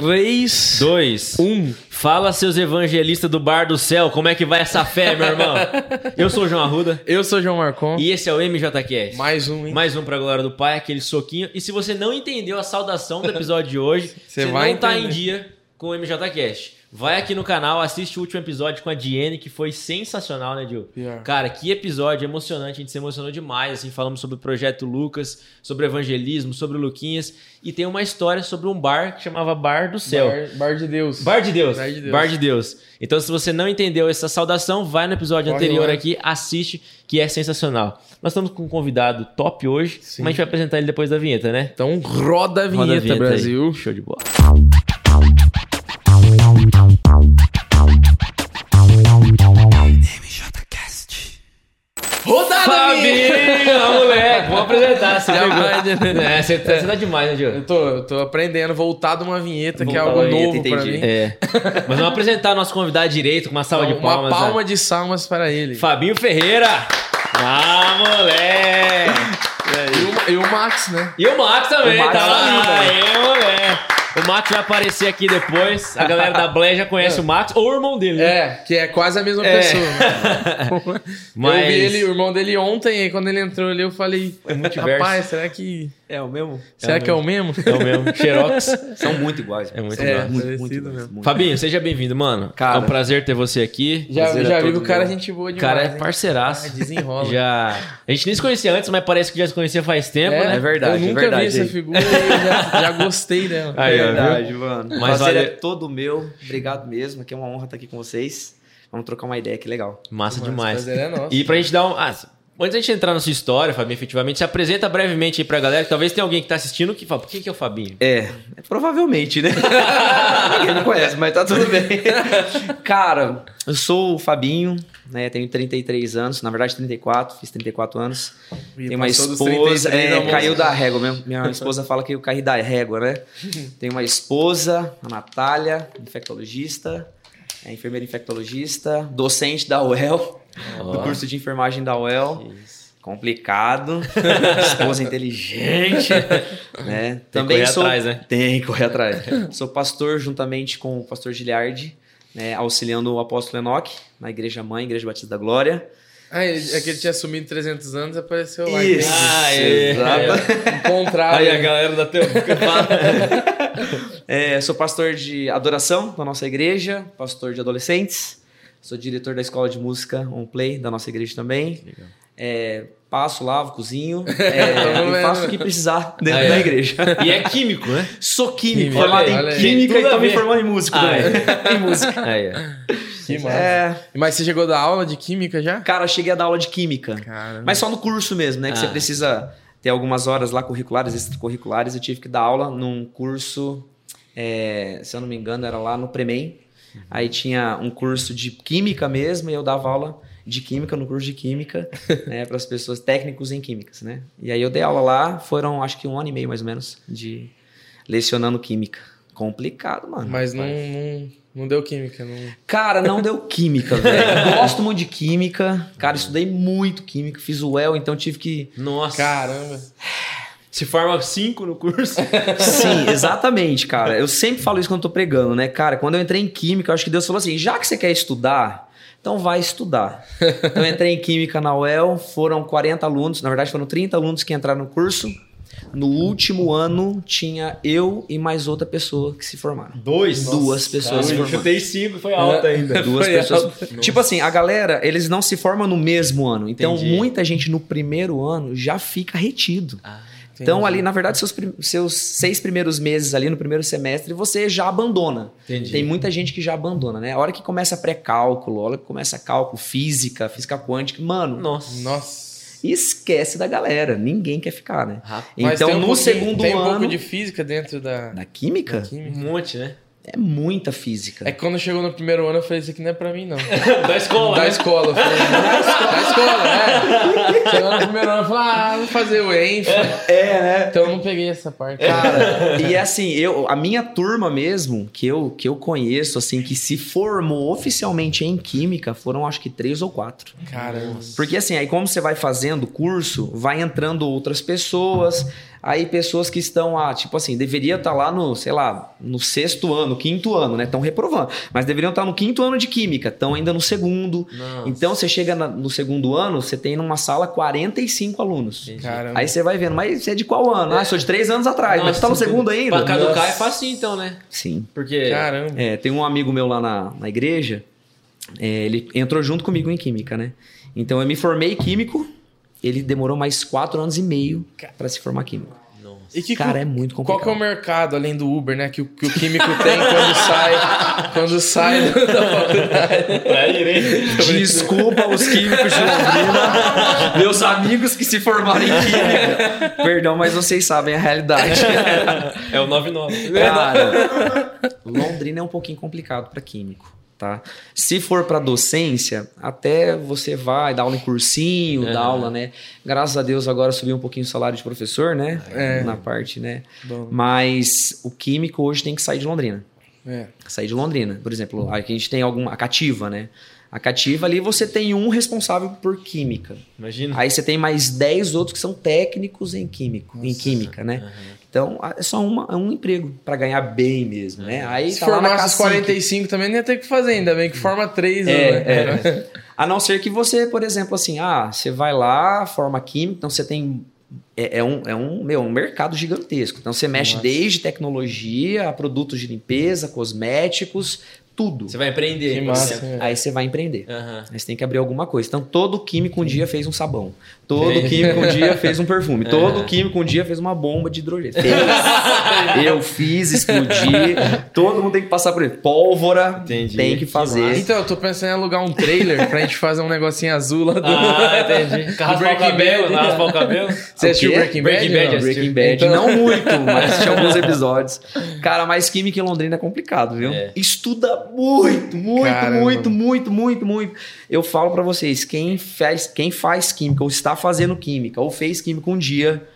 3, Dois. 1. Fala, seus evangelistas do Bar do Céu, como é que vai essa fé, meu irmão? Eu sou o João Arruda Eu sou o João Marcon. e esse é o MJCast. Mais um, hein? Mais um pra glória do Pai, aquele soquinho. E se você não entendeu a saudação do episódio de hoje, Você você vai não tá em entender. dia com o MJCast. Vai aqui no canal, assiste o último episódio com a Diene, que foi sensacional, né, Gil? Pior. Cara, que episódio emocionante, a gente se emocionou demais, assim, falamos sobre o Projeto Lucas, sobre evangelismo, sobre o Luquinhas, e tem uma história sobre um bar que chamava Bar do Céu. Bar, bar de Deus. Bar de Deus. Bar de Deus. Bar de Deus. Então, se você não entendeu essa saudação, vai no episódio Corre anterior lá. aqui, assiste, que é sensacional. Nós estamos com um convidado top hoje, Sim. mas a gente vai apresentar ele depois da vinheta, né? Então roda a vinheta, Roda a aí. Brasil. Show de bola. Rodada Fabinho, moleque, vamos apresentar. Você, pegou. vai, né? É, você, tá, você tá demais, né, Diogo? Eu tô, eu tô aprendendo, voltar de uma vinheta, que é algo uma vinheta, novo pra entendi. mim. É. Mas vamos apresentar nosso convidado direito com uma salva de uma palmas. palma né? de salmas para ele. Fabinho Ferreira. Ah, moleque. E o, e o Max, né? E o Max também, O Max tá tá lá. lindo, Aí, moleque. O Max vai aparecer aqui depois. A galera da Blé já conhece o Max, ou o irmão dele. né? É, que é quase a mesma É. pessoa. Mas- Eu vi ele, o irmão dele ontem, aí quando ele entrou ali, eu falei, É rapaz, será que. É o mesmo? Será que é o mesmo? É o mesmo. Xerox. São muito iguais. É muito É, igual. muito, parecido muito, mesmo. muito. Fabinho, seja bem-vindo, mano. Cara. é um prazer ter você aqui. Já, Prazer é já vi que o cara é meu. gente boa O demais. cara é hein? parceiraço. Ah, desenrola. Já... A gente nem se conhecia antes, mas parece que já se conhecia faz tempo, É, né? É verdade, Eu é nunca verdade, vi essa hein? figura e eu já, já gostei dela. Aí, ó, verdade, mano. Mas Mas vale- é todo meu. Obrigado mesmo. Aqui é uma honra estar aqui com vocês. Vamos trocar uma ideia, que legal. Massa Mas o demais. prazer é nosso. E pra gente dar um. Ah, antes da gente entrar na sua história, Fabinho, efetivamente, se apresenta brevemente aí pra galera, que talvez tenha alguém que tá assistindo que fala, por que, que é o Fabinho? É, é provavelmente, né? Ninguém me conhece, mas tá tudo bem. Cara, eu sou o Fabinho, né? Tenho 33 anos, na verdade 34, fiz 34 anos. E Tenho uma esposa, 33 é, caiu da régua mesmo. Minha esposa fala que eu caí da régua, né? Tenho uma esposa, a Natália, infectologista, é enfermeira infectologista, docente da UEL, do curso de enfermagem da UEL. Complicado, esposa inteligente, né? Tem que correr atrás, né? Tem que correr atrás. sou pastor juntamente com o pastor Giliardi, né, auxiliando o apóstolo Enoque na Igreja Mãe, Igreja Batista da Glória. Ah, ele- é que ele tinha assumido 300 anos apareceu lá. Isso, Ah, é. exato. Encontraram. Aí a galera da teu. É, sou pastor de adoração da nossa igreja, pastor de adolescentes, sou diretor da escola de música On Play da nossa igreja também. É, passo, lavo, cozinho é, e faço o que precisar dentro Ah, é. da igreja. E é químico, né? Sou químico, Químico. formado Olha em química Tudo e a tô me ver. formando em música Ah, também. em música. Aí, ó. Que massa. É, Mas você chegou da aula de química já? cara, cheguei a dar aula de química. Cara, Mas só no curso mesmo, né? Que Ah. você precisa ter algumas horas lá curriculares, extracurriculares. Eu tive que dar aula num curso, é, se eu não me engano, era lá no Premem. Aí tinha um curso de química mesmo, e eu dava aula de química no curso de química, né, para as pessoas técnicos em químicas, né? E aí eu dei aula lá, foram acho que um ano e meio mais ou menos de lecionando química. Complicado, mano. Mas não, não, não deu química. Não... Cara, não deu química, velho. Gosto muito de química. Cara, estudei muito química, fiz o UEL, então tive que Nossa. Caramba. Se forma cinco no curso. Sim, exatamente, cara. Eu sempre falo isso quando eu tô pregando, né? Cara, quando eu entrei em química, eu acho que Deus falou assim: já que você quer estudar, então vai estudar. Então eu entrei em química na UEL, foram 40 alunos, na verdade foram 30 alunos que entraram no curso. No último ano tinha eu e mais outra pessoa que se formaram. Dois? Duas pessoas se Eu formaram. chutei cinco, foi alta ainda. Duas Foi pessoas. alta. Tipo assim, a galera, eles não se formam no mesmo ano. Então, Entendi. muita gente no primeiro ano já fica retido. Ah, Então, Entendi. ali, na verdade, seus, seus seis primeiros meses ali no primeiro semestre, você já abandona. Entendi. Tem muita gente que já abandona, né? A hora que começa pré-cálculo, a hora que começa cálculo, física, física quântica, mano, Nossa. Nossa. esquece da galera. Ninguém quer ficar, né? Rapaz, então, tem um no segundo tem um ano. pouco de física dentro da, Da química? da química. Um monte, né? É muita física. É que quando chegou no primeiro ano, eu falei, isso aqui não é pra mim, não. da escola. Da né? escola. Eu falei, da escola, é. Chegou no primeiro ano, eu falei, ah, vou fazer o ENF. É, né? Então eu não peguei essa parte. Cara, e é assim, eu, a minha turma mesmo, que eu, que eu conheço, assim, que se formou oficialmente em química, foram acho que três ou quatro. Caramba. Porque assim, aí como você vai fazendo o curso, vai entrando outras pessoas, Aí pessoas que estão, ah, tipo assim, deveria estar lá no, sei lá, no sexto ano, quinto ano, né? Estão reprovando. Mas deveriam estar no quinto ano de química, estão ainda no segundo. Nossa. Então você chega na- no segundo ano, você tem numa sala 45 alunos. Caramba. Aí você vai vendo, mas você é de qual ano? Ah, sou de três anos atrás, mas Nossa, você tá no segundo ainda? Pra caducar Nossa. é fácil então, né? Sim. Porque. Caramba. É, tem um amigo meu lá na, na igreja, é, ele entrou junto comigo em química, né? Então eu me formei químico, ele demorou mais quatro anos e meio para se formar químico. Nossa. E que Cara, co- é muito Qual que é o complicado. mercado, além do Uber, né? Que, o- que o químico tem quando sai, quando sai da faculdade. Desculpa os químicos de Londrina, meus amigos que se formaram em química. Perdão, mas vocês sabem a realidade. É o 99. Cara, Londrina é um pouquinho complicado para químico, tá? Se for para docência, até você vai dar aula em cursinho, dar aula, né? Graças a Deus agora subiu um pouquinho o salário de professor, né? É. Na parte, né? Bom. Mas o químico hoje tem que sair de Londrina. É. Sair de Londrina. Por exemplo, aqui a gente tem alguma a cativa, né? A cativa ali você tem um responsável por química. Imagina. Aí você tem mais 10 outros que são técnicos em químico, em química, né? Então, é só uma, é um emprego para ganhar bem mesmo, né? Aí Se tá formasse os cacique. 45 também não ia ter o que fazer, ainda bem que forma 3, É, né? é. A não ser que você, por exemplo, assim, ah, você vai lá, forma química, então você tem. É, é um, é um, meu, um mercado gigantesco. Então você mexe Nossa. desde tecnologia a produtos de limpeza, cosméticos, tudo. Você vai empreender. Que massa. é. Aí você vai empreender. Aham. Aí você tem que abrir alguma coisa. Então, todo químico um dia fez um sabão. Todo Entendi. químico um dia fez um perfume. Todo Aham. químico um dia fez uma bomba de hidrogênio. Fez. Eu fiz, explodi. Todo mundo tem que passar por isso. Pólvora Entendi. tem que Que fazer. Então, eu tô pensando em alugar um trailer pra gente fazer um negocinho azul lá do. Ah, entendi. Raspar o Breaking cabelo, raspar o cabelo. Você assistiu? Breaking Bad? Breaking Bad, não? Breaking Bad, Então- não muito, mas assisti alguns episódios. Cara, mas química em Londrina é complicado, viu? É. Estuda muito, muito, Caramba. muito, muito, muito, muito. Eu falo pra vocês, quem faz, quem faz química ou está fazendo química ou fez química um dia,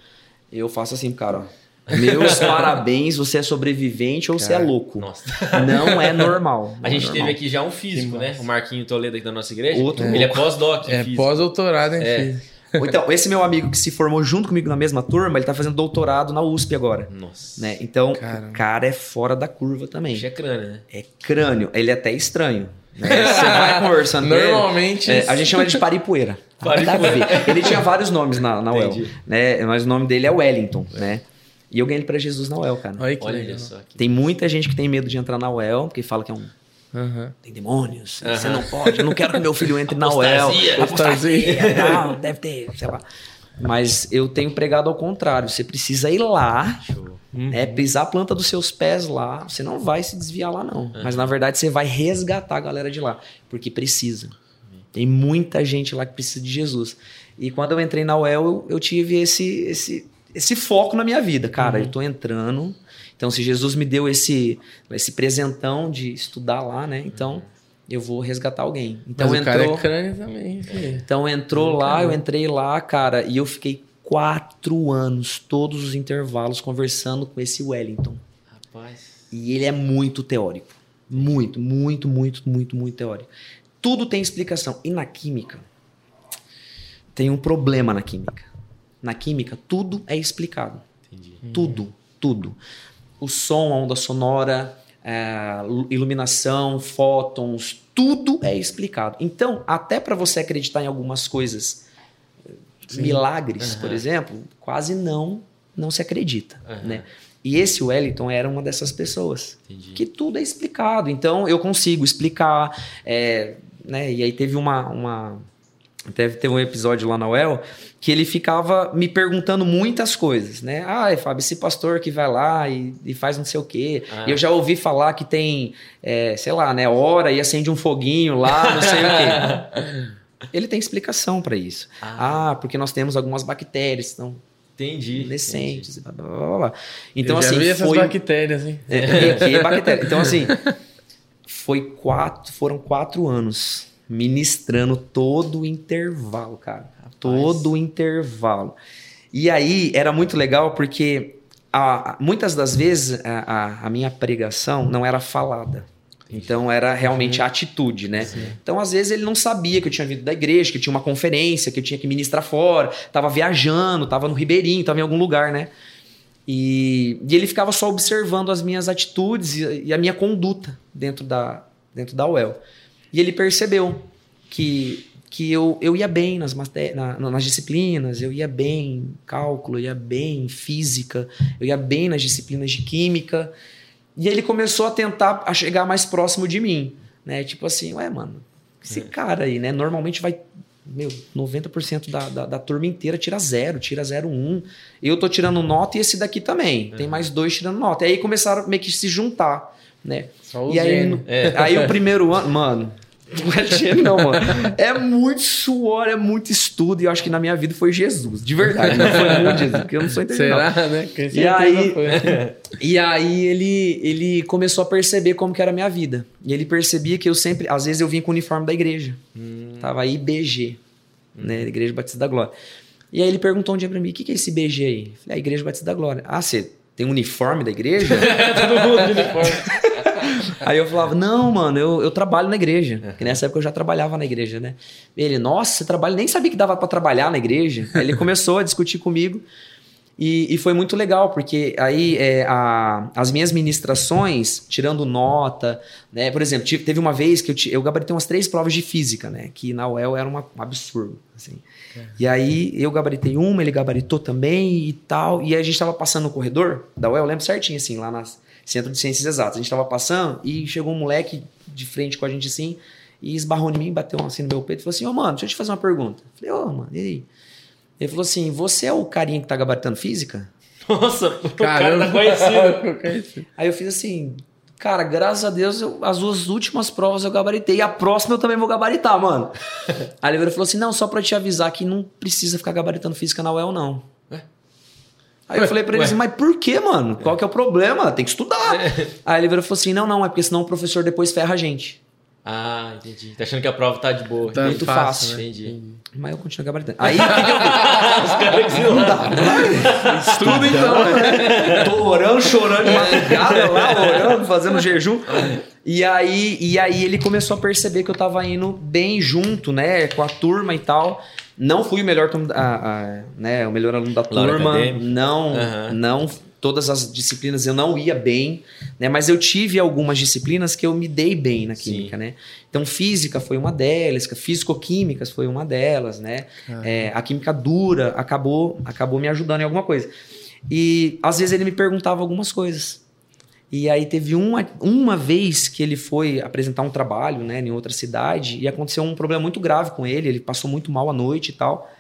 eu faço assim, cara, ó. Meus parabéns, você é sobrevivente ou você é Cara, louco. Nossa. Não é normal. não A é gente normal. teve aqui já um físico, Que né? O Marquinho Toledo aqui da nossa igreja. Outro Ele é pós-doc É pós-doutorado em É. física. Ou Então, esse meu amigo que se formou junto comigo na mesma turma, ele tá fazendo doutorado na USP agora. Nossa. Né? Então, Caramba. o cara é fora da curva também. Bicho é crânio, né? É crânio. Ele é até estranho. né? Você vai conversando. Normalmente. é, a gente chama ele de paripoeira. Nada a ver. Ele tinha vários nomes na, na UEL. Né? Mas o nome dele é Wellington, né? E eu ganhei ele pra Jesus na UEL, cara. Olha que Olha legal. só. Que... Tem muita gente que tem medo de entrar na UEL, porque fala que é um. Aham. Tem demônios, você Aham. não pode, eu não quero que meu filho entre na UEL. Apostasia. Tal, deve ter, sei lá. Mas eu tenho pregado ao contrário. Você precisa ir lá, Show. é, pisar a planta dos seus pés lá. Você não vai se desviar lá, não. Mas na verdade você vai resgatar a galera de lá. Porque precisa. Tem muita gente lá que precisa de Jesus. E quando eu entrei na UEL, eu, eu tive esse, esse, esse foco na minha vida. Cara, eu tô entrando. Então, se Jesus me deu esse, esse presentão de estudar lá, né? Então, eu vou resgatar alguém. Então, Mas o cara entrou. é crânio também. Então entrou lá, eu entrei lá, cara, e eu fiquei quatro anos, todos os intervalos, conversando com esse Wellington. Rapaz. E ele é muito teórico. Muito, muito, muito, muito, muito teórico. Tudo tem explicação. E na química, tem um problema na química. Na química, tudo é explicado. Entendi. Tudo, tudo. O som, a onda sonora, a iluminação, fótons, tudo é explicado. Então, até para você acreditar em algumas coisas, milagres, Aham. por exemplo, quase não não se acredita, Aham. né? E esse Wellington era uma dessas pessoas Entendi. que tudo é explicado. Então eu consigo explicar, é, né? E aí teve uma, uma teve, teve um episódio lá na UEL que ele ficava me perguntando muitas coisas, né? Ai, Fábio, esse pastor que vai lá e, e faz não sei o quê. Ah. Eu já ouvi falar que tem, é, sei lá, né? Hora e acende um foguinho lá, não sei o quê. Ele tem explicação para isso. Ah. Ah, porque nós temos algumas bactérias, então Entendi. decentes, blá, blá, blá, blá. Então eu já assim, vi essas foi bactérias, hein? é, é, que é bactéria. Então, assim, foi quatro, foram quatro anos ministrando todo o intervalo, cara. Todo o intervalo. E aí era muito legal porque a- muitas das vezes a, a- a minha pregação não era falada. Então era realmente a atitude, né? Então às vezes ele não sabia que eu tinha vindo da igreja, que eu tinha uma conferência, que eu tinha que ministrar fora, tava viajando, tava no Ribeirinho, tava em algum lugar, né? E, e ele ficava só observando as minhas atitudes e, e a minha conduta dentro da, dentro da UEL. E ele percebeu que, que eu, eu ia bem nas, na- nas disciplinas, eu ia bem em cálculo, eu ia bem em física, eu ia bem nas disciplinas de química. E ele começou a tentar a chegar mais próximo de mim, né? Tipo assim, ué, mano, esse cara aí, né? Normalmente vai, meu, 90% da, da, da turma inteira tira zero, tira 0,1. Eu tô tirando nota e esse daqui também. Tem mais dois tirando nota. E aí começaram meio que se juntar, né? Só o E aí, no- aí o primeiro ano, mano, não é gênio não, mano. É muito suor, é muito estudo. E eu acho que na minha vida foi Jesus. De verdade, não foi muito Jesus, porque eu não sou entendendo. Será, né? Com E aí- foi. E aí ele, ele começou a perceber como que era a minha vida. E ele percebia que eu sempre, às vezes eu vinha com o uniforme da igreja. Tava IBG, né? Igreja Batista da Glória. E aí ele perguntou um dia pra mim, o que, que é esse BG aí? Eu falei, a Igreja Batista da Glória. Ah, você tem um uniforme da igreja? Todo mundo de uniforme. Aí eu falava, não, mano, eu, eu trabalho na igreja. Porque nessa época eu já trabalhava na igreja, né? Ele, nossa, você trabalha, nem sabia que dava pra trabalhar na igreja. Aí ele começou a discutir comigo. E, e foi muito legal, porque aí é, a- as minhas ministrações, tirando nota, né? Por exemplo, tive- teve uma vez que eu, eu gabaritei umas três provas de física, né? Que na UEL era uma- um absurdo, assim. E aí eu gabaritei uma, ele gabaritou também e tal. E a gente tava passando no corredor da UEL, eu lembro certinho, assim, lá no Centro de Ciências Exatas. A gente tava passando e chegou um moleque de frente com a gente assim e esbarrou em mim, bateu assim no meu peito e falou assim: Ô, mano, deixa eu te fazer uma pergunta. Eu falei, ô, mano, e aí? Ele falou assim: Você é o carinha que tá gabaritando física? Nossa, o cara Caramba. tá conhecido. conhecido. Aí eu fiz assim, cara, graças a Deus, eu- as duas últimas provas eu gabaritei. E a próxima eu também vou gabaritar, mano. Aí ele falou assim: não, só pra te avisar que não precisa ficar gabaritando física na UEL, não. Aí eu falei pra ele Ué. assim, mas por que, mano? Qual que é o problema? Tem que estudar. Aí ele virou e falou assim: não, não, é porque senão o professor depois ferra a gente. Ah, entendi. Tá achando que a prova tá de boa. Tá Muito fácil, né? Entendi. Mas eu continuo gabaritando. Aí o que, que eu fiz? Os caras que Não dá. Estudo então, né? Tô orando, chorando de madrugada lá, orando, fazendo jejum. E aí, e aí ele começou a perceber que eu tava indo bem junto, né, com a turma e tal. Não fui o melhor, a- a- né, o melhor aluno da turma. Não, Aham. não todas as disciplinas eu não ia bem, né? Mas eu tive algumas disciplinas que eu me dei bem na Sim. química, né? Então física foi uma delas, físico-químicas foi uma delas, né? É, a química dura acabou, acabou me ajudando em alguma coisa. E às vezes ele me perguntava algumas coisas. E aí teve uma, uma vez que ele foi apresentar um trabalho, né, em outra cidade, e aconteceu um problema muito grave com ele, ele passou muito mal à noite e tal.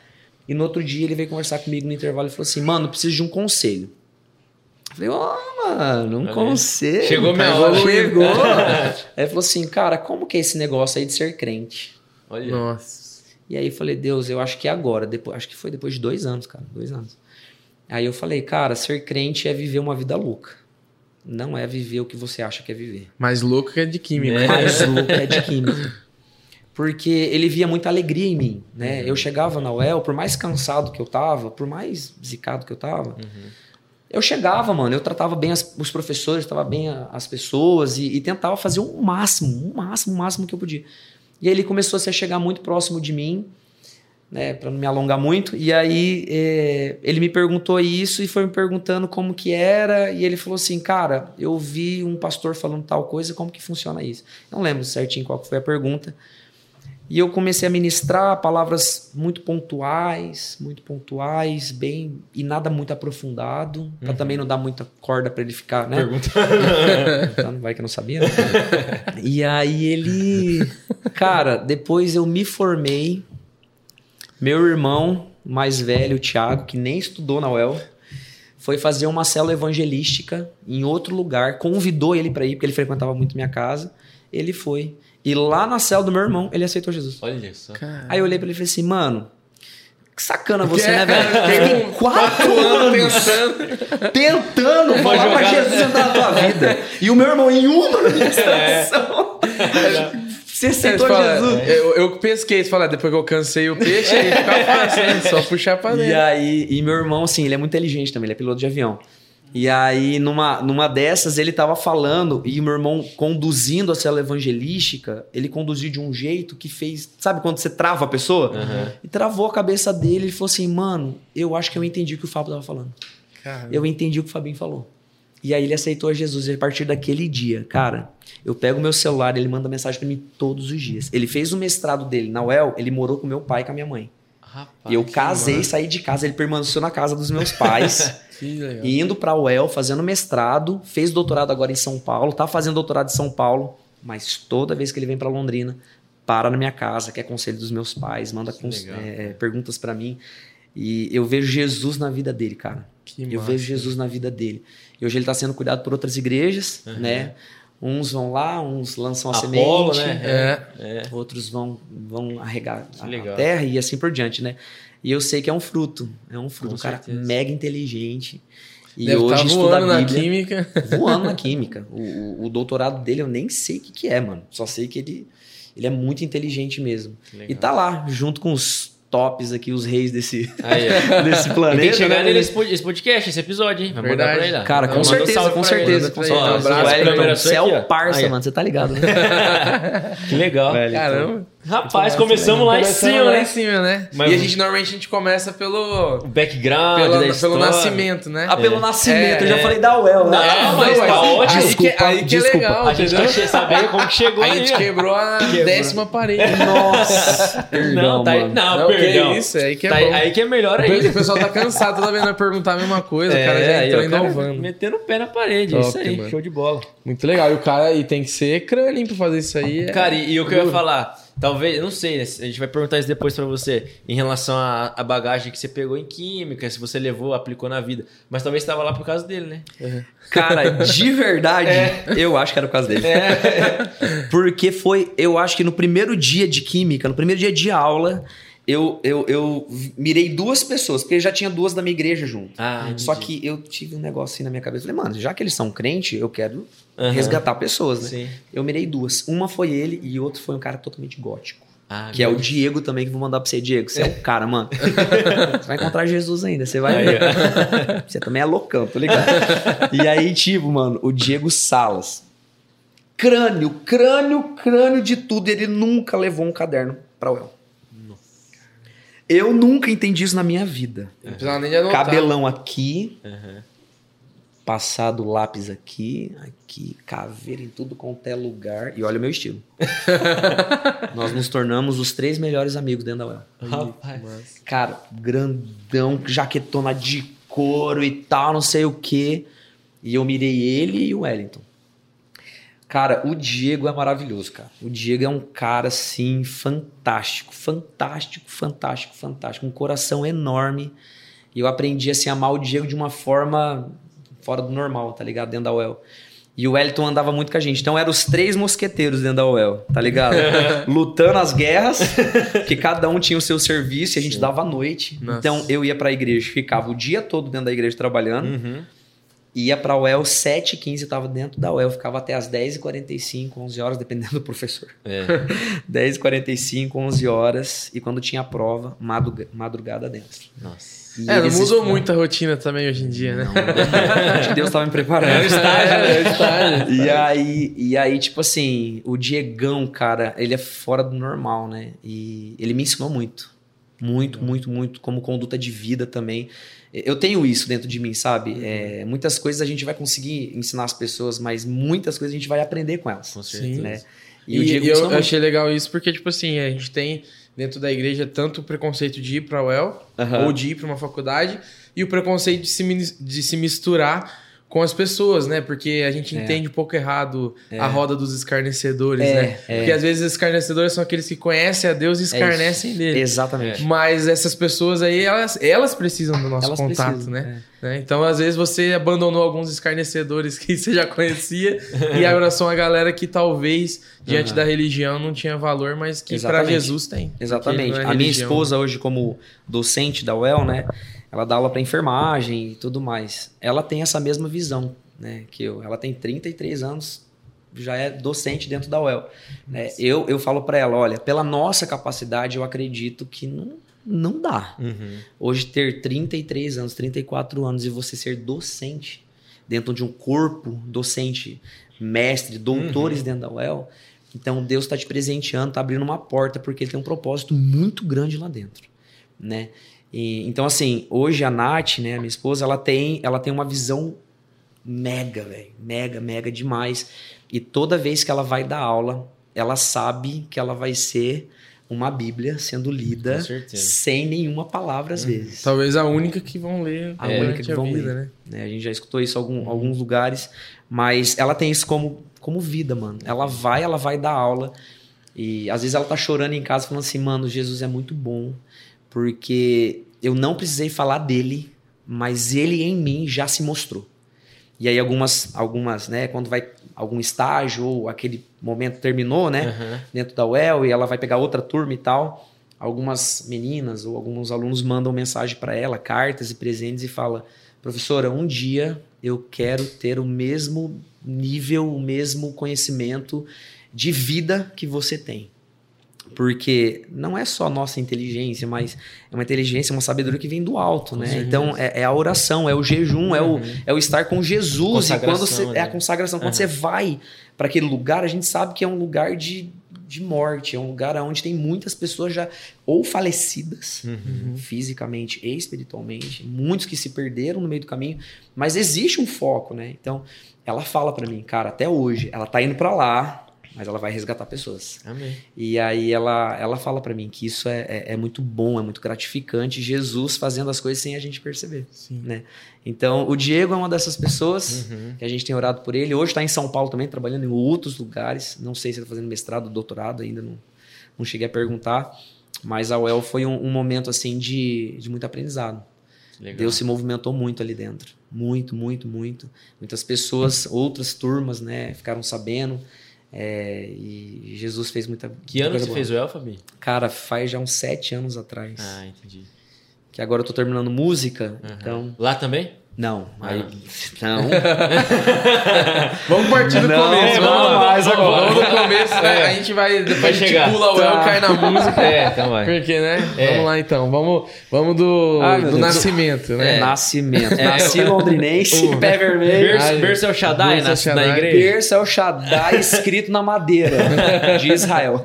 E no outro dia ele veio conversar comigo no intervalo e falou assim: "Mano, preciso de um conselho". Eu falei: "Ó, mano, um aí. conselho". Chegou minha Tá hora. Chegou. aí ele falou assim: "Cara, como que é esse negócio aí de ser crente?" Olha. Nossa. E aí eu falei, Deus, eu acho que é agora. Depois, acho que foi depois de dois anos, cara. Dois anos. Aí eu falei, cara, ser crente é viver uma vida louca. Não é viver o que você acha que é viver. Mais louco que é de química. É. Mais louco é de química. Porque ele via muita alegria em mim, né? Eu chegava na UEL, por mais cansado que eu tava, por mais zicado que eu tava, eu chegava, mano, eu tratava bem as- os professores, tratava bem a- as pessoas e, e tentava fazer o máximo, o máximo, o máximo que eu podia. E aí ele começou assim, a chegar muito próximo de mim, né, para não me alongar muito. E aí é, ele me perguntou isso e foi me perguntando como que era e ele falou assim, cara, eu vi um pastor falando tal coisa, como que funciona isso? Não lembro certinho qual foi a pergunta. E eu comecei a ministrar palavras muito pontuais, muito pontuais, bem e nada muito aprofundado, para também não dar muita corda para ele ficar, né? Pergunta. Então, vai que eu não sabia. Né? e aí ele. Cara, depois eu me formei. Meu irmão mais velho, o Thiago, que nem estudou na UEL, foi fazer uma célula evangelística em outro lugar. Convidou ele para ir, porque ele frequentava muito minha casa. Ele foi. E lá na célula do meu irmão, ele aceitou Jesus. Olha só. Cara. Aí eu olhei pra ele e falei assim, mano. Que sacana você, Que né, é? velho? Tem quatro anos pensando. tentando Vou falar pra Jesus entrar na tua vida. E o meu irmão em uma administração. Você Você aceitou fala, Jesus. eu, eu pesquei, fala, depois que eu cansei o peixe, aí fica fácil, né? Só puxar pra E dentro. aí, e meu irmão, assim, ele é muito inteligente também, ele é piloto de avião. E aí, numa, numa dessas, ele tava falando, e o meu irmão conduzindo a célula evangelística, ele conduziu de um jeito que fez. Sabe quando você trava a pessoa? Aham. E travou a cabeça dele e falou assim: Mano, eu acho que eu entendi o que o Fábio tava falando. Caramba. Eu entendi o que o Fabinho falou. E aí ele aceitou a Jesus. E a partir daquele dia, cara, eu pego meu celular, ele manda mensagem pra mim todos os dias. Ele fez o mestrado dele na UEL, ele morou com meu pai e com a minha mãe. Rapaz, e eu casei, massa. saí de casa, ele permaneceu na casa dos meus pais. E indo pra UEL, fazendo mestrado, fez doutorado agora em São Paulo, tá fazendo doutorado em São Paulo, mas toda vez que ele vem pra Londrina, para na minha casa, quer conselho dos meus pais, manda legal. é, perguntas pra mim. E eu vejo Jesus na vida dele, cara. Que eu massa. vejo Jesus na vida dele. E hoje ele tá sendo cuidado por outras igrejas, né? Uns vão lá, uns lançam a Apolo, semente, né? É. É. outros vão, vão arregar Que a, legal. terra e assim por diante, né? E eu sei que é um fruto, é um fruto, Com um cara certeza. mega inteligente. E Deve hoje estar estuda voando na química. voando na química. O, o- o doutorado dele eu nem sei o que, que é, mano. Só sei que ele, ele é muito inteligente mesmo. E tá lá, junto com os tops aqui, os reis desse, desse planeta. tem que chegar né? nele esse pod- esse podcast, esse episódio, hein? Vai mandar Verdade. pra ele lá. Cara, com certeza, com certeza. Com certeza. Um você é o parça, mano. Você tá ligado, né? Que legal. Wellington. Caramba. Rapaz, começamos lá em Começamos cima, lá né? em cima, né? Mas- E a gente normalmente a gente começa pelo, O background pelo, da pelo história. nascimento, né? Ah, pelo nascimento, eu já É. falei da UEL, né? Não, mas Não, tá ótimo. Aí que, aí que desculpa. é legal, A gente entendeu? quer saber como que chegou A aí. gente ó. quebrou a Quebrou. décima parede. Nossa, perdão, Não, tá aí, não, Não, que perdão. isso, aí que é Tá bom. aí que é melhor O ainda. pessoal tá cansado toda vez vai perguntar a mesma coisa, o cara já É, entrou inovando. Metendo o pé na parede, isso aí, show de bola. Muito legal. E o cara e tem que ser crânio pra fazer isso aí. é- Cara, e, e o que eu ia falar, talvez, eu não sei, né, a gente vai perguntar isso depois pra você, em relação à, bagagem que você pegou em química, se você levou, aplicou na vida, mas talvez você tava lá por causa dele, né? Cara, de verdade, eu acho que era por causa dele. Porque foi, eu acho que no primeiro dia de química, no primeiro dia de aula, eu, eu, eu mirei duas pessoas, porque já tinha duas da minha igreja junto. Ah, Só que eu tive um negócio assim na minha cabeça. Falei, mano, já que eles são crente, eu quero Aham. resgatar pessoas, né? Sim. Eu mirei duas. Uma foi ele e outro foi um cara totalmente gótico. Ah, Que é o Diego também, que vou mandar pra você, Diego. Você é o cara, mano. Você vai encontrar Jesus ainda, você vai Aí, ver. Você também é loucão, tô ligado? E aí, tipo, mano, o Diego Salas. Crânio, crânio, crânio de tudo. Ele nunca levou um caderno pra UEL. Eu nunca entendi isso na minha vida. Não precisava nem de anotar. Cabelão aqui, Aham. Passado lápis aqui, aqui, caveira em tudo quanto é lugar. E olha o meu estilo. Nós nos tornamos os três melhores amigos dentro da UEL. Rapaz. Cara, grandão, jaquetona de couro e tal, não sei o quê. E eu mirei ele e o Wellington. Cara, o Diego é maravilhoso, cara. O Diego é um cara, assim, fantástico. Fantástico, fantástico, fantástico. Um coração enorme. E eu aprendi, assim, a amar o Diego de uma forma fora do normal, tá ligado? Dentro da UEL. E o Wellington andava muito com a gente. Então eram os três mosqueteiros dentro da UEL, tá ligado? Lutando as guerras, que cada um tinha o seu serviço e a gente dava a noite. Nossa. Então eu ia pra igreja, ficava o dia todo dentro da igreja trabalhando. Uhum. Ia pra UEL 7h15, eu tava dentro da UEL, ficava até as 10h45, 11 horas, dependendo do professor. É. 10h45, 11 horas. E quando tinha prova, madruga- madrugada dentro. Nossa. E É, não mudou estudavam- muito a rotina também hoje em dia, né? Não, acho que Deus tava me preparando. É o estágio, é o estágio. E aí, e aí, tipo assim, o Diegão, cara, ele é fora do normal, né? E ele me ensinou muito. Muito, muito, muito, como conduta de vida também. Eu tenho isso dentro de mim, sabe? É, muitas coisas a gente vai conseguir ensinar as pessoas, mas muitas coisas a gente vai aprender com elas. Com Sim. certeza. Né? E, o Diego e ensinou eu muito. achei legal isso porque, tipo assim, a gente tem dentro da igreja tanto o preconceito de ir pra UEL Aham. ou de ir pra uma faculdade e o preconceito de se, de se misturar com as pessoas, né? Porque a gente É. entende um pouco errado a roda dos escarnecedores, É, né? é. Porque às vezes os escarnecedores são aqueles que conhecem a Deus e escarnecem dele. Exatamente. Mas essas pessoas aí, elas, elas precisam do nosso Elas contato, precisam, né? Né? Então, às vezes, você abandonou alguns escarnecedores que você já conhecia e abraçou uma galera que talvez, diante Aham. da religião, não tinha valor, mas que para. Jesus tem. Exatamente. É a minha religião. esposa hoje, como docente da UEL, né? Ela dá aula para enfermagem e tudo mais. Ela tem essa mesma visão, né? Que eu. Ela tem 33 anos, já é docente dentro da UEL. né? Eu, eu falo para ela, olha, pela nossa capacidade, eu acredito que não, não dá. Uhum. Hoje ter 33 anos, 34 anos e você ser docente dentro de um corpo docente, mestre, doutores dentro da UEL, então Deus está te presenteando, está abrindo uma porta porque ele tem um propósito muito grande lá dentro, né? E, então, assim, hoje a Nath, né, a minha esposa, ela tem, ela tem uma visão mega, velho. Mega, mega demais. E toda vez que ela vai dar aula, ela sabe que ela vai ser uma Bíblia sendo lida sem nenhuma palavra, às vezes. Talvez a única que vão ler A durante única que a vão vida, ler. né? né? A gente já escutou isso em algum- alguns lugares, mas ela tem isso como, como vida, mano. Ela vai, ela vai dar aula. E às vezes ela tá chorando em casa falando assim, mano, Jesus é muito bom, porque eu não precisei falar dele, mas ele em mim já se mostrou. E aí algumas, algumas, né, quando vai algum estágio ou aquele momento terminou, né, Aham. dentro da UEL e ela vai pegar outra turma e tal, algumas meninas ou alguns alunos mandam mensagem para ela, cartas e presentes e fala: "Professora, um dia eu quero ter o mesmo nível, o mesmo conhecimento de vida que você tem". Porque não é só nossa inteligência, mas é uma inteligência, uma sabedoria que vem do alto, né? Então é, é a oração, é o jejum, é, o, é o estar com Jesus. E quando você, Consagração, é a né? consagração. Quando Aham. você vai para aquele lugar, a gente sabe que é um lugar de, de morte, é um lugar onde tem muitas pessoas já ou falecidas Uhum. fisicamente e espiritualmente, muitos que se perderam no meio do caminho, mas existe um foco, né? Então, ela fala para mim, cara, até hoje, ela tá indo para lá, mas ela vai resgatar pessoas. Amém. E aí ela, ela fala para mim que isso é, é, é muito bom, é muito gratificante, Jesus fazendo as coisas sem a gente perceber. Sim. Né? Então, o Diego é uma dessas pessoas Uhum. que a gente tem orado por ele. Hoje está em São Paulo também, trabalhando em outros lugares. Não sei se ele está fazendo mestrado, doutorado, ainda não, não cheguei a perguntar. Mas a UEL foi um, um momento assim de, de muito aprendizado. Legal. Deus se movimentou muito ali dentro. Muito, muito, muito. Muitas pessoas, outras turmas, né, ficaram sabendo. É, e Jesus fez muita. Que ano muita que você coisa fez o El, Fabi? boa. Cara, faz já uns sete anos atrás. Ah, entendi. Que agora eu tô terminando música, Aham. então. Lá também? Não, aí. Ah. Não. Vamos partir do Não, começo. vamos Vamos, mais vamos, agora. vamos do começo. né? A gente vai. Depois Vai a gente chegar. pula o El Tá. cai na música. É, então vai. Porque, né? É. Vamos lá então. Vamos, vamos do, do nascimento, né? É. Nascimento. Nasci londrinense, pé vermelho. Berço, é o Shaddai é na, o na igreja? Berço é o Shaddai escrito na madeira de Israel.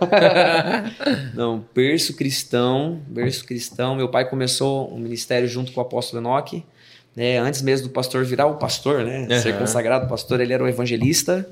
Não, berço cristão, berço cristão. Meu pai começou um ministério junto com o apóstolo Enoque. Né, antes mesmo do pastor virar o pastor, né? Ser Aham. consagrado pastor, ele era o evangelista.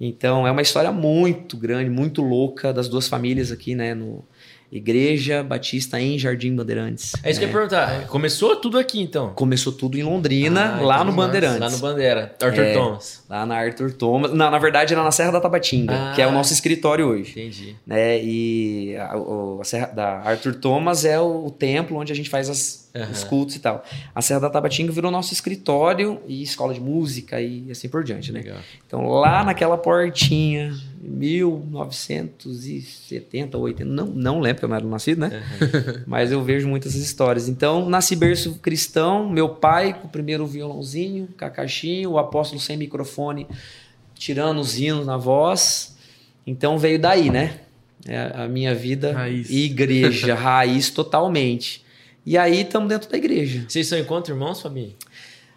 Então é uma história muito grande, muito louca das duas famílias aqui, né? No Igreja Batista em Jardim Bandeirantes. É isso que eu ia né? perguntar. Começou tudo aqui, então? Começou tudo em Londrina, Ah, lá entendi. no Bandeirantes. Lá no Bandeira. Arthur É. Thomas. Lá na Arthur Thomas. Não, na verdade era na Serra da Tabatinga, Ah. que é o nosso escritório hoje. Entendi. Né? E a, a Serra da Arthur Thomas é o, o templo onde a gente faz as- Aham. os cultos e tal. A Serra da Tabatinga virou nosso escritório e escola de música e assim por diante, né? Legal. Então lá naquela portinha, 1970, 80, não, não lembro porque eu não era nascido, né? Mas eu vejo muitas histórias. Então, nasci berço cristão, meu pai com o primeiro violãozinho, caixinha, o apóstolo sem microfone, tirando os hinos na voz. Então veio daí, né? É a minha vida, Raiz. igreja, raiz totalmente. E aí estamos dentro da igreja. Vocês são encontro irmãos, Fabi?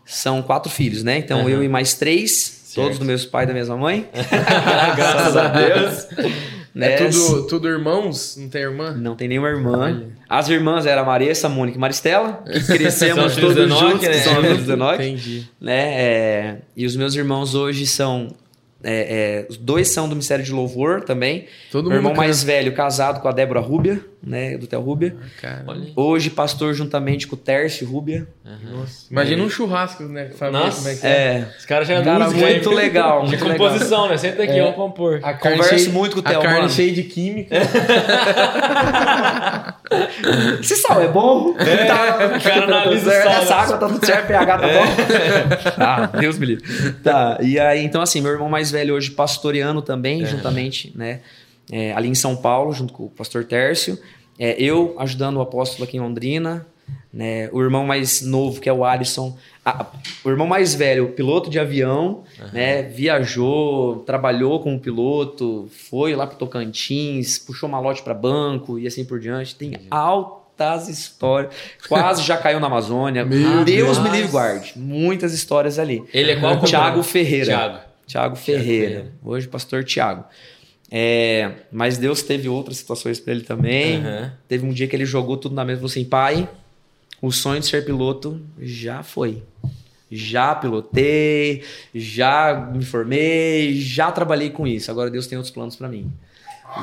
São quatro filhos, né? Então Aham. eu e mais três, Certo. todos do meus pais e da mesma mãe. Graças a Deus. Né? É tudo, tudo irmãos? Não tem irmã? Não tem nenhuma irmã. As irmãs eram a Marissa, Mônica e Maristela, que crescemos São os filhos todos juntos, né? que são os filhos do. Entendi. né? É, e os meus irmãos hoje são. É, é, os dois são do Ministério de Louvor também. Todo Meu mundo irmão mais velho, casado com a Débora Rúbia, né? Do Tel Rúbia. Aí. Hoje, pastor juntamente com o Tércio Rúbia. nossa. Imagina um churrasco, né? Família, Nossa. como é que é? É. Os caras já Cara, música muito legal, De muito composição, né? Senta aqui, É. vamos compor. A Converso cheia- muito com o A Theo, carne mano. cheia de química. Esse sal é bom? Tá, o cara analisa sal, Essa né? água tá tudo certo, pH tá bom? Ah, Deus me livre. Tá, e aí, então assim, meu irmão mais velho hoje pastoreando também, juntamente, né? é, ali em São Paulo, junto com o pastor Tércio. É, eu ajudando o apóstolo aqui em Londrina. Né? O irmão mais novo, que é o Alisson. A- o irmão mais velho, piloto de avião, né? Viajou, trabalhou como piloto, foi lá pro Tocantins, puxou malote para banco e assim por diante. Tem altas histórias. Quase já caiu na Amazônia. Meu Deus me livre guarde. Muitas histórias ali. Ele é qual? Tiago? Ferreira. Tiago. Tiago Ferreira. Ferreira. Hoje, pastor Tiago. É, mas Deus teve outras situações para ele também. Aham. Teve um dia que ele jogou tudo na mesa e falou assim: pai, o sonho de ser piloto já foi. Já pilotei, já me formei, já trabalhei com isso. Agora Deus tem outros planos para mim.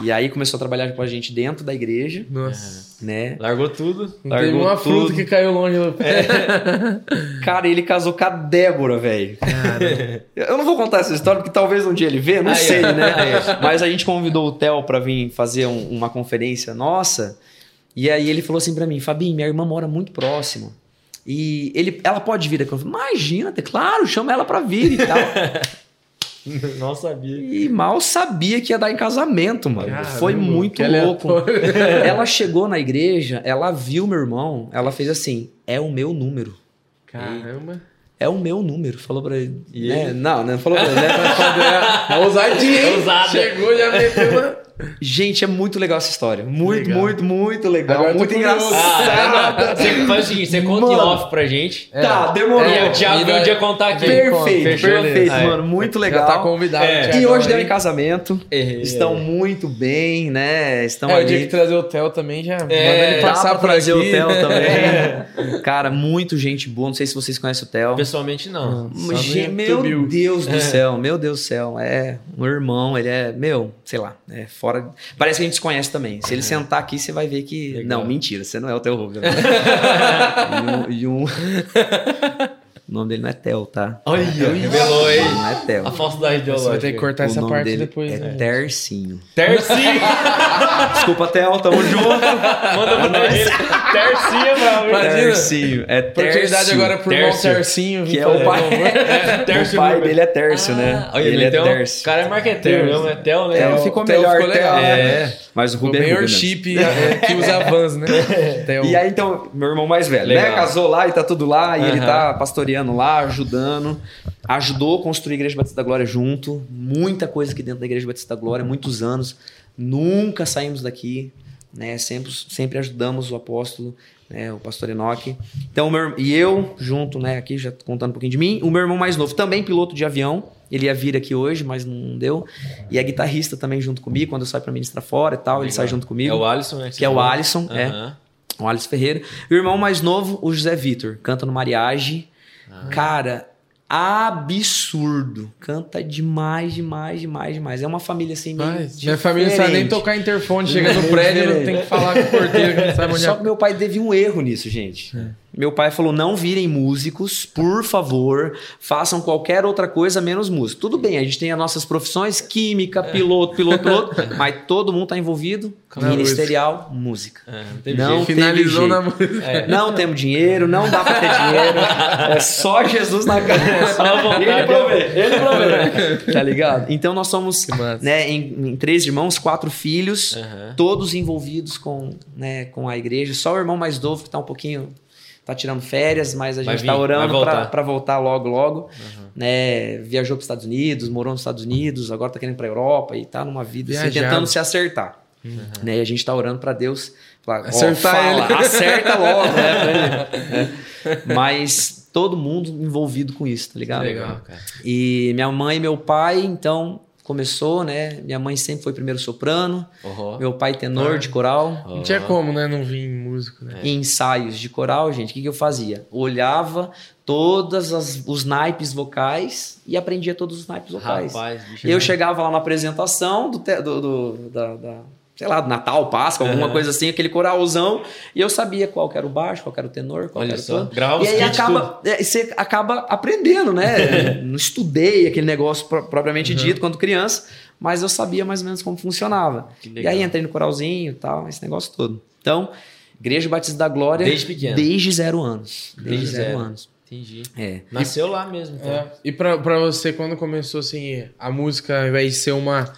E aí começou a trabalhar com a gente dentro da igreja, Nossa. né? Largou tudo. Não teve Largou uma fruta tudo. que caiu longe do pé. Cara, ele casou com a Débora, velho. Eu não vou contar essa história porque talvez um dia ele vê, não Aí, sei, ó. né? Aí, Mas a gente convidou o Theo pra vir fazer um- uma conferência nossa. E aí ele falou assim pra mim, Fabinho, minha irmã mora muito próximo. E ele, ela pode vir aqui. Eu falei, imagina, claro, chama ela pra vir e tal. Não sabia. E mal sabia que ia dar em casamento, mano. Caramba, Foi muito louco. ela chegou na igreja, ela viu meu irmão, ela fez assim: é o meu número. Caramba. É o meu número. Falou pra ele. E né? ele? Não, não falou pra ele, né? É ousadinha, hein? Ousada. Chegou, já meteu uma... Gente, é muito legal essa história. Muito, Legal. muito, muito legal. Agora eu muito engraçado. Ah, você faz o seguinte, você conta em off pra gente. Tá, demorou. E o Thiago veio um dia contar aqui. Perfeito, Fechou, perfeito, mano. Muito Já legal. tá convidado. É. E hoje deu em casamento. É. Estão muito bem, né? Estão É, o ali. dia que trazer o Theo também já manda É, ele Dá passar pra trazer aqui. o Theo também. Cara, muito gente boa. Não sei se vocês conhecem o Theo. Pessoalmente, não. Meu. Deus do É. céu, meu Deus do céu. É um irmão, ele é, meu, sei lá, é fora. Parece que a gente se conhece também. Se ele sentar aqui, você vai ver que. Legal. Não, mentira, você não é o Theo Rubio. e um. e um- O nome dele não é Theo, tá? Olha, Ele revelou, hein? Não é Theo. A falsidade Você vai ter que ideológica. cortar o essa nome parte dele depois, é né? Tercinho. Tercinho! Desculpa, Theo, tamo junto. Manda pra ele. Tercinho, bravo. Tercinho. É Oportunidade Tercio. agora pro irmão. Tercinho. Que é o pai. É, O pai dele é Tércio, né? Olha, ele é Tércio. o cara é marqueteiro mesmo, é né? Theo Theo- ficou Theo melhor, ficou legal, Theo. né? Mas o O Rubem é mesmo. Mayorship é, que usa Vans, né? Theo. E aí, então, meu irmão mais velho, Legal. né? Casou lá e tá tudo lá, e ele tá pastoreando lá, ajudando. Ajudou a construir a Igreja Batista da Glória junto. Muita coisa aqui dentro da Igreja Batista da Glória, muitos anos. Nunca saímos daqui, né? Sempre, sempre ajudamos o apóstolo, né? O pastor Enoque. Então, o meu, e eu, junto, né? Aqui, já contando um pouquinho de mim. O meu irmão mais novo, também piloto de avião. Ele ia vir aqui hoje, mas não deu. E é guitarrista também junto comigo, quando eu saio pra ministrar fora e tal, ele Legal. sai junto comigo. É o Alisson, né? que é o Alisson, é. Aham. O Alisson Ferreira. E o irmão mais novo, o José Vitor. Canta no Mariage. Ah. Cara, absurdo. Canta demais, demais, demais, demais. É uma família assim meio Mas, minha família não sabe nem tocar interfone. Chega no É prédio, diferente. tem que falar com o porteiro, que não sabe onde Só é. que meu pai teve um erro nisso, gente. Meu pai falou: não virem músicos, por favor, façam qualquer outra coisa menos música. Tudo bem, a gente tem as nossas profissões, química, piloto, piloto, piloto, mas todo mundo tá envolvido. Na ministerial, música. É, não teve Não. Finalizou na música. É. Não temos dinheiro, não dá pra ter dinheiro. É só Jesus na casa. Só a vontade ele é- provê, ele provê. Tá ligado? Então nós somos né, em, em três irmãos, quatro filhos, Aham. todos envolvidos com, né, com a igreja. Só o irmão mais novo que tá um pouquinho. Tá tirando férias, mas a Vai gente vir, tá orando pra voltar logo, logo. Né, viajou para Estados Unidos, morou nos Estados Unidos, agora tá querendo pra Europa e tá numa vida assim, tentando se acertar. Né, e a gente tá orando pra Deus. Falar, Acertar fala, ele. Acerta logo, né? né? Mas todo mundo envolvido com isso, tá ligado? Legal, cara. E minha mãe e meu pai, então, começou, né? Minha mãe sempre foi primeiro soprano, Uhum. meu pai tenor de coral. Não tinha como, né? Não vir músico, né? Em ensaios de coral, gente, o que, que eu fazia? Olhava todos os naipes vocais e aprendia todos os naipes vocais. Rapaz, bicho. Eu chegava lá na apresentação do, te- do, do- da, da- sei lá, Natal, Páscoa, alguma Aham. coisa assim, aquele coralzão, e eu sabia qual que era o baixo, qual que era o tenor, qual Olha que era o gravava E aí acaba, é, você acaba aprendendo, né? Não estudei aquele negócio pro- propriamente Uhum. dito quando criança, mas eu sabia mais ou menos como funcionava. E aí entrei no coralzinho e tal, esse negócio todo. Então, Igreja Batista da Glória. Desde pequeno. Desde zero anos. Desde, Desde zero, zero. anos. Entendi. É. Nasceu lá mesmo, então. É. E pra, pra você, quando começou, assim, a música, ao invés de ser uma,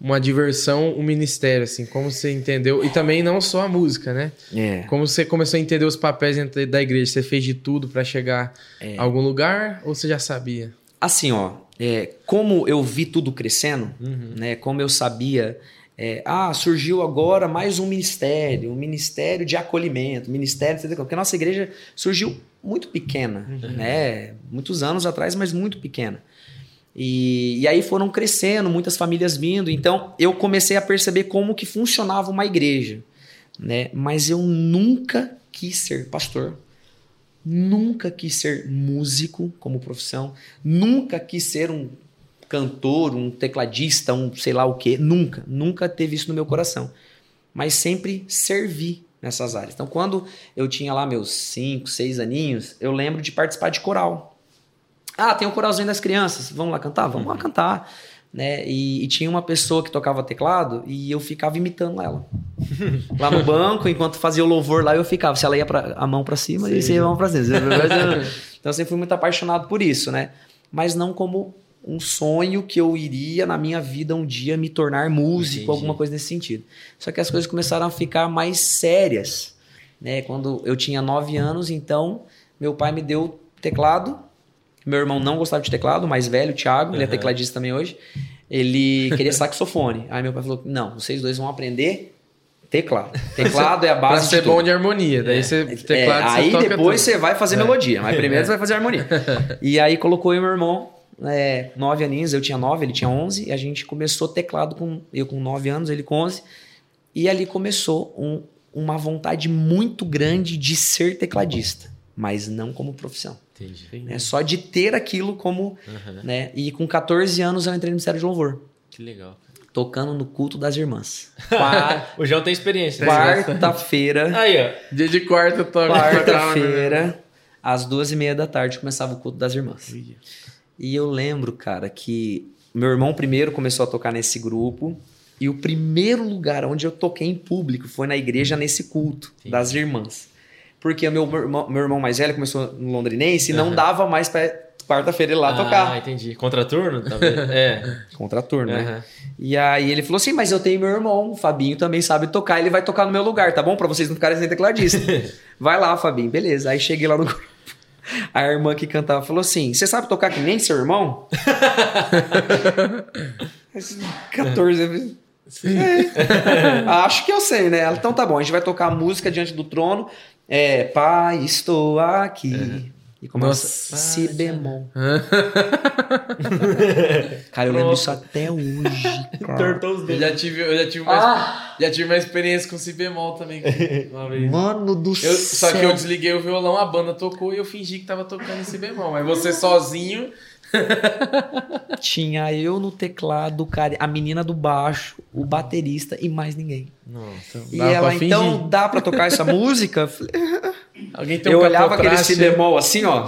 uma diversão, um ministério, assim, como você entendeu? E também não só a música, né? É. Como você começou a entender os papéis dentro da igreja? Você fez de tudo pra chegar É. a algum lugar ou você já sabia? Assim, ó, é, como eu vi tudo crescendo, Uhum. né? Como eu sabia. é, ah, surgiu agora mais um ministério, um ministério de acolhimento, ministério, porque a nossa igreja surgiu muito pequena, Uhum. né? Muitos anos atrás, mas muito pequena. E, e aí foram crescendo, muitas famílias vindo. Então eu comecei a perceber como que funcionava uma igreja, né? Mas eu nunca quis ser pastor. nunca quis ser músico como profissão, nunca quis ser um cantor, um tecladista, um sei lá o quê, nunca, nunca teve isso no meu coração. Mas sempre servi nessas áreas. Então, quando eu tinha lá meus 5, 6 aninhos, eu lembro de participar de coral. Ah, tem o coralzinho das crianças, vamos lá cantar? Vamos lá cantar. Né? E, e tinha uma pessoa que tocava teclado e eu ficava imitando ela. lá no banco, enquanto fazia o louvor lá, eu ficava. Se ela ia pra, a mão para cima, e ia a mão para cima. então, eu sempre fui muito apaixonado por isso, né? Mas não como um sonho que eu iria na minha vida um dia me tornar músico, Entendi. alguma coisa nesse sentido. Só que as coisas começaram a ficar mais sérias, né? Quando eu tinha nove anos, então meu pai me deu teclado. Meu irmão não gostava de teclado, mais velho, o Thiago, uhum. ele é tecladista também hoje. Ele queria saxofone. Aí meu pai falou: "Não, vocês dois vão aprender Teclado. Teclado é a base pra ser de bom de harmonia. Daí é, você, teclado, é, aí depois tudo. você vai fazer é. melodia, mas primeiro é. você vai fazer harmonia. e aí colocou eu e meu irmão é, nove aninhos, eu tinha nove, ele tinha onze, e a gente começou teclado com eu com nove anos, ele com onze, e ali começou um, uma vontade muito grande de ser tecladista, mas não como profissão. Entendi. É só de ter aquilo como, uhum. né? E com 14 anos eu entrei no Ministério de Louvor. Que legal. Tocando no culto das irmãs. o João tem experiência. Quarta-feira. Aí, ó. Dia de quarta, toca. Quarta-feira, às duas e meia da tarde, começava o culto das irmãs. E eu lembro, cara, que meu irmão primeiro começou a tocar nesse grupo. E o primeiro lugar onde eu toquei em público foi na igreja, nesse culto Sim. das irmãs. Porque meu, meu irmão mais velho começou no londrinense e uhum. não dava mais para quarta-feira ir lá ah, tocar. Ah, entendi. Contraturno? É. Contraturno, uhum. né? E aí ele falou assim: Mas eu tenho meu irmão, o Fabinho também sabe tocar, ele vai tocar no meu lugar, tá bom? Para vocês não ficarem sem tecladista. vai lá, Fabinho, beleza. Aí cheguei lá no grupo. A irmã que cantava falou assim: Você sabe tocar que nem seu irmão? 14 Sim. É. Acho que eu sei, né? Então tá bom, a gente vai tocar a música diante do trono. É, pai, estou aqui. É. E começa Nossa. Si bemol. cara, eu lembro isso até hoje. Cara. Eu já tive, eu já tive uma, ah. já tive uma experiência com si bemol também. Mano do eu, céu. Só que eu desliguei o violão, a banda tocou e eu fingi que tava tocando si bemol. Mas você sozinho. Tinha eu no teclado, cara, a menina do baixo, o baterista e mais ninguém. Nossa, e ela, então, dá pra tocar essa música? Alguém tem um eu olhava aquele si bemol assim, ó.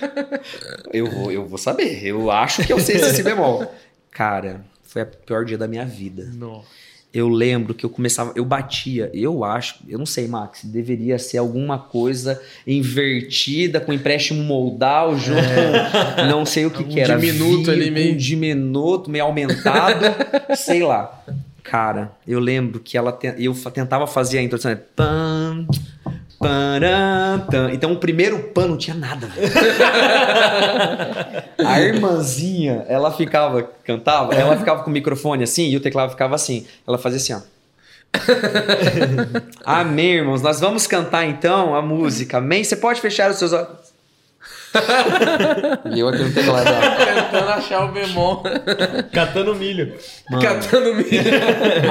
eu, vou, eu vou saber. Eu acho que eu sei esse si bemol. Cara, foi o pior dia da minha vida. Nossa. Eu lembro que eu começava, eu batia, eu acho, eu não sei, Max, deveria ser alguma coisa invertida com empréstimo modal junto, é. não sei o que, um que era. Diminuto ali meio. Um diminuto, meio aumentado, sei lá. Cara, eu lembro que ela eu tentava fazer a introdução, né? Então o primeiro pano não tinha nada. a irmãzinha, ela ficava, cantava, ela ficava com o microfone assim e o teclado ficava assim. Ela fazia assim, ó. Amém, irmãos. Nós vamos cantar então a música. Amém. Você pode fechar os seus olhos. e eu aqui no teclado. Tentando achar o bemol. Catando milho. Mano, Catando milho.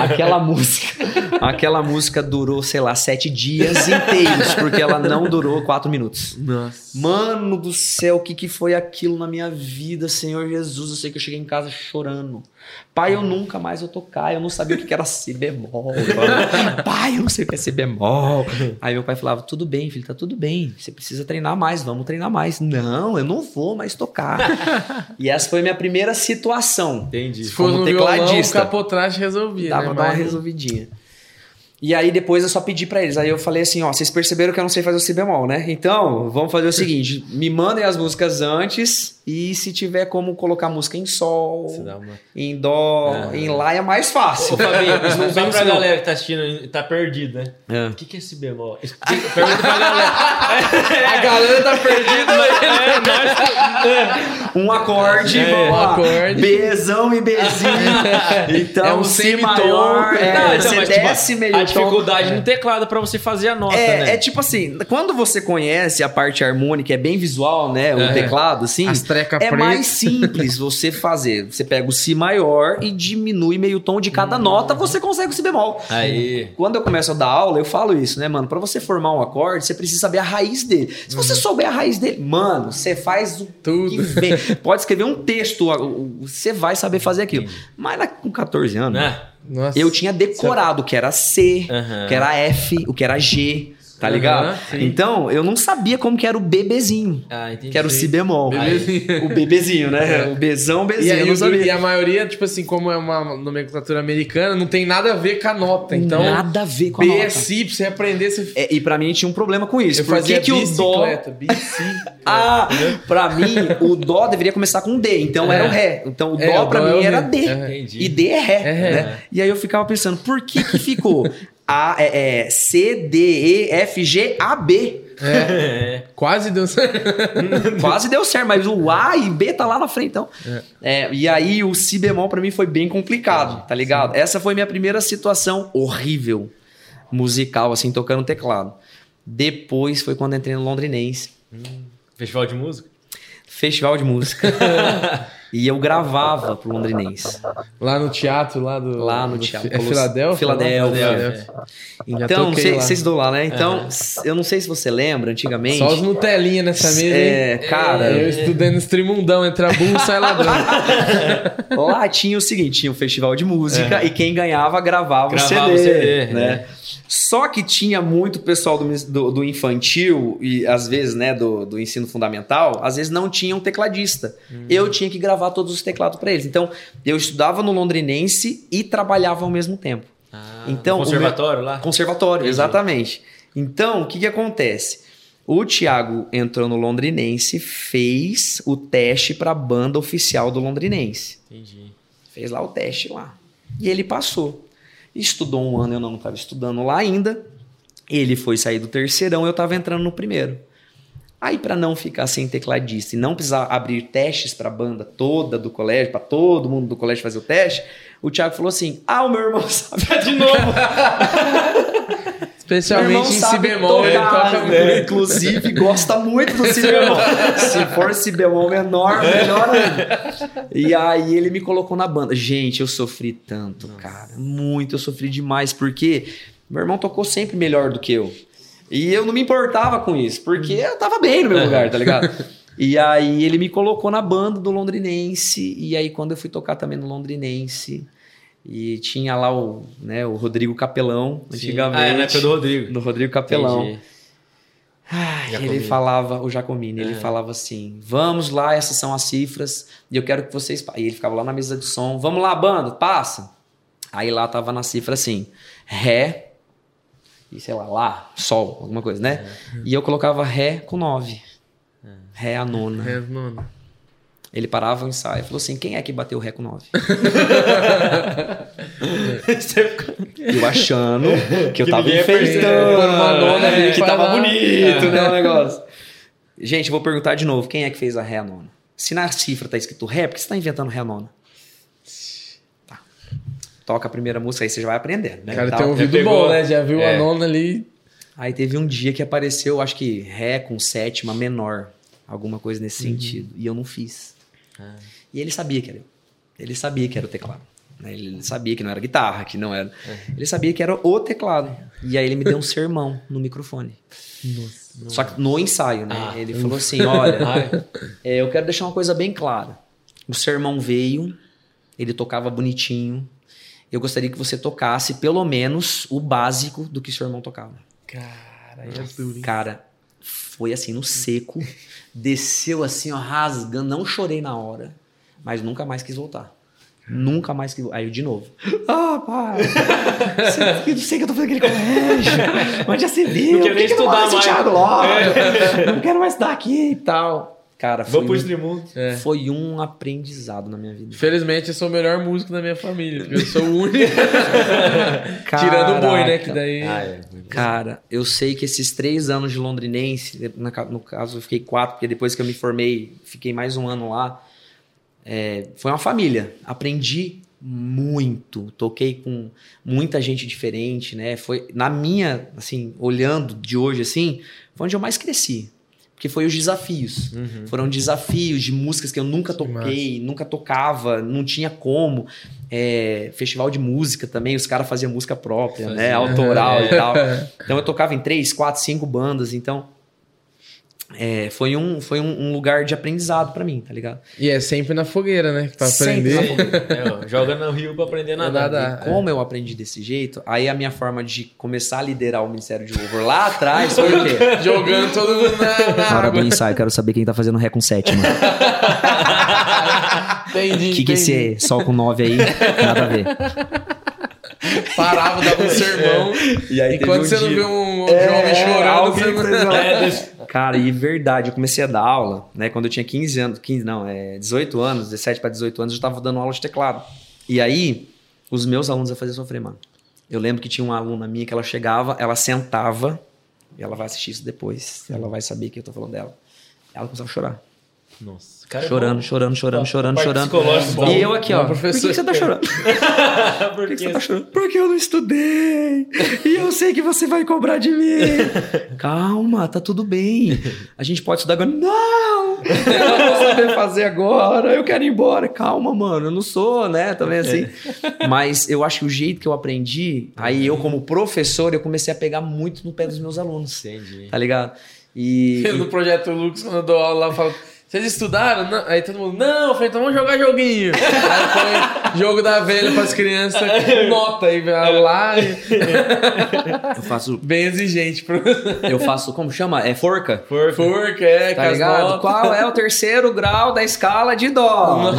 Aquela música. Aquela música durou, sei lá, sete dias inteiros, porque ela não durou quatro minutos. Nossa. Mano do céu, o que, que foi aquilo na minha vida, Senhor Jesus? Eu sei que eu cheguei em casa chorando. Pai, eu nunca mais vou tocar. Eu não sabia o que era si bemol. pai, eu não sei o que é si bemol. Aí meu pai falava: tudo bem, filho, tá tudo bem. Você precisa treinar mais, vamos treinar mais. Não, eu não vou mais tocar. e essa foi a minha primeira situação. Entendi. Se for no tecladista. Violão, o capotraste resolvia. Dava né? dar uma resolvidinha. E aí depois eu só pedi para eles. Aí eu falei assim, ó, vocês perceberam que eu não sei fazer o si bemol, né? Então, vamos fazer o seguinte, me mandem as músicas antes e se tiver como colocar música em sol, uma... em dó, é. em lá é mais fácil. Ô, Fabinho, não só pra galera que tá assistindo e tá perdido, né? É. O que, que é esse bemol? Pergunta pra galera. A galera tá perdida, mas... É, um acorde, é, um acorde. Bzão e Bzinho. Então, é um si maior, é, não, então, você mas, tipo, desce tipo, meio A dificuldade tom. no teclado pra você fazer a nota, é, né? É tipo assim, quando você conhece a parte harmônica, é bem visual, né? O teclado, assim... As treca É preta. mais simples você fazer. Você pega o Si maior e diminui meio tom de cada nota, você consegue o Si bemol. Aí. Quando eu começo a dar aula, eu falo isso, né, mano? Pra você formar um acorde, você precisa saber a raiz dele. Se você souber a raiz dele, mano, você faz o Tudo. que vem. Pode escrever um texto, você vai saber fazer aquilo. Mas lá com 14 anos, Né? Nossa. eu tinha decorado o que era C, Aham. o que era F, o que era G, tá ligado? sim. Então, eu não sabia como que era o bebezinho. Ah, entendi. Que era o si bemol. Bebezinho. O bebezinho, né? O bezão, E, bezinho, aí, eu não o- sabia. e a maioria, tipo assim, como é uma nomenclatura americana, não tem nada a ver com a nota. Então, Nada a ver com a B nota. é si, pra você aprender, você... É, e pra mim tinha um problema com isso. eu Por fazia que, que o dó. bicicleta, bici. Ah, pra mim, o dó deveria começar com D, então É. era o Ré. Então o É, dó o pra é mim o era. D. É. Entendi. E D é Ré. É Ré. né? E aí eu ficava pensando, por que que ficou A, é, é, C, D, E, F, G, A, B? É. Quase deu certo. Quase deu certo, mas o A e B tá lá na frente, então. É, e aí o Si bemol pra mim foi bem complicado, tá ligado? Essa foi minha primeira situação horrível musical, assim, tocando teclado. Depois foi quando entrei no Londrinense. Festival de música? Festival de música. e eu gravava pro Londrinense. Lá no teatro, lá do... Lá no teatro. É Filadélfia? Filadélfia. Já Então, vocês dão lá, né? Então, eu não sei se você lembra, antigamente. Só os Nutelinha nessa mesa, É, hein? cara. Eu estudando Streamundão, entra burro, sai ladrão. Lá tinha o seguinte: tinha o festival de música e quem ganhava gravava, Gravava o o CD. CD, né? Só que tinha muito pessoal do, do- do infantil e às vezes, né, do, do ensino fundamental, às vezes não tinha um tecladista. Eu tinha que gravar todos os teclados para eles. Então, eu estudava no londrinense e trabalhava ao mesmo tempo. Ah, Então, conservatório lá? Conservatório, Entendi. exatamente. Então, o que, que acontece? O Thiago entrou no Londrinense, fez o teste para a banda oficial do Londrinense. Entendi. Fez lá o teste lá. E ele passou. Estudou um ano, eu não estava estudando lá ainda. Ele foi sair do terceirão, eu estava entrando no primeiro. Aí, para não ficar sem tecladista e não precisar abrir testes para a banda toda do colégio, para todo mundo do colégio fazer o teste, o Thiago falou assim: Ah, o meu irmão sabe de novo. Especialmente em si bemol, ele toca né? muito. Inclusive, gosta muito do si bemol. Se for si bemol menor, melhor ainda. E aí ele me colocou na banda. Gente, eu sofri tanto, cara. Muito, eu sofri demais, porque meu irmão tocou sempre melhor do que eu. E eu não me importava com isso, porque eu tava bem no meu lugar, tá ligado? E aí ele me colocou na banda do Londrinense, e aí quando eu fui tocar também no Londrinense, e tinha lá o, né, o Rodrigo Capelão, Sim. antigamente. Ah, é na época do Rodrigo. Do Rodrigo Capelão. Entendi. Ai, ele falava, o Jacomini, ele É. falava assim: vamos lá, essas são as cifras, e eu quero que vocês. pa-" E ele ficava lá na mesa de som, vamos lá, banda, passa. Aí lá tava na cifra assim: Ré, e sei lá, Lá, Sol, alguma coisa, né? E eu colocava Ré com nove. Ré a nona. É, mano. Ele parava o ensaio e falou assim: quem é que bateu Ré com nove? eu achando que eu Que tava enfeitando, uma nona ali, que tava lá. bonito, né, o negócio. Gente, vou perguntar de novo, quem é que fez a Ré a nona? Se na cifra tá escrito Ré, por que você tá inventando Ré a nona? Toca a primeira música, aí você já vai aprendendo, né? Cara tem ouvido pegou. bom, né? Já viu É. a nona ali. Aí teve um dia que apareceu, acho que Ré com sétima menor, alguma coisa nesse Uhum. sentido, e eu não fiz. Ah. E ele sabia que era eu. Ele sabia que era o teclado. né? Ele sabia que não era guitarra, que não era. Ele sabia que era o teclado. E aí ele me deu um sermão no microfone. Só que no ensaio, né? Ah. ele falou assim: olha, é, eu quero deixar uma coisa bem clara. O sermão veio, ele tocava bonitinho. Eu gostaria que você tocasse pelo menos o básico do que o seu irmão tocava. Cara, é? Cara, foi assim no seco, desceu assim, ó, rasgando. Não chorei na hora, mas nunca mais quis voltar. Nunca mais quis. Aí eu de novo. Ah, pai! Você- Eu não sei que eu tô fazendo aquele colégio. Mas já se viu. Não quero por nem que que eu não estudar mando esse mais. Thiago logo? Não quero mais estar aqui e tal. Cara, foi, Vamos pro um, Streamundo. É. foi um aprendizado na minha vida. Felizmente, eu sou o melhor músico da minha família, eu sou o único. Tirando o boi, né? Que daí. Ah, é. Cara, eu sei que esses três anos de londrinense, no caso eu fiquei quatro, porque depois que eu me formei, fiquei mais um ano lá. é, foi uma família. Aprendi muito. Toquei com muita gente diferente, né? Foi na minha, assim, olhando de hoje assim, foi onde eu mais cresci. Porque foi os desafios. Uhum. Foram desafios de músicas que eu nunca toquei, nunca tocava, não tinha como. É, festival de música também, os caras faziam música própria, né? Fazia. Autoral É. e tal. Então eu tocava em três, quatro, cinco bandas. Então é, foi, um, foi um, um lugar de aprendizado pra mim, tá ligado? E é sempre na fogueira, né? Pra Sempre aprender. na É, joga no rio pra aprender a nadar. Nadar. E como eu aprendi desse jeito, aí a minha forma de começar a liderar o Ministério de Louvor lá atrás foi o quê? Jogando todo mundo na, hora do ensaio, quero saber quem tá fazendo ré com 7, mano. Entendi, O que, que entendi. esse sol com 9 aí? Nada a ver. Parava, dava um sermão. E aí teve Enquanto um você não dia- viu um É, jovem chorando, você não... É, Cara, e verdade, eu comecei a dar aula, né? Quando eu tinha 15 anos, 15 não, é 18 anos, 17 para 18 anos, eu tava dando aula de teclado. E aí, os meus alunos eu fazia sofrer, mano. Eu lembro que tinha uma aluna minha que ela chegava, ela sentava, e ela vai assistir isso depois, ela vai saber que eu tô falando dela. Ela começava a chorar. Nossa, cara é chorando, chorando, chorando, chorando, chorando. psicológica, E eu aqui, ó. Por que, você tá chorando? Por que, você tá chorando? Porque eu não estudei. E eu sei que você vai cobrar de mim. Calma, tá tudo bem. A gente pode estudar agora. Não! Eu não vou saber fazer agora. Eu quero ir embora. Calma, mano. Eu não sou, né? Também assim. Mas eu acho que o jeito que eu aprendi, aí eu, como professor, eu comecei a pegar muito no pé dos meus alunos. Entendi. Tá ligado? E. No Projeto Lux, quando eu dou aula lá, eu falo... Vocês estudaram? Não. Aí todo mundo, não, eu falei, então vamos jogar joguinho. Aí põe jogo da velha pras crianças, nota aí, lá. e- Eu faço. Bem exigente. Pro... Eu faço. Como chama? É forca? Forca. Forca, é, Tá com as ligado? notas. Qual é o terceiro grau da escala de dó?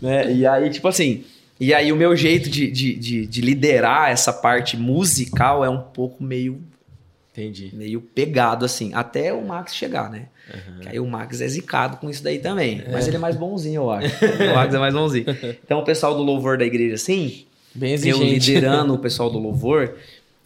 Né? E aí, tipo assim. E aí, o meu jeito de, de, de, de liderar essa parte musical é um pouco meio, Entendi. meio pegado, assim. Até o Max chegar, né? Que aí o Max é zicado com isso daí também. Mas ele é mais bonzinho, eu acho. O Max é mais bonzinho. Então, o pessoal do louvor da igreja, assim, Bem eu liderando o pessoal do louvor,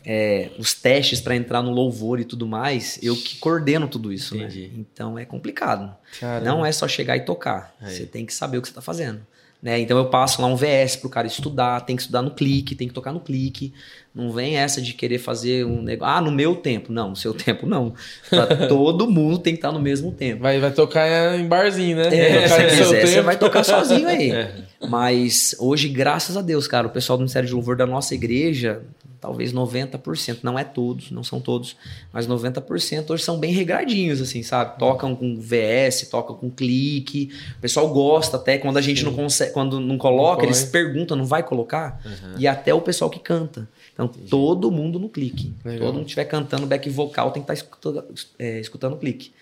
é, os testes para entrar no louvor e tudo mais, eu que coordeno tudo isso, né? Entendi. Então é complicado. Caramba. Não é só chegar e tocar. Aí. Você tem que saber o que você tá fazendo. Né? Então eu passo lá um VS pro cara estudar, tem que estudar no clique, tem que tocar no clique. Não vem essa de querer fazer um negócio. Ah, no meu tempo. Não, no seu tempo não. Pra todo mundo tem que estar no mesmo tempo. Vai, vai tocar em barzinho, né? É, se quiser, você vai tocar sozinho aí. É. Mas hoje, graças a Deus, cara, o pessoal do Ministério de Louvor da nossa igreja, talvez 90%, não é todos, não são todos, mas 90% hoje são bem regradinhos, assim, sabe? Tocam com VS, tocam com clique. O pessoal gosta até quando a gente não consegue, quando não coloca, Não eles perguntam, não vai colocar? Uhum. E até o pessoal que canta. Então, todo mundo no clique. Legal. Todo mundo que estiver cantando back vocal tem que estar escutando, é, escutando o clique.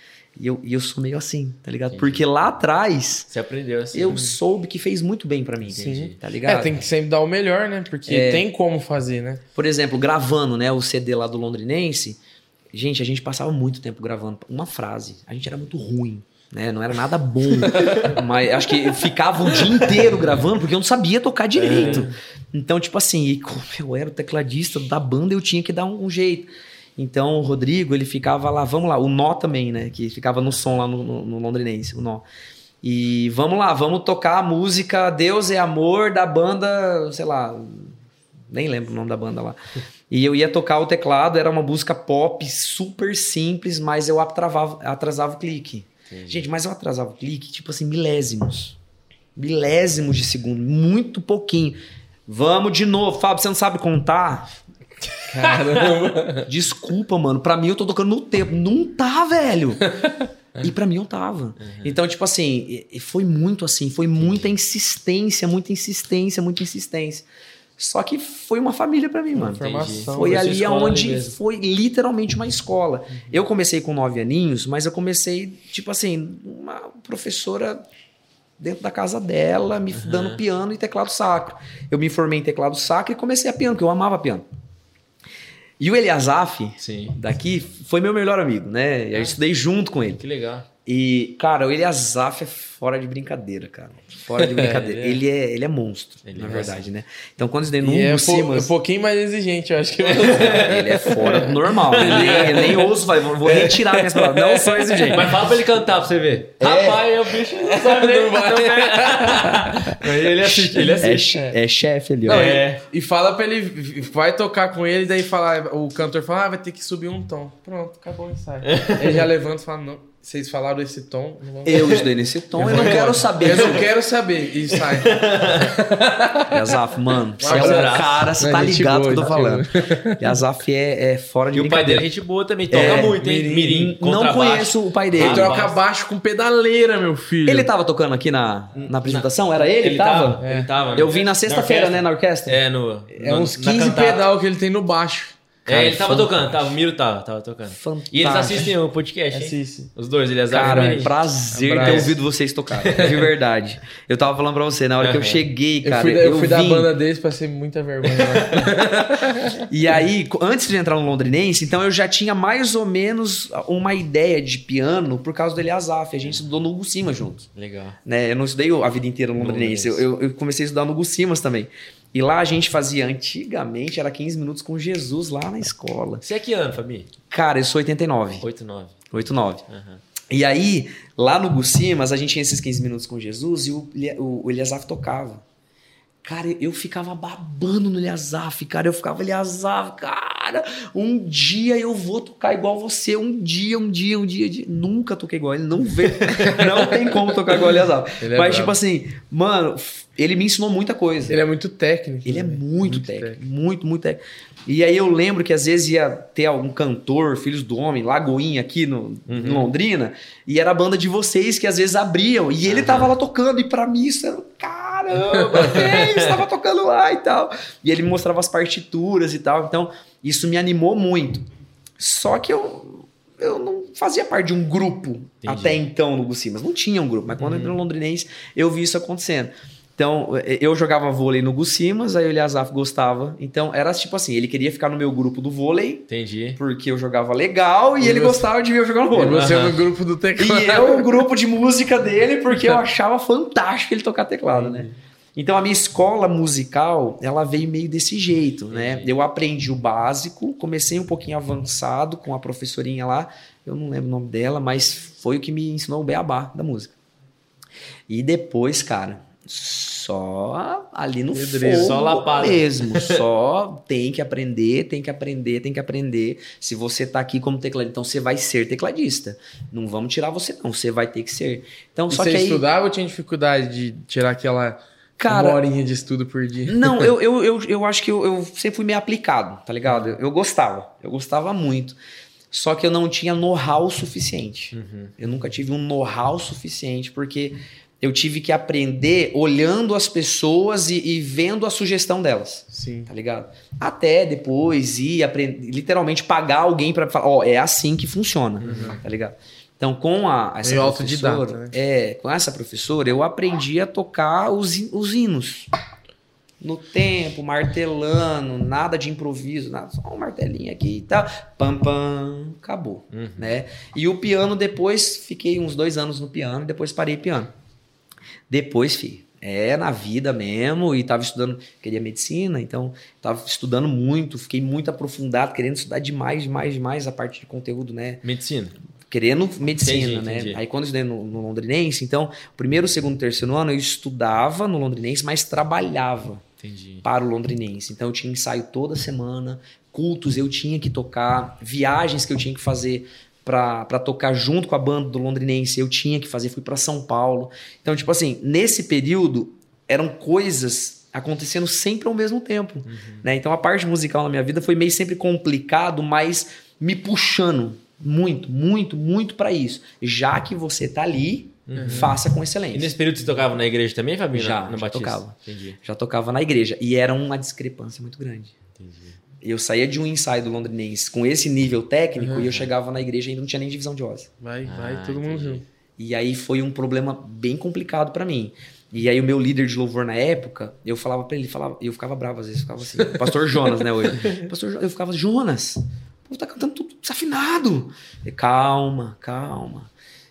E eu, e eu sou meio assim, tá ligado? Entendi. Porque lá atrás Você aprendeu assim. eu soube que fez muito bem pra mim. Sim. Tá É, ligado? tem que sempre dar o melhor, né? Porque É. tem como fazer, né? Por exemplo, gravando, né, o CD lá do Londrinense, gente, a gente passava muito tempo gravando uma frase. A gente era muito ruim. Né? Não era nada bom, mas acho que eu ficava o dia inteiro gravando porque eu não sabia tocar direito. Então, tipo assim, e como eu era o tecladista da banda, eu tinha que dar um, um jeito. Então, o Rodrigo, ele ficava lá, vamos lá, o Nó também, né? Que ficava no som lá no, no, no londrinense, o Nó. E vamos lá, vamos tocar a música Deus é Amor da banda, sei lá, nem lembro o nome da banda lá. E eu ia tocar o teclado, era uma música pop super simples, mas eu atrasava, atrasava o clique. Entendi. Gente, mas eu atrasava o clique, tipo assim, milésimos. Milésimos de segundo, muito pouquinho. Vamos de novo, Fábio, você não sabe contar? Caramba. Desculpa, mano. Pra mim eu tô tocando no tempo. Não tá, velho. E pra mim eu tava. Então, tipo assim, foi muito assim, foi muita insistência, muita insistência, muita insistência. Só que foi uma família pra mim, mano. Formação. Foi ali onde mesmo. foi literalmente uma escola. Eu comecei com nove aninhos, mas eu comecei, tipo assim, uma professora dentro da casa dela, me dando piano e teclado sacro. Eu me formei em teclado sacro e comecei a piano, porque eu amava piano. E o Eliasaf, Sim. daqui, foi meu melhor amigo, né? Eu estudei junto com ele. Que legal. E, cara, o Eliasaf é fora de brincadeira, cara. Fora de brincadeira. É, ele, é, ele é monstro, Ele na é verdade, né? Então, quando eles no E é, po- um pouquinho mais exigente, eu acho que ele é fora do normal. Ele, nem- nem ouso, vai, vou retirar minhas palavras. Não sou exigente. Mas fala pra ele cantar pra você ver. É. Rapaz, o bicho não sabe nem. Não vai. Mas ele assiste, ele É, assiste. che- é chefe ali, ó. Não, É. e, e fala pra ele, vai tocar com ele, daí fala, o cantor fala, ah, vai ter que subir um tom. Pronto, acabou o ensaio. ele já levanta e fala, não, vocês falaram esse tom, não vamos... Eu estudei nesse tom, eu não vou quero embora. saber. Eu não quero saber. E sai. Yazaf, mano, você é um cara, você Não, tá ligado do que eu tô falando. Yazaf é, é fora de E o pai dele é gente boa também, toca É, muito, hein? mirim. Mirim, Não conheço o pai dele. Ele troca baixo com pedaleira, meu filho. Ele tava tocando aqui na, na apresentação? Era ele? Ele tava? tava, ele tava. né? Eu vim na sexta-feira, né, na orquestra. É, no. É no- uns na 15 cantata. pedal que ele tem no baixo. É, ele tava Cara, tocando, tava, o Miro tava, tava tocando. Fantástico. E eles assistem o podcast, hein? Assiste. Os dois, ele é Cara, Zaga e prazer Abraço. ter ouvido vocês tocarem. De verdade. Eu tava falando pra você, na hora que eu cheguei, Eu cara, fui, da, eu fui da vim- banda deles, passei muita vergonha. lá. E aí, antes de entrar no londrinense, então eu já tinha mais ou menos uma ideia de piano por causa do Eliasaf. A gente estudou no Hugo Simas juntos. Legal. Né? Eu não estudei a vida inteira no londrinense. Eu, Londrinense. eu- eu comecei a estudar no Hugo Simas também. E lá a gente fazia, antigamente, era 15 minutos com Jesus lá na escola. Você é que ano, Fabi? Cara, eu sou 89. 8, 9. 89. Aham. E aí, lá no Gucimas, a gente tinha esses 15 minutos com Jesus e o, o, o Eliasaf tocava. Cara, eu ficava babando no Eliasaf, cara. Eu ficava, Eliasaf, cara, um dia eu vou tocar igual você. Um dia, um dia, um dia. um dia. Nunca toquei igual ele, não vê. não tem como tocar igual o Eliasaf. Ele é Mas, brabo. tipo assim, mano, ele me ensinou muita coisa. ele é muito técnico. Ele é né? muito, técnico, muito, muito técnico. E aí eu lembro que às vezes ia ter algum cantor, Filhos do Homem, Lagoinha aqui no, Uhum. em Londrina, e era a banda de vocês que às vezes abriam, e ele tava lá tocando, e pra mim isso era, caramba, velho, estava tocando lá e tal. E ele me mostrava as partituras e tal, então isso me animou muito. Só que eu, eu não fazia parte de um grupo até então no Gucimas, não tinha um grupo, mas quando eu entrei no Londrinense eu vi isso acontecendo. Então, eh, eu jogava vôlei no Gucimas, aí o Eliasaf gostava. Então, era tipo assim, ele queria ficar no meu grupo do vôlei, Entendi. porque eu jogava legal, e, E ele você- gostava de ver eu jogar no E vôlei. você no grupo do teclado. E eu, o grupo de música dele, porque eu achava fantástico ele tocar teclado, né? Então a minha escola musical, ela veio meio desse jeito, né? Eu aprendi o básico, comecei um pouquinho avançado com a professorinha lá, eu não lembro o nome dela, mas foi o que me ensinou o beabá da música. E depois, cara, só ali no Pedreiro, fogo só lapada. mesmo, só tem que aprender, tem que aprender, tem que aprender. Se você tá aqui como tecladista, então você vai ser tecladista. Não vamos tirar você não, você vai ter que ser. Então, E só você que aí estudava ou tinha dificuldade de tirar aquela Cara- uma horinha de estudo por dia? Não, eu, eu, eu, eu acho que eu, eu sempre fui meio aplicado, tá ligado? Eu, eu gostava, eu gostava muito. Só que eu não tinha know-how suficiente. Uhum. Eu nunca tive um know-how suficiente, porque eu tive que aprender olhando as pessoas e, e vendo a sugestão delas, Sim. tá ligado? Até depois ir aprender, literalmente pagar alguém pra falar, ó, é assim que funciona, tá ligado? Então, com a, essa Meio professora, né? é, com essa professora, eu aprendi a tocar os, os hinos. No tempo, martelando, nada de improviso, nada, só um martelinho aqui e tal. Pam, pam, acabou, Uhum. né? E o piano depois, fiquei uns dois anos no piano, depois parei piano. Depois, fi, é na vida mesmo, e tava estudando, queria medicina, então tava estudando muito, fiquei muito aprofundado, querendo estudar demais, demais, demais a parte de conteúdo, né? Medicina. querendo medicina, Entendi, né? entendi. Aí quando eu estudei no, no Londrinense, então, primeiro, segundo, terceiro ano, eu estudava no Londrinense, mas trabalhava Entendi. para o Londrinense. Então eu tinha ensaio toda semana, cultos eu tinha que tocar, viagens que eu tinha que fazer para tocar junto com a banda do Londrinense, eu tinha que fazer, fui para São Paulo. Então, tipo assim, nesse período eram coisas acontecendo sempre ao mesmo tempo, né? Então a parte musical na minha vida foi meio sempre complicado, mas me puxando muito, muito, muito para isso. Já que você tá ali, faça com E excelência. nesse período você tocava na igreja também, Fabinho? Já, na, na já Batista? tocava. Entendi. Já tocava na igreja e era uma discrepância muito grande. Entendi. Eu saía de um ensaio do Londrinense com esse nível técnico Uhum. e eu chegava na igreja e ainda não tinha nem divisão de voz. Vai, vai, Ah, todo mundo junto. E aí foi um problema bem complicado pra mim. E aí o meu líder de louvor na época, eu falava pra ele, falava, eu ficava bravo às vezes, ficava assim, pastor Jonas, né, hoje. Pastor, eu ficava, Jonas, o povo tá cantando tudo desafinado. Eu, calma, calma.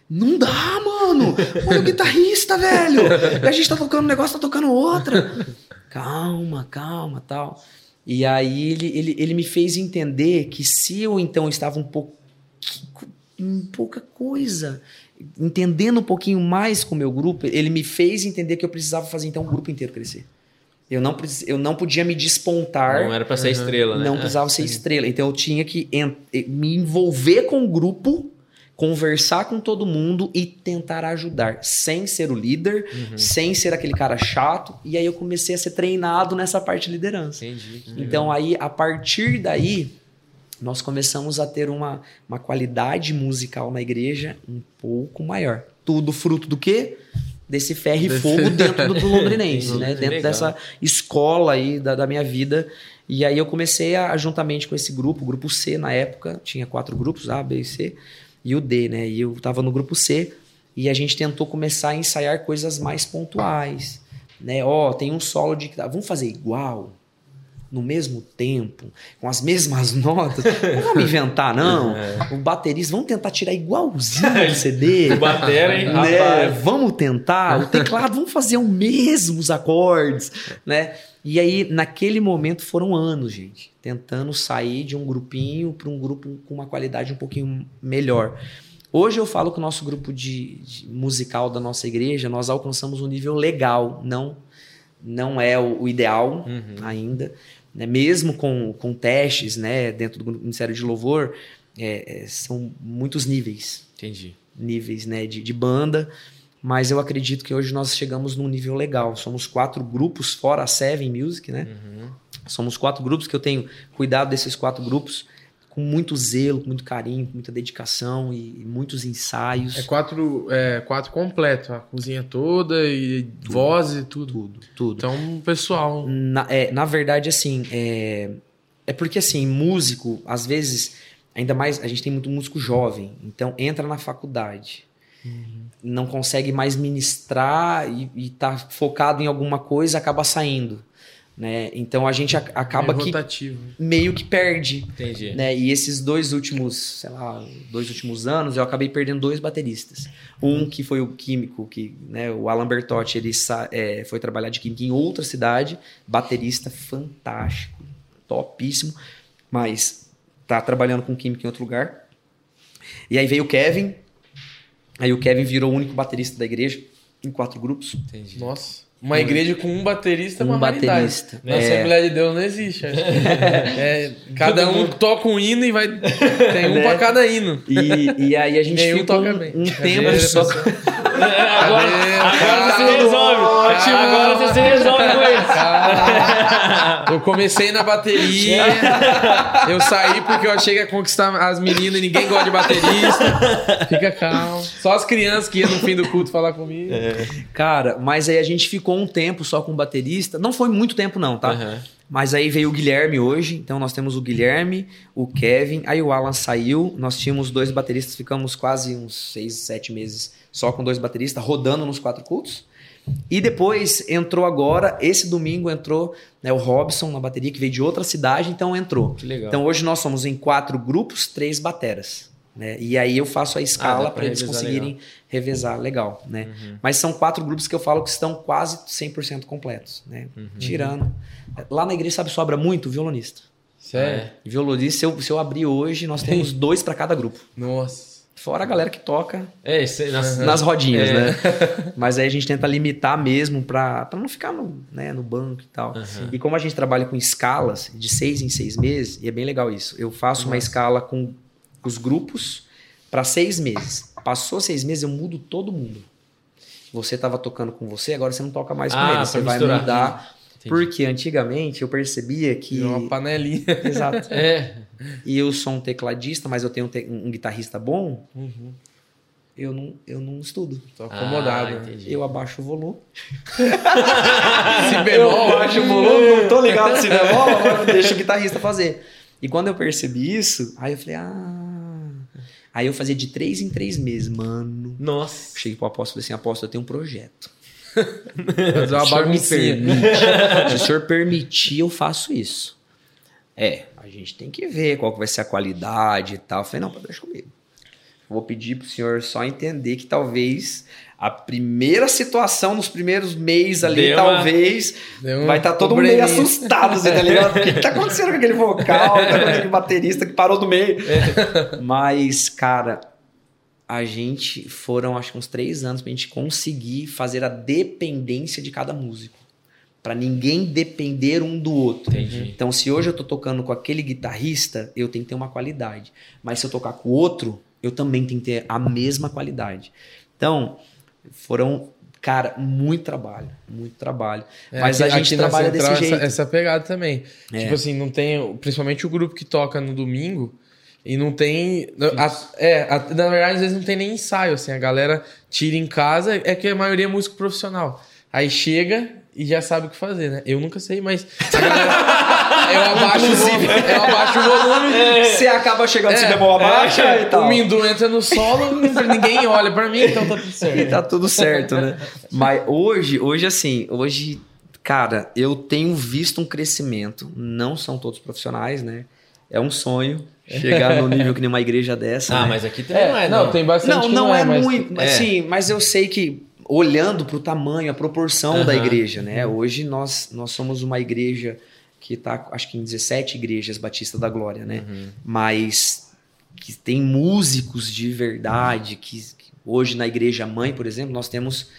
Não dá, mano! Olha o guitarrista, velho! E a gente tá tocando um negócio, tá tocando outra. Calma, calma, tal. E aí ele, ele, ele me fez entender que se eu então estava um pouco em pouca coisa, entendendo um pouquinho mais com o meu grupo, ele me fez entender que eu precisava fazer então o grupo inteiro crescer. Eu não, eu não podia me despontar, Não era pra ser estrela, né? não É. precisava ser estrela. Então eu tinha que en- me envolver com o grupo, conversar com todo mundo e tentar ajudar, sem ser o líder, Uhum. sem ser aquele cara chato. E aí eu comecei a ser treinado nessa parte de liderança. Entendi. Então aí, a partir daí, nós começamos a ter uma, uma qualidade musical na igreja um pouco maior. Tudo fruto do quê? Desse ferro e fogo dentro do, do londrinense, né? Dentro Legal. dessa escola aí da, da minha vida. E aí eu comecei a, juntamente com esse grupo, o grupo C na época, tinha quatro grupos, A, B e C, e o D, né? E eu tava no grupo C, e a gente tentou começar a ensaiar coisas mais pontuais, né? Ó, tem um solo de guitarra, vamos fazer igual? No mesmo tempo, com as mesmas notas. Não vamos inventar, não. O baterista, vamos tentar tirar igualzinho do CD. O batera, hein? Né? Rapaz. Vamos tentar. O teclado, vamos fazer os mesmos acordes, né? E aí, naquele momento, foram anos, gente, tentando sair de um grupinho para um grupo com uma qualidade um pouquinho melhor. Hoje eu falo que o nosso grupo de, de musical da nossa igreja, nós alcançamos um nível legal, não não é o, o ideal ainda, né? mesmo com, com testes né, dentro do Ministério de Louvor, é, é, são muitos níveis, Entendi. níveis né, de, de banda, mas eu acredito que hoje nós chegamos num nível legal. Somos quatro grupos, fora a Seven Music, né? Somos quatro grupos que eu tenho cuidado desses quatro grupos com muito zelo, com muito carinho, com muita dedicação e, e muitos ensaios. É quatro, é, quatro completo, a cozinha toda e voz e tudo. tudo, tudo. Então, pessoal. Na, é, na verdade, assim, é, é porque assim, músico, às vezes, ainda mais, a gente tem muito músico jovem, então entra na faculdade, não consegue mais ministrar e, e tá focado em alguma coisa, acaba saindo. Né? Então a gente acaba meio que rotativo. meio que perde. Entendi. Né? E esses dois últimos, sei lá, dois últimos anos, eu acabei perdendo dois bateristas. Um que foi o químico, que, né, o Alan Bertotti, ele é, foi trabalhar de química em outra cidade, baterista fantástico, topíssimo, mas tá trabalhando com química em outro lugar. E aí veio o Kevin, aí o Kevin virou o único baterista da igreja, em quatro grupos. Entendi. Nossa. Uma igreja com um baterista é uma Um raridade. baterista. Na É. Assembleia de Deus não existe. acho. É, cada um toca um hino e vai. Tem um Né? pra cada hino. E, e aí a gente Nenhum toca um, bem. um tempo só... pessoa? agora, agora você resolve. ótimo. Agora você se resolve com isso. Eu comecei na bateria. Eu saí porque eu achei que ia conquistar as meninas e ninguém gosta de baterista. Fica calmo. Só as crianças que iam no fim do culto falar comigo. Cara, mas aí a gente ficou um tempo só com baterista. Não foi muito tempo, não, tá? Aham. Mas aí veio o Guilherme hoje. Então nós temos o Guilherme, o Kevin. Aí o Alan saiu. Nós tínhamos dois bateristas. Ficamos quase uns seis, sete meses só com dois bateristas, rodando nos quatro cultos. E depois entrou agora, esse domingo entrou né, o Robson na bateria, que veio de outra cidade, então entrou. Que legal. Então hoje nós somos em quatro grupos, três bateras. Né? E aí eu faço a Ah, escala pra para eles conseguirem revezar legal. Né? Uhum. Mas são quatro grupos que eu falo que estão quase 100% completos. Né? Uhum. Tirando. Lá na igreja, sabe, sobra muito violonista. Sério? É. Violonista, se eu, se eu abrir hoje, nós temos dois para cada grupo. Nossa. Fora a galera que toca É, nas- nas rodinhas, É. né? Mas aí a gente tenta limitar mesmo pra, pra não ficar no, né, no banco e tal. Aham. E como a gente trabalha com escalas de seis em seis meses, e é bem legal isso. Eu faço uma escala com os grupos para seis meses. Passou seis meses, eu mudo todo mundo. Você estava tocando com você, agora você não toca mais com Ah, ele. Você vai misturar. mudar. Entendi. Porque antigamente eu percebia que. Virou uma panelinha. Exato. É. E eu sou um tecladista, mas eu tenho um, te- um guitarrista bom, Uhum. eu não, eu não estudo. Tô acomodado. Ah, né? Eu abaixo o volume. Se bemol. Eu baixo o volume, não tô ligado se bemol, agora deixa o guitarrista fazer. E quando eu percebi isso, aí eu falei, ah. Aí eu fazia de três em três meses, mano. Nossa. Cheguei pro apóstolo e falei assim: apóstolo, eu tenho um projeto. Se o senhor me baguncinha. permite, se o senhor permitir, eu faço isso. É, a gente tem que ver qual que vai ser a qualidade e tal. Eu falei, não, pode deixar comigo. vou pedir pro senhor só entender que talvez a primeira situação nos primeiros meses ali, Deu talvez, vai estar todo mundo meio assustado, você tá ligado? O que, que tá acontecendo com aquele vocal, tá com aquele baterista que parou do meio? Mas, cara, a gente foram acho que uns três anos pra gente conseguir fazer a dependência de cada músico. Pra ninguém depender um do outro. Entendi. Então, se hoje eu tô tocando com aquele guitarrista, eu tenho que ter uma qualidade. Mas se eu tocar com o outro, eu também tenho que ter a mesma qualidade. Então, foram, cara, muito trabalho, muito trabalho. É, Mas aqui- a gente trabalha desse Central jeito. Essa, essa pegada também. É. Tipo assim, não tem. Principalmente o grupo que toca no domingo. E não tem. a- é, a- na verdade, às vezes não tem nem ensaio, assim. A galera tira em casa, é que a maioria é músico profissional. Aí chega e já sabe o que fazer, né? Eu nunca sei, mas. a galera- eu, abaixo o volume, eu abaixo o volume. Você acaba chegando É, se bemol abaixo é, e tal. O Mindu entra no solo, ninguém olha pra mim, então tá tudo certo. E tá tudo certo, né? Mas hoje, hoje assim, hoje, cara, eu tenho visto um crescimento. Não são todos profissionais, né? É um sonho chegar no nível que nem uma igreja dessa. Ah, né? mas aqui também não é, não, não. tem bastante Não, que não, é, mas- muito. é. Assim, mas eu sei que olhando para o tamanho, a proporção da igreja, né? Hoje nós, nós somos uma igreja que está, acho que em 17 igrejas Batista da Glória, né? Uhum. Mas que tem músicos de verdade, que, que hoje na igreja mãe, por exemplo, nós temos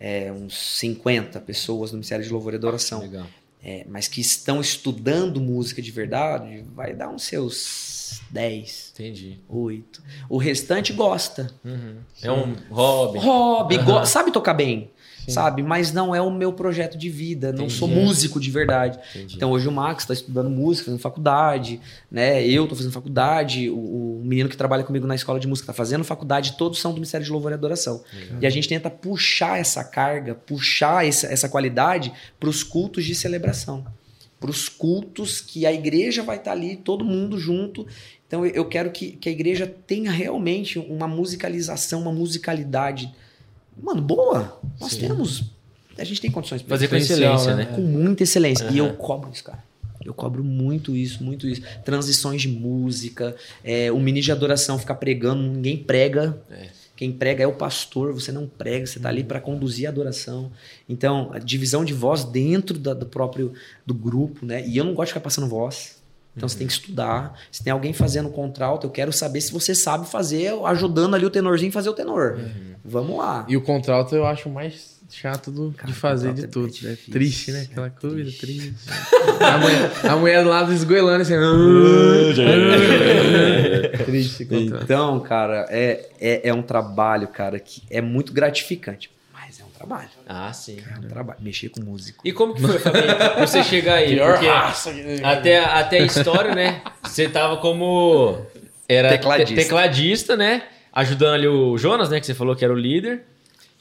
é, uns 50 pessoas no Ministério de Louvor e Adoração. Legal. É, mas que estão estudando música de verdade, vai dar uns seus 10, Entendi. 8. O restante gosta. Uhum. É um hobby. Hobby, go- sabe tocar bem, sabe? Mas não é o meu projeto de vida, não sou músico de verdade. Entendi. Então hoje o Max está estudando música, fazendo faculdade, né? Eu estou fazendo faculdade, o, o menino que trabalha comigo na escola de música está fazendo faculdade, todos são do Ministério de Louvor e Adoração. E a gente tenta puxar essa carga, puxar essa, essa qualidade para os cultos de celebração. Para os cultos que a igreja vai estar ali, todo mundo junto. Então eu- eu quero que, que a igreja tenha realmente uma musicalização, uma musicalidade. Mano, boa. Nós Sim. temos. A gente tem condições para Fazer com excelência, né? né? com muita excelência. E eu cobro isso, cara. Eu cobro muito isso, muito isso. Transições de música, é, o ministro de adoração ficar pregando, ninguém prega. É. Quem prega é o pastor, você não prega, você tá ali para conduzir a adoração. Então, a divisão de voz dentro da- do próprio do grupo, né? E eu não gosto de ficar passando voz. Então você tem que estudar. Se tem alguém fazendo contralto, eu quero saber se você sabe fazer, ajudando ali o tenorzinho a fazer o tenor. Vamos lá. E o contralto eu acho o mais chato do- Cara, de fazer de é tudo. difícil, É triste, né? cara, Aquela coisa triste. triste. a, mulher, a mulher lá do esgoelando assim. triste contralto. Então, cara, é, é, é um trabalho, cara, que é muito gratificante. Mas é um trabalho. Ah, sim. É um trabalho. Mexer com músico. E como que foi, Fabinho, você chegar aí? Pior Porque raça que- até, até a história, né? Você tava como... Era Tecladista. te- tecladista, né? Ajudando ali o Jonas, né? Que você falou que era o líder.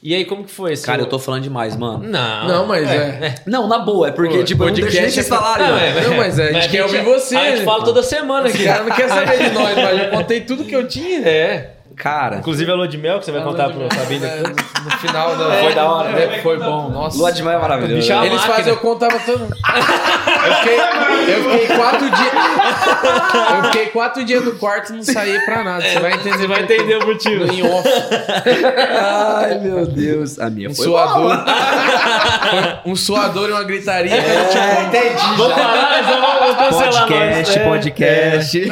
E aí, como que foi? esse Cara, seu- eu tô falando demais, mano. Não. Não, mas é. Não, na boa, é porque, Pô, tipo, eu não deixo nem podcast vocês é pra- falarem. Não, mano. é, Não, mas a gente quer ouvir você, A gente né? fala toda semana aqui. Esse cara não quer saber de nós, mas eu contei tudo que eu tinha. É. Cara, Inclusive a lua de mel que você vai contar pro Fabinho É, no, final da. Foi da hora, É, Foi bom. Nossa. lua de mel é maravilhoso. Bicho, a Eles máquina. fazem, eu contava todo. Eu fiquei, eu fiquei quatro dias. Eu fiquei quatro dias no quarto e não saí pra nada. Você vai entender. Você vai entender o motivo. Em off. Ai, meu Deus. A minha Um foi suador. Um suador e uma gritaria. É, entendi. Vamos parar, nós vamos, vamos cancelar Podcast, nós. É. podcast.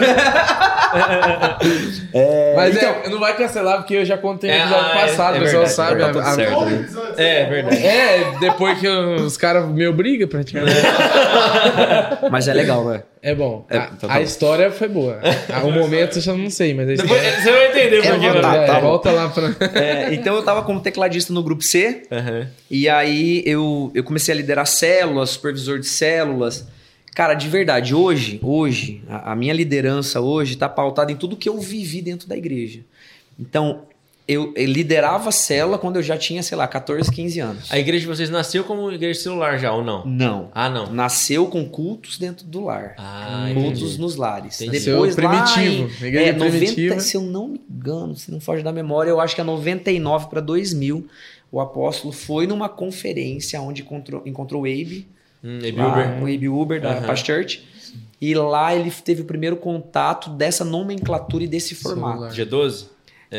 Mas então- é, não vai cancelar porque eu já contei no É, episódio ah, é, passado, é o pessoal verdade, sabe. tá a- a- certo, né? É, é verdade. É, depois que os caras me obrigam praticamente. Mas é legal, né? É bom. É, A, tá a bom. história foi boa. O momento eu já não sei, mas a Depois você vai entender É, por quê, tá. É, tá bom. volta lá pra. É, então eu tava como tecladista no grupo C. Aham. E aí eu, eu comecei a liderar células, supervisor de células. Cara, de verdade, hoje, hoje, a, a minha liderança hoje tá pautada em tudo que eu vivi dentro da igreja. Então, eu, eu liderava a célula quando eu já tinha, sei lá, 14, 15 anos. A igreja de vocês nasceu como igreja celular já, ou não? Não. Ah, não. Nasceu com cultos dentro do lar. Ah, cultos entendi. nos lares. Entendi. Depois Seu lá primitivo. em, Igreja é, 90, primitiva. se eu não me engano, se não foge da memória, eu acho que é 99 para 2000, o apóstolo foi numa conferência onde encontrou, encontrou o Abe, Hum, e lá, Bilber. o Abe Uber da. Past Church, e lá ele teve o primeiro contato dessa nomenclatura e desse formato. Celular. G12?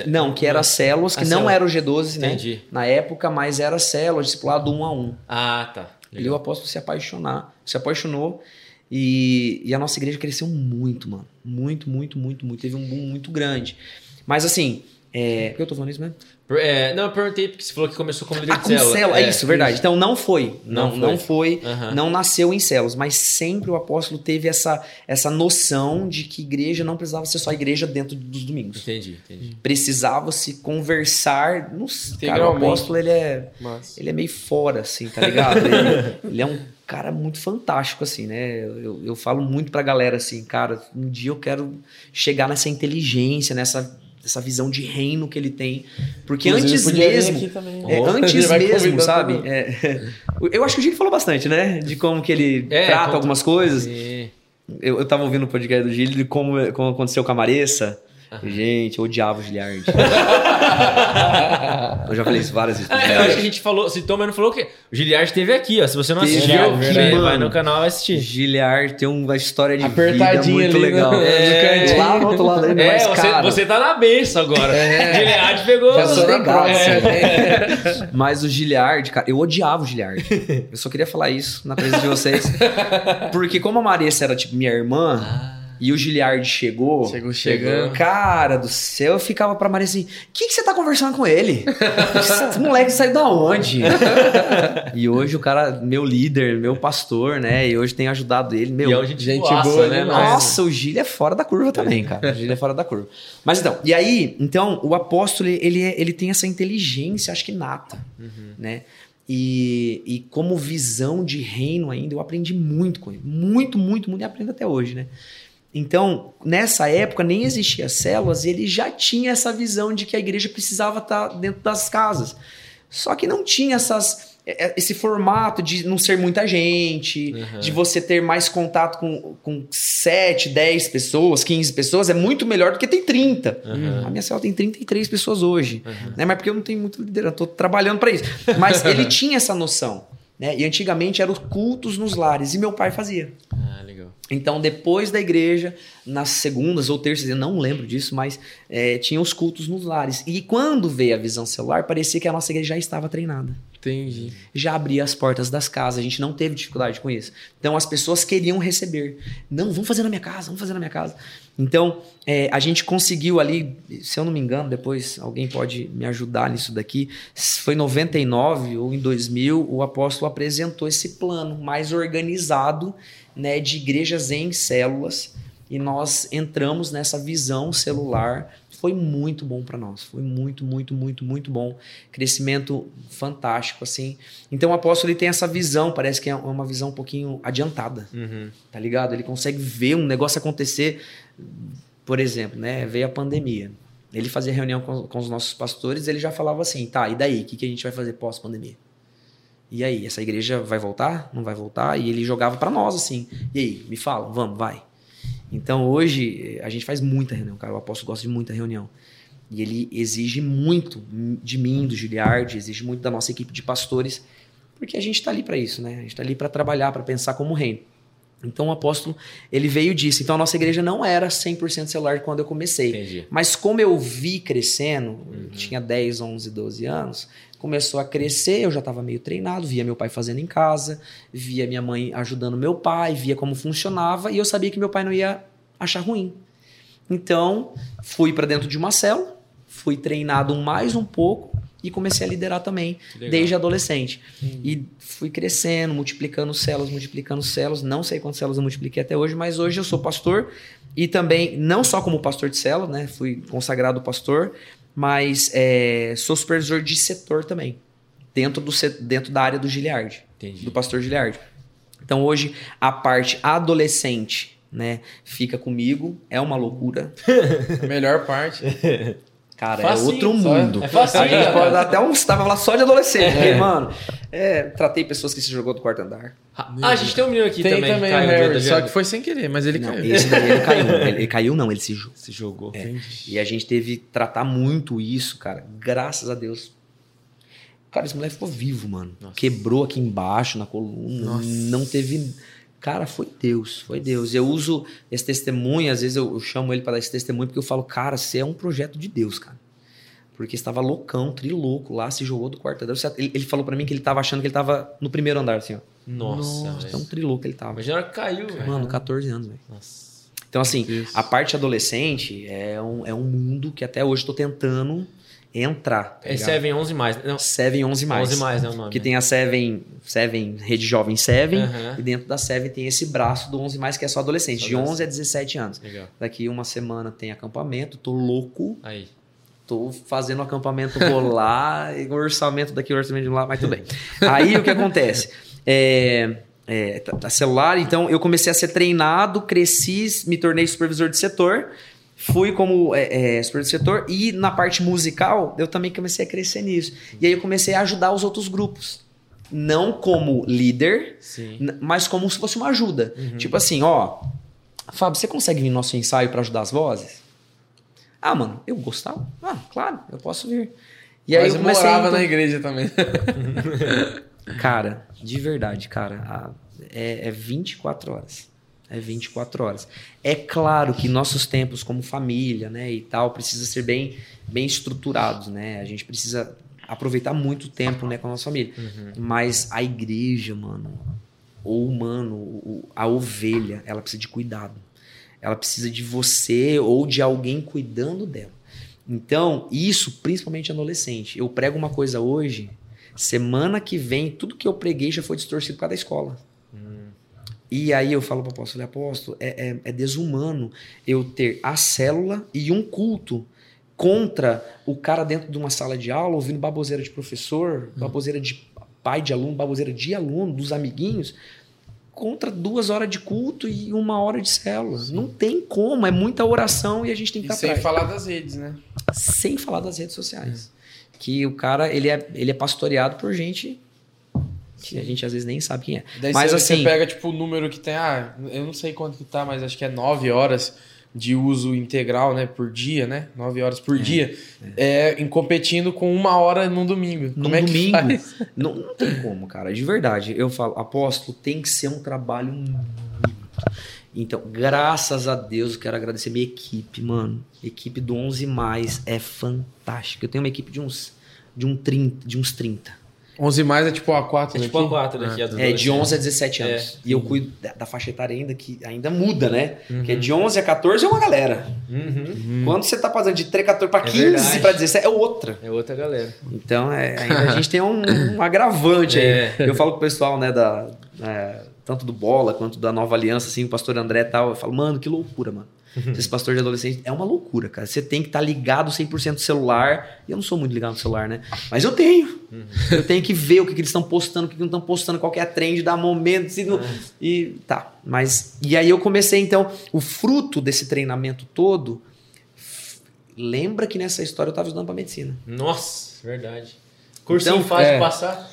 Não, que era células, que Ah, não célula. era o G12, né? Entendi. Na época, mas era célula, discipulado um a um. Ah, tá. E o apóstolo se apaixonar, se apaixonou e, e a nossa igreja cresceu muito, mano. Muito, muito, muito, muito. Teve um boom muito grande. Mas assim, é... Por que eu tô falando isso mesmo? É, não, eu perguntei porque você falou que começou como líder Ah, de com célula. célula, é, isso, verdade. Então não foi. Não Não, foi. não foi. Aham. Não nasceu em células, mas sempre o apóstolo teve essa, essa noção de que igreja não precisava ser só igreja dentro dos domingos. Entendi, entendi. Precisava se conversar. Não, cara, o apóstolo ele é, ele é meio fora, assim, tá ligado? Ele, ele é um cara muito fantástico, assim, né? Eu, eu falo muito pra galera assim, cara, um dia eu quero chegar nessa inteligência, nessa essa visão de reino que ele tem. Porque Inclusive, antes mesmo. É, Ó, antes mesmo, sabe? É, eu acho que o Gil falou bastante, né? De como que ele É, trata algumas coisas. Eu, eu tava ouvindo o podcast do Gil de como, como aconteceu com a Maressa. Gente, eu odiava o Giliard. eu já falei isso várias vezes. Ah, eu acho que a gente falou, citou, mas não falou o quê? O Giliard esteve aqui, ó. Se você não Teve assistiu, aqui, vai, mano. vai no canal vai assistir. Giliard tem uma história de vida muito ali legal. no- no É, cantinho. lá no outro lado aí, É, mas, você, cara, você tá na benção agora. Giliard pegou. Já sou legal. É. Mas o Giliard, cara, eu odiava o Giliard. Eu só queria falar isso na presença de vocês. Porque como a Marissa era tipo minha irmã e o Giliard chegou, Chegou chegando. Cara do céu, eu ficava pra Maria assim: o que, que você tá conversando com ele? Esse moleque saiu da onde? e hoje o cara, meu líder, meu pastor, né? E hoje tem ajudado ele. Meu, E é um gente, Gente boaça, boa né? demais. nossa, o Gil é fora da curva também, cara. O Gil é fora da curva. Mas então, e aí, então, o apóstolo, ele, é- ele tem essa inteligência, acho que nata, né? E, e como visão de reino ainda, eu aprendi muito com ele. Muito, muito, muito, e aprendo até hoje, né? Então, nessa época, nem existia células, e ele já tinha essa visão de que a igreja precisava estar dentro das casas. Só que não tinha essas, é- é- esse formato de não ser muita gente, Uhum. de você ter mais contato com, com 7, 10 pessoas, 15 pessoas, é muito melhor do que tem 30. Uhum. A minha célula tem 33 pessoas hoje. Uhum. Né? Mas porque eu não tenho muito liderança, tô trabalhando para isso. Mas ele tinha essa noção. Né? E antigamente eram os cultos nos lares, e meu pai fazia. Ah, legal. Então, depois da igreja, nas segundas ou terças, eu não lembro disso, mas é, tinha os cultos nos lares. E quando veio a visão celular, parecia que a nossa igreja já estava treinada. Entendi. Já abria as portas das casas, a gente não teve dificuldade com isso. Então, as pessoas queriam receber. Não, vamos fazer na minha casa, vamos fazer na minha casa. Então, é, a gente conseguiu ali, se eu não me engano, depois alguém pode me ajudar nisso daqui, foi em 99 ou em 2000, o apóstolo apresentou esse plano mais organizado né, de igrejas em células e nós entramos nessa visão celular. Foi muito bom para nós, foi muito, muito, muito, muito bom. Crescimento fantástico, assim. Então o apóstolo ele tem essa visão, parece que é uma visão um pouquinho adiantada, Uhum. tá ligado? Ele consegue ver um negócio acontecer. Por exemplo, né? Veio a pandemia. Ele fazia reunião com, com os nossos pastores, ele já falava assim, tá, e daí? O que, que a gente vai fazer pós-pandemia? E aí, essa igreja vai voltar? Não vai voltar? E ele jogava para nós assim. E aí, me fala, vamos, vai. Então hoje a gente faz muita reunião, cara. O apóstolo gosta de muita reunião. E ele exige muito de mim, do Giliard, exige muito da nossa equipe de pastores, porque a gente está ali para isso, né? A gente está ali para trabalhar, para pensar como reino. Então o apóstolo, ele veio disso. Então a nossa igreja não era 100% celular quando eu comecei. Entendi. Mas como eu vi crescendo, eu tinha 10, 11, 12 anos, começou a crescer, eu já estava meio treinado, via meu pai fazendo em casa, via minha mãe ajudando meu pai, via como funcionava e eu sabia que meu pai não ia achar ruim. Então, fui para dentro de uma célula, fui treinado mais um pouco e comecei a liderar também, desde adolescente. E fui crescendo, multiplicando células, multiplicando células. Não sei quantas células eu multipliquei até hoje, mas hoje eu sou pastor e também, não só como pastor de célula, né? Fui consagrado pastor, mas é, sou supervisor de setor também, dentro, do, dentro da área do Giliard, Entendi. do pastor Giliard. Então hoje a parte adolescente, né, fica comigo, é uma loucura. A melhor parte. Cara, Facinho, é outro mundo. é facinho, a gente cara. pode dar até um. Tava lá só de adolescente. Porque, mano, é, tratei pessoas que se jogou do quarto andar. Ah, a gente tem um menino aqui Tem também. também, caiu Harry, só que foi sem querer, mas ele Não, caiu. esse daí ele caiu. Ele, ele caiu, não, ele se jogou. Se jogou. É. E a gente teve que tratar muito isso, cara. Graças a Deus. Cara, esse moleque ficou vivo, mano. Nossa. Quebrou aqui embaixo na coluna. Nossa. Não teve. Cara, foi Deus, foi Deus. Eu uso esse testemunho, às vezes eu, eu chamo ele para dar esse testemunho, porque eu falo, cara, você é um projeto de Deus, cara. Porque estava loucão, trilouco lá, se jogou do quarto andar. Ele, ele falou pra mim que ele tava achando que ele tava no primeiro andar, assim, ó. Nossa, Nossa, tão trilouco ele tava. Imagina a hora que caiu, velho. Mano, 14 anos, velho. Nossa. Então, assim, Isso. a parte adolescente é um, é um mundo que até hoje eu tô tentando entrar. Tá É ligado? Seven 11 mais. Não, Seven 11 mais. 11 mais, né, o nome. Que tem a Seven, Seven, Rede Jovem Seven, Aham. e dentro da Seven tem esse braço do 11 mais que é só adolescente, Só de 11 a adolescente. 17 anos. Legal. Daqui uma semana tem acampamento, tô louco, Aí. tô fazendo acampamento rolar, e o orçamento daqui, o orçamento de lá, mas tudo bem. Aí o que acontece? É, é, tá, tá celular, então eu comecei a ser treinado, cresci, me tornei supervisor de setor, fui como é, é, setor e na parte musical eu também comecei a crescer nisso. E aí eu comecei a ajudar os outros grupos. Não como líder, Sim. Mas como se fosse uma ajuda. Tipo assim, ó, Fábio, você consegue vir no nosso ensaio para ajudar as vozes? Ah, mano, eu gostava. Ah, claro, eu posso vir. E aí Mas eu morava na igreja também. Cara, de verdade, cara, é, é 24 horas. É 24 horas. É claro que nossos tempos como família, né, e tal, precisa ser bem, bem estruturados, né? A gente precisa aproveitar muito tempo, né, com a nossa família. Mas a igreja, mano, ou mano, o- a ovelha, ela precisa de cuidado. Ela precisa de você ou de alguém cuidando dela. Então, isso principalmente adolescente. Eu prego uma coisa hoje, semana que vem, tudo que eu preguei já foi distorcido por causa da escola. E aí eu falo para o apóstolo, apóstolo, é, é, é desumano eu ter a célula e um culto contra o cara dentro de uma sala de aula, ouvindo baboseira de professor, baboseira de pai de aluno, baboseira de aluno, dos amiguinhos, contra duas horas de culto e uma hora de célula. Não tem como, é muita oração e a gente tem que estar sem falar das redes, né? Sem falar das redes sociais. Que o cara, ele é, ele é pastoreado por gente que a gente às vezes nem sabe quem é. Daí Mas você, assim, você pega, tipo, o número que tem, ah, eu não sei quanto que tá, mas acho que é 9 horas de uso integral, né, por dia, né? 9 horas por dia. É, em competindo com uma hora num domingo. Num Como é que domingo. faz? Não, não tem como, cara. De verdade. Eu falo, apóstolo, tem que ser um trabalho muito. Então, graças a Deus, eu quero agradecer minha equipe, mano. Equipe do 11 mais é fantástica. Eu tenho uma equipe de uns de um 30, de uns 30. 11 mais é tipo a 4 É tipo a 4 daqui. a do É de adolescente. 11 a 17 anos. E eu cuido da, da faixa etária ainda que ainda muda, né? Uhum. Que é de 11 a 14 é uma galera. Uhum. Quando você tá fazendo de 3 14 para É 15 verdade. para 17 é outra. É outra galera. Então, é, ainda a gente tem um, um agravante É. aí. Eu falo com o pessoal, né, da, é, tanto do Bola quanto da Nova Aliança, assim, o pastor André e tal. Eu falo, mano, que loucura, mano. Esse pastor de adolescente é uma loucura, cara. Você tem que estar ligado 100% no celular. E eu não sou muito ligado no celular, né? Mas eu tenho. Eu tenho que ver o que, que eles estão postando, o que, que não estão postando, qual que é a trend, dar momento. Se não- E tá. Mas. E aí eu comecei, então, o fruto desse treinamento todo. Lembra que nessa história eu estava estudando para medicina. Nossa, verdade. Cursinho Então, fácil é. passar?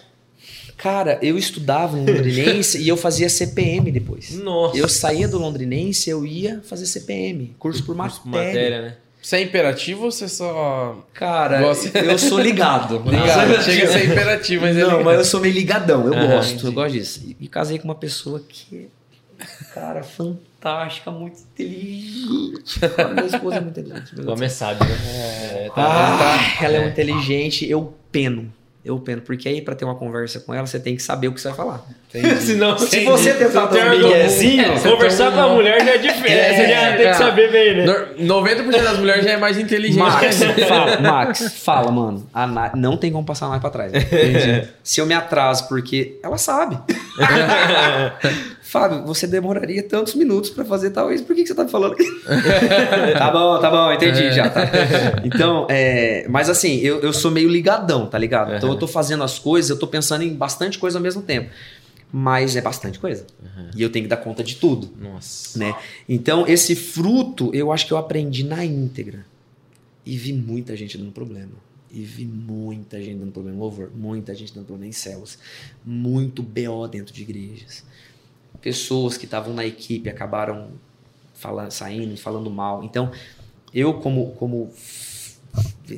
Cara, eu estudava no Londrinense e eu fazia CPM depois. Nossa. Eu saía do Londrinense, eu ia fazer CPM, curso por matéria. Matéria, né? Você é imperativo ou você só. Cara, Gosta- eu sou ligado. Ligado? Chega a ser imperativo, mas é Não, ligado. mas eu sou meio ligadão, eu Aham, gosto, entendi. eu gosto disso. E, casei com uma pessoa que, cara, fantástica, muito inteligente. Cara, minha esposa é muito inteligente. O homem sabe, né? É, tá Ah, ela é, muito inteligente, eu peno. Eu peno, porque aí pra ter uma conversa com ela, você tem que saber o que você vai falar. Senão, Se você tentar tem dar um miguezinho, É, conversar tem com a mulher já é diferente. É, você já tem é. que saber bem, né? Nor- 90% das mulheres já é mais inteligente Max, fala, Max, fala, mano. A Na- não tem como passar mais pra trás. velho. Se eu me atraso, porque ela sabe. Fábio, você demoraria tantos minutos pra fazer tal isso, por que, que você tá me falando aqui? tá bom, tá bom, entendi já. Tá. Então, é, mas assim, eu, eu sou meio ligadão, tá ligado? Então eu tô fazendo as coisas, eu tô pensando em bastante coisa ao mesmo tempo. Mas é bastante coisa. E eu tenho que dar conta de tudo Nossa. né? Então, esse fruto eu acho que eu aprendi na íntegra. E vi muita gente dando problema. E vi muita gente dando problema em louvor, muita gente dando problema em céus, muito BO dentro de igrejas. Pessoas que estavam na equipe acabaram falando, saindo, falando mal. Então, eu como como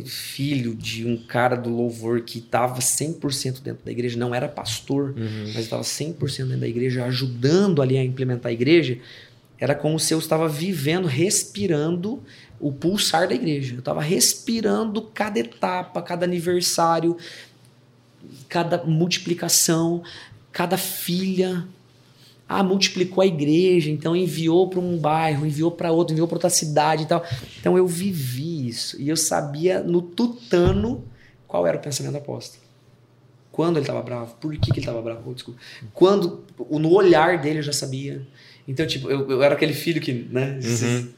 filho de um cara do louvor que estava 100% dentro da igreja, não era pastor, Uhum. mas estava 100% dentro da igreja, ajudando ali a implementar a igreja, era como se eu estava vivendo, respirando o pulsar da igreja. Eu estava respirando cada etapa, cada aniversário, cada multiplicação, cada filha. Ah, multiplicou a igreja, então enviou para um bairro, enviou para outro, enviou para outra cidade e tal. Então eu vivi isso e eu sabia no tutano qual era o pensamento apóstolo. Quando ele estava bravo, por que, que ele estava bravo, oh, desculpa. Quando, no olhar dele eu já sabia. Então, tipo, eu, eu era aquele filho que, né? Uhum.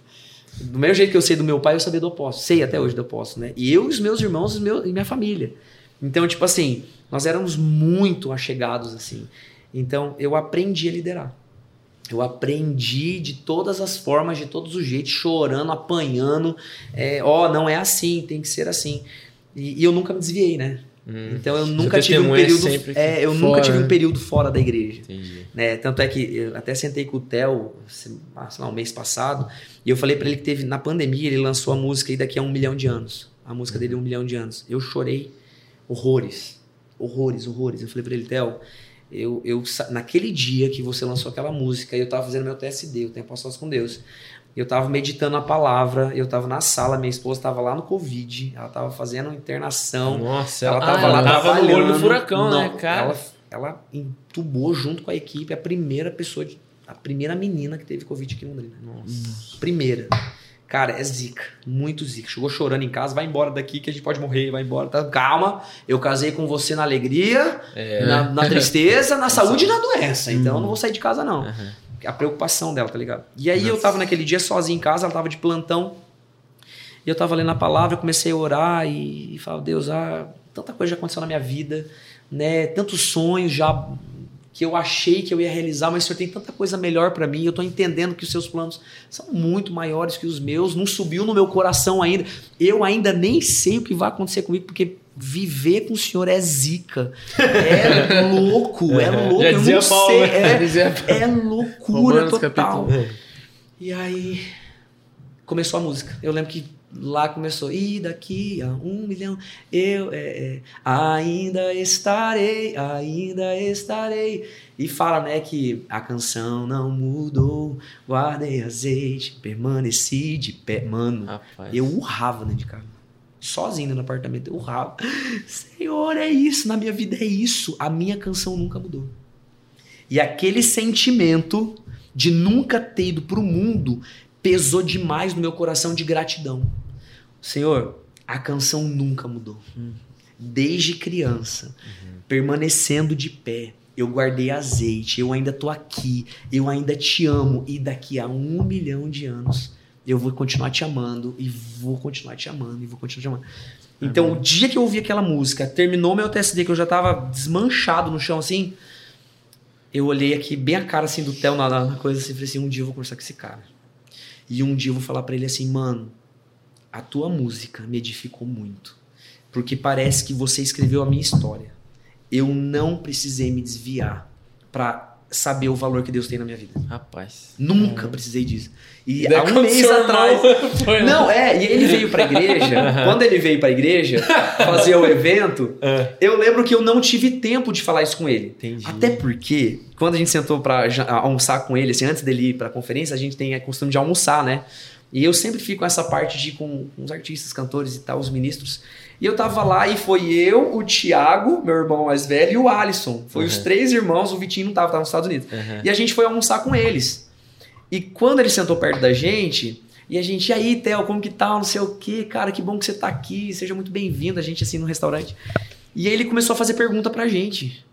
Do mesmo jeito que eu sei do meu pai, eu sabia do apóstolo. Sei até hoje do apóstolo, né? E eu e os meus irmãos e, meu, e minha família. Então, tipo assim, nós éramos muito achegados, assim. Então, eu aprendi a liderar. Eu aprendi de todas as formas, de todos os jeitos, chorando, apanhando. É, ó, não é assim, tem que ser assim. E, e eu nunca me desviei, né? Hum, então eu nunca tive um período. É, eu fora, nunca tive um período fora da igreja. Entendi. Né? Tanto é que eu até sentei com o Theo, sei lá, um mês passado, e eu falei para ele que teve, na pandemia, ele lançou a música aí daqui a um milhão de anos. A música dele é um milhão de anos. Eu chorei horrores. Horrores, horrores. Eu falei para ele, Theo, eu, eu, naquele dia que você lançou aquela música, eu tava fazendo meu TSD, o Tempo Sós com Deus. Eu tava meditando a palavra, eu tava na sala, minha esposa tava lá no Covid, ela tava fazendo internação. Nossa, ela, ela tava ah, lá ela. Tava no olho do furacão, Não, né, cara? Ela, ela entubou junto com a equipe a primeira pessoa, de, a primeira menina que teve Covid aqui em Londrina. Nossa. Primeira. Cara, é zica. Muito zica. Chegou chorando em casa, vai embora daqui que a gente pode morrer, vai embora. Tá? Calma, eu casei com você na alegria, é. na, na, tristeza, na saúde e na doença. Então eu não vou sair de casa, não. Uhum. A preocupação dela, tá ligado? E aí Nossa. eu tava naquele dia sozinho em casa, ela tava de plantão. E eu tava lendo a palavra, comecei a orar e, e falava, Deus, ah, tanta coisa já aconteceu na minha vida, né? Tantos sonhos já que eu achei que eu ia realizar, mas o Senhor tem tanta coisa melhor para mim. Eu estou entendendo que os seus planos são muito maiores que os meus. Não subiu no meu coração ainda. Eu ainda nem sei o que vai acontecer comigo, porque viver com o Senhor é zica. É louco, é louco. Já eu não Paulo, sei. Né? É, é loucura Romanos, total. E aí começou a música. Eu lembro que lá começou, e daqui a um milhão eu é, é, ainda estarei, ainda estarei. E fala, né, que a canção não mudou, guardei azeite, permaneci de pé. Mano, Rapaz. eu urrava dentro de casa. Sozinho no apartamento, eu urrava. Senhor, é isso, na minha vida é isso. A minha canção nunca mudou. E aquele sentimento de nunca ter ido pro mundo pesou demais no meu coração de gratidão. Senhor, a canção nunca mudou. Desde criança, uhum. permanecendo de pé, eu guardei azeite, eu ainda tô aqui, eu ainda te amo, e daqui a um milhão de anos eu vou continuar te amando, e vou continuar te amando, e vou continuar te amando. Então, o dia que eu ouvi aquela música, terminou meu TSD, que eu já tava desmanchado no chão assim, eu olhei aqui bem a cara assim do Theo na, na coisa assim, falei assim, um dia eu vou conversar com esse cara. E um dia eu vou falar para ele assim, mano, a tua música me edificou muito. Porque parece que você escreveu a minha história. Eu não precisei me desviar para saber o valor que Deus tem na minha vida. Rapaz. Nunca é. precisei disso. E há um mês atrás. Foi, não, é, e ele veio pra igreja. quando ele veio pra igreja fazer o evento, é. eu lembro que eu não tive tempo de falar isso com ele. Entendi. Até porque, quando a gente sentou pra almoçar com ele, assim, antes dele ir pra conferência, a gente tem a costume de almoçar, né? E eu sempre fico com essa parte de ir com, com os artistas, cantores e tal, os ministros. E eu tava lá e foi eu, o Thiago, meu irmão mais velho, e o Alisson. Foi uhum. os três irmãos, o Vitinho não tava, tava nos Estados Unidos. Uhum. E a gente foi almoçar com eles. E quando ele sentou perto da gente, e a gente, e aí, Theo, como que tá? Não sei o quê, cara, que bom que você tá aqui, seja muito bem-vindo, a gente assim no restaurante. E aí ele começou a fazer pergunta pra gente.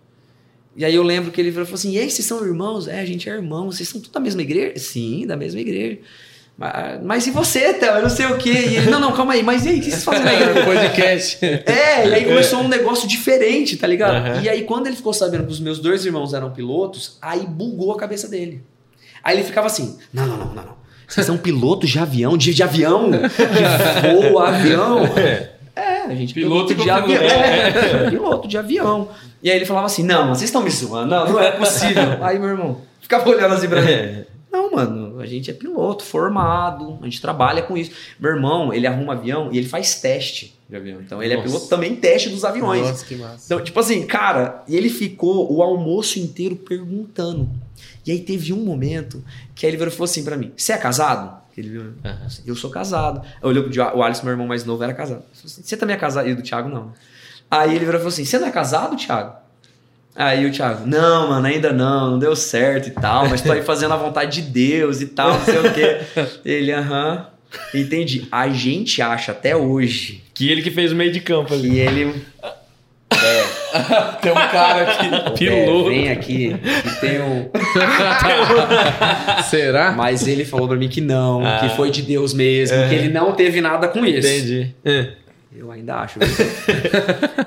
E aí eu lembro que ele falou assim: e aí, vocês são irmãos? É, a gente é irmão, vocês são tudo da mesma igreja? Sim, da mesma igreja. Mas, mas e você, Théo? Eu não sei o quê. E ele, não, não, calma aí. Mas e aí, o que vocês fazem aí? podcast. É, e aí começou um negócio diferente, tá ligado? Uhum. E aí, quando ele ficou sabendo que os meus dois irmãos eram pilotos, aí bugou a cabeça dele. Aí ele ficava assim: não, não, não, não, não. Vocês são pilotos de avião, de, de avião, que voa avião. É, a gente piloto, piloto de avião. É, piloto de avião. E aí ele falava assim: não, vocês estão me zoando, não, não é possível. Aí, meu irmão, ficava olhando assim pra mim. Não, mano, a gente é piloto, formado, a gente trabalha com isso. Meu irmão, ele arruma avião e ele faz teste de avião. Então ele é Nossa. piloto também teste dos aviões. Nossa, que massa. Então, tipo assim, cara, e ele ficou o almoço inteiro perguntando. E aí teve um momento que aí ele virou e falou assim pra mim: Você é casado? Ele assim, eu sou casado. Eu olhei pro o Alisson, meu irmão mais novo, era casado. Assim, Você também é casado? E o do Thiago, não. Aí ele virou e falou assim: Você não é casado, Thiago? Aí o Thiago, não, mano, ainda não, não deu certo e tal, mas tô aí fazendo a vontade de Deus e tal, não sei o quê. Ele, aham, entendi. A gente acha até hoje Que ele que fez o meio de campo ali. que ele Tem um cara aqui, Piloto. É, vem aqui e tem um. Será? Mas ele falou pra mim que não, Ah. que foi de Deus mesmo, que ele não teve nada com isso. Entendi. É. Eu ainda acho.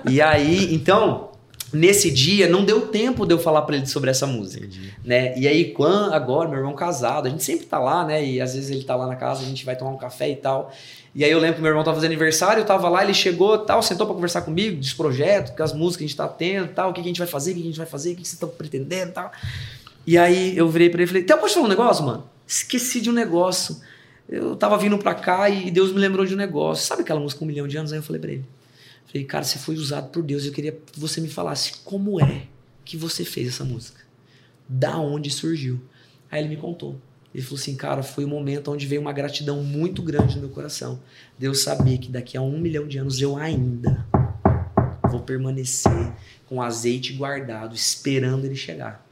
e aí, então, nesse dia não deu tempo de eu falar pra ele sobre essa música, Entendi. né? E aí, quando agora meu irmão casado, a gente sempre tá lá, né? E às vezes ele tá lá na casa, a gente vai tomar um café e tal. E aí eu lembro que meu irmão tava fazendo aniversário, eu tava lá, ele chegou, tal, sentou pra conversar comigo dos projetos, com as músicas que a gente tá tendo, tal, o que, que a gente vai fazer, o que, a gente vai fazer, o que, que vocês estão pretendendo, tal. E aí eu virei pra ele e falei: "Então, posso falar um negócio, mano? Esqueci de um negócio. Eu tava vindo pra cá e Deus me lembrou de um negócio. Sabe aquela música Um Milhão de Anos? Aí eu falei pra ele. Falei, cara, você foi usado por Deus. Eu queria que você me falasse como é que você fez essa música. Da onde surgiu. Aí ele me contou. Ele falou assim, cara, foi um momento onde veio uma gratidão muito grande no meu coração. Deus saber que daqui a um milhão de anos eu ainda vou permanecer com azeite guardado, esperando ele chegar.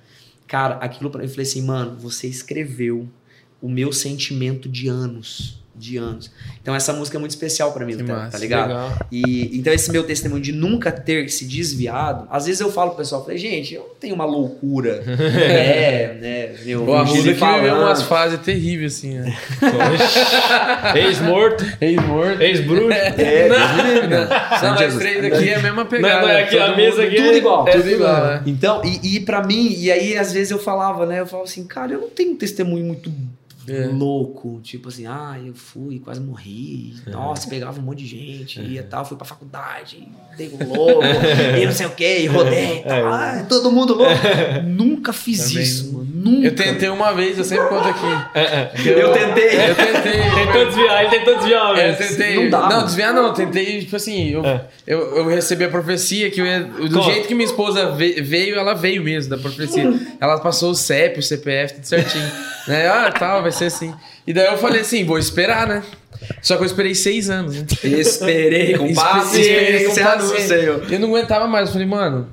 Cara, aquilo pra mim, eu falei assim, mano, você escreveu o meu sentimento de anos. De anos. Então essa música é muito especial pra mim, Que tá, massa, tá ligado? Legal. E então esse meu testemunho de nunca ter se desviado, às vezes eu falo pro pessoal, falei, gente, eu não tenho uma loucura, é, né, meu, O Arruda que falando. umas fases terríveis, assim, né? Ex-morto, Ex-morto. ex-bruxo. É, né? Não, Santo nós Jesus. três aqui é a mesma pegada. Não, não, aqui a mesa aqui tudo igual. É, Tudo igual, né? Então, e, e para mim, e aí às vezes eu falava, né? Eu falava assim, cara, eu não tenho um testemunho muito É. louco. Tipo assim, ah, eu fui, quase morri. Nossa, pegava um monte de gente, ia tal, fui pra faculdade, dei um louco, e não sei o que, e rodei. Tal, ah, todo mundo louco. Nunca fiz Também isso, mano. Nunca. Eu tentei uma vez, eu sempre conto aqui. Eu tentei. Eu tentei. Tentou desviar, ele tentou desviar É, eu tentei. Não Não, dá, mano. desviar não. Eu tentei, tipo assim, eu, É. eu, eu recebi a profecia que eu ia- do Como? jeito que minha esposa ve- veio, ela veio mesmo da profecia. ela passou o CEP, o CPF, tudo certinho. né? Ah, tal, vai ser assim. E daí eu falei assim, vou esperar, né? Só que eu esperei seis anos, né? Esperei com paciência, anúncio, paciência. eu. Não aguentava mais, eu falei, mano.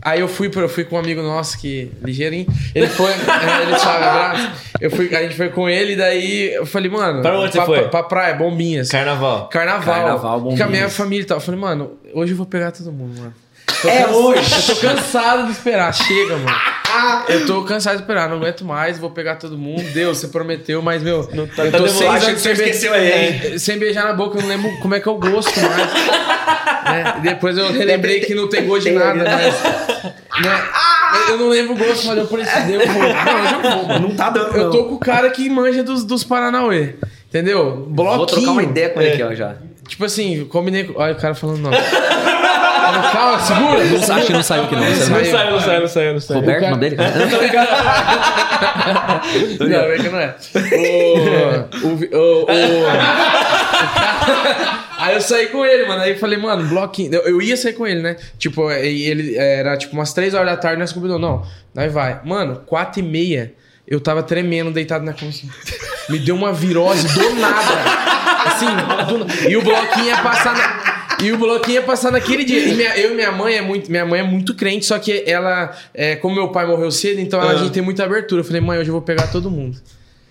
Aí eu fui, eu fui com um amigo nosso que, ligeirinho, ele foi, é, ele sabe, abraço. Eu fui, a gente foi com ele, daí eu falei, mano, Pra onde você pra, foi? Pra, pra praia, bombinhas. Carnaval. Carnaval. Carnaval, com a minha bombinhas. família e tal. Eu falei, mano, hoje eu vou pegar todo mundo, mano. É hoje. Eu tô cansado de esperar. Chega, mano. Eu tô cansado de esperar, não aguento mais, vou pegar todo mundo. Deus, você prometeu, mas, meu, tá- eu tá tô demorando. seis Acho anos que você be- esqueceu aí. é, sem beijar na boca, eu não lembro como é que eu gosto mais. né? Depois eu relembrei que não tem gosto de nada, mas. né? Eu não lembro o gosto, mas eu precisei, eu vou. Não, eu vou, mano. Não tá dando. Eu não. tô com o cara que manja dos, dos Paranauê. Entendeu? Bloquinho. Vou trocar uma ideia com ele aqui, ó, já. Tipo assim, combinei com. Olha o cara falando não. Calma, segura. Acho que não saiu aqui não. Não Não saiu. saiu, não saiu, não saiu, não saiu. Roberto, o nome dele? Não, é que não é. O, o, o, o- Aí eu saí com ele, mano. Aí eu falei, mano, bloquinho. Eu, eu ia sair com ele, né? Tipo, ele era tipo umas 3 horas da tarde, nós combinou. Não, nós vai. Mano, 4 e meia, eu tava tremendo, deitado na cama assim. Me deu uma virose do nada. Assim, do E o bloquinho ia passar na. E o bloquinho ia passar naquele dia. E minha- eu e minha mãe é muito, minha mãe é muito crente, só que ela, é, como meu pai morreu cedo, então ela, a gente tem muita abertura. Eu falei, mãe, hoje eu vou pegar todo mundo.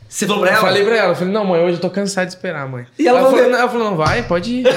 Você falou pra Eu ela? falei pra ela, eu falei, não, mãe, hoje eu tô cansado de esperar, mãe. E ela falou, falou- não, ela falou, não, vai, pode ir. vai.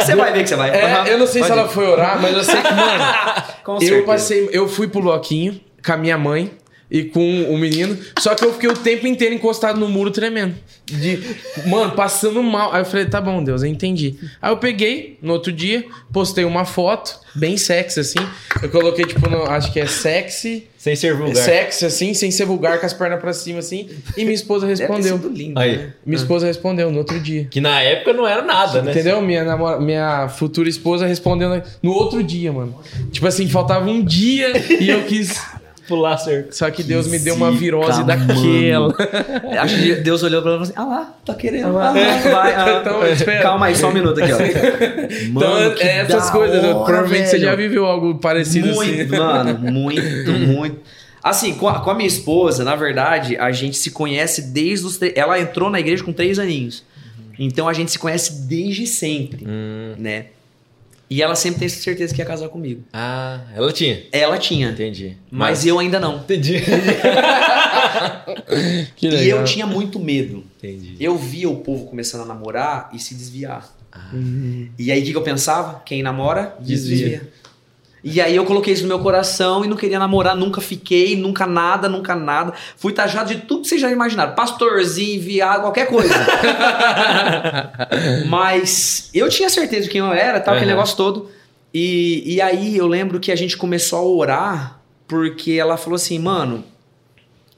Você vai ver que você vai. É, Aham. eu não sei se Pode ela ir. foi orar, mas eu sei que, mano, Com eu certeza. passei, eu fui pro bloquinho com a minha mãe e com o menino, só que eu fiquei o tempo inteiro encostado no muro tremendo. De, mano, passando mal. Aí eu falei, tá bom, Deus, eu entendi. Aí eu peguei, no outro dia, postei uma foto, bem sexy, assim. Eu coloquei, tipo, no- acho que é sexy, Sem ser vulgar. sexy, assim, sem ser vulgar, com as pernas pra cima, assim. E minha esposa Deve ter respondeu. sido lindo, Aí. né? Minha esposa respondeu no outro dia. Que na época não era nada, né? Entendeu? Minha, namora- minha futura esposa respondendo no outro dia, mano. Tipo assim, faltava um dia e eu quis. Pular cerca. Só que Deus me deu uma zica, virose mano. daquela. Acho que Deus olhou pra ela e falou assim: Ah lá, tá querendo. Ah, lá, vai, ah. Então, espera. Calma aí, só um minuto aqui, ó. Então, que é essas da coisas. hora, provavelmente você velho. já viveu algo parecido muito, assim. mano, muito, muito. Assim, com a, com a minha esposa, na verdade, a gente se conhece desde os. Ela entrou na igreja com três aninhos. Então a gente se conhece desde sempre, Hum. né? E ela sempre tem certeza que ia casar comigo. Ah, ela tinha. Ela tinha, Entendi. mas eu ainda não. Entendi. Que E eu tinha muito medo. Entendi. Eu via o povo começando a namorar e se desviar. Ah. E aí o que que eu pensava? Quem namora, Desvia. desvia. E aí eu coloquei isso no meu coração e não queria namorar, nunca fiquei, nunca nada, nunca nada. Fui taxado de tudo que vocês já imaginaram. Pastorzinho, viado, qualquer coisa. Mas eu tinha certeza de quem eu era, tal, aquele Aham. negócio todo. E, e aí eu lembro que a gente começou a orar porque ela falou assim, mano,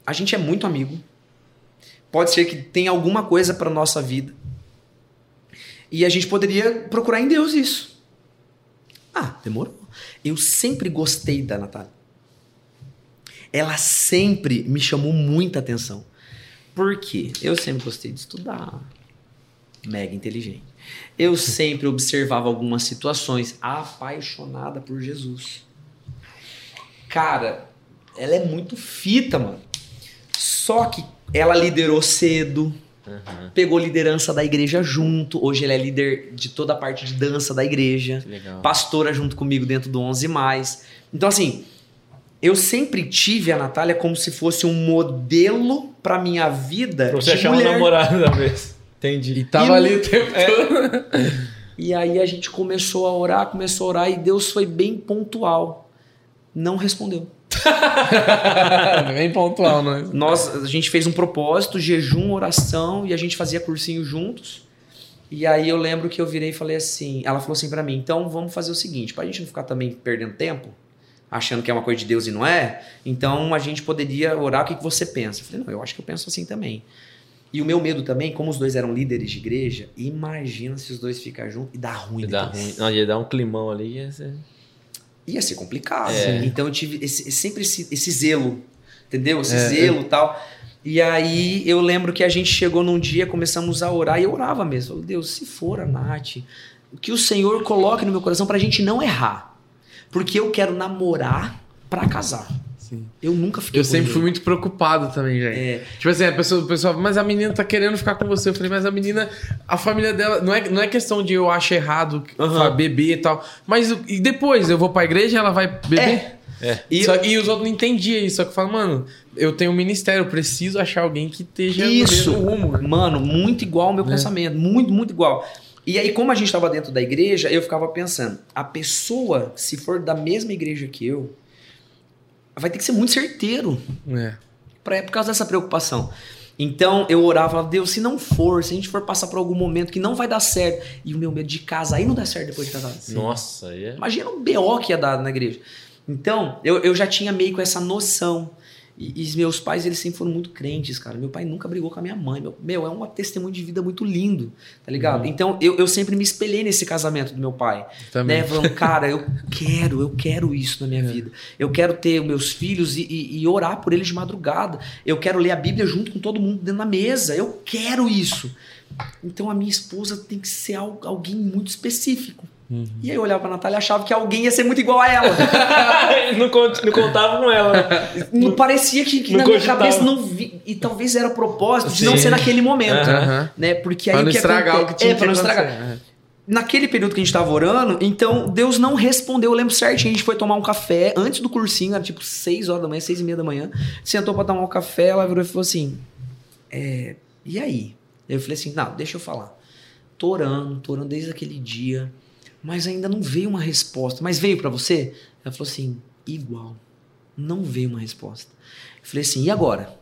a gente é muito amigo. Pode ser que tenha alguma coisa para nossa vida. E a gente poderia procurar em Deus isso. Ah, demorou. Eu sempre gostei da Natália. Ela sempre me chamou muita atenção. Por quê? Eu sempre gostei de estudar. Mega inteligente. Eu sempre observava algumas situações apaixonada por Jesus. Cara, ela é muito fita, mano. Só que ela liderou cedo, Aham. pegou liderança da igreja junto. Hoje ela é líder de toda a parte de dança da igreja. Legal. Pastora junto comigo dentro do 11 mais. Então assim, eu sempre tive a Natália como se fosse um modelo pra minha vida Pra você achar um mulher. namorado da vez. Entendi. E tava E ali o- o tempo todo. E aí a gente começou a orar, começou a orar e Deus foi bem pontual. Não respondeu. Bem pontual, não é? Nós, a gente fez um propósito, jejum, oração, e a gente fazia cursinho juntos. E aí eu lembro que eu virei e falei assim, ela falou assim pra mim, então vamos fazer o seguinte, pra gente não ficar também perdendo tempo, achando que é uma coisa de Deus e não é, então a gente poderia orar, o que, que você pensa? Eu falei, não, eu acho que eu penso assim também. E o meu medo também, como os dois eram líderes de igreja, imagina se os dois ficar juntos e dá ruim. Dar depois. ruim. Não, ia dar um climão ali. Ia ser... ia ser complicado. É. Então eu tive esse- sempre esse, esse zelo, entendeu? Esse É, zelo e tal. E aí eu lembro que a gente chegou num dia, começamos a orar e eu orava mesmo. Falei, Deus, se for a Nath, que o Senhor coloque no meu coração pra gente não errar. Porque eu quero namorar pra casar. Sim. Eu nunca fiquei Eu com sempre fui muito preocupado também, gente. É, Tipo assim, a pessoa, o pessoal, mas a menina tá querendo ficar com você. Eu falei, mas a menina, a família dela, não é, não é questão de eu acho errado fa- beber e tal. Mas o- e depois eu vou pra igreja e ela vai beber? É. É. E Só- E, os outros não entendiam isso. Só que eu falo, mano, eu tenho um ministério, eu preciso achar alguém que esteja Isso. no mesmo rumo. né? Mano, muito igual ao meu É. pensamento. Muito, muito igual. E aí, como a gente estava dentro da igreja, eu ficava pensando: a pessoa, se for da mesma igreja que eu, vai ter que ser muito certeiro É. pra, por causa dessa preocupação. Então eu orava, falava, Deus, se não for, se a gente for passar por algum momento que não vai dar certo, e o meu medo de casar, aí não dá certo depois de casar. Nossa, ia... Imagina o BO que ia dar na igreja. Então, eu, eu já tinha meio com essa noção. E, e meus pais, eles sempre foram muito crentes, cara. Meu pai nunca brigou com a minha mãe. Meu, meu é um testemunho de vida muito lindo, tá ligado? Então, eu, eu sempre me espelhei nesse casamento do meu pai. Também. Né? Falando, cara, eu quero, eu quero isso na minha vida. Eu quero ter meus filhos e, e- e orar por eles de madrugada. Eu quero ler a Bíblia junto com todo mundo dentro da mesa. Eu quero isso. Então, a minha esposa tem que ser al- alguém muito específico. E aí eu olhava pra Natália e achava que alguém ia ser muito igual a ela. não, cont- não contava com ela. né? Não parecia que, que Não na minha cogitava. cabeça não vi. E talvez era o propósito de não Sim. ser naquele momento. Aham. Né? Porque aí Pra o não que estragar o que tinha é, pra não que estragar. Naquele período que a gente tava orando, então Deus não respondeu. Eu lembro certinho, a gente foi tomar um café antes do cursinho, era tipo 6 horas da manhã, 6 e meia da manhã. Sentou pra tomar um café, ela virou e falou assim: é, E aí? Eu falei assim: Não, deixa eu falar. Tô orando, tô orando desde aquele dia, mas ainda não veio uma resposta. Mas veio pra você? Ela falou assim: Igual. Não veio uma resposta. Eu falei assim: E agora?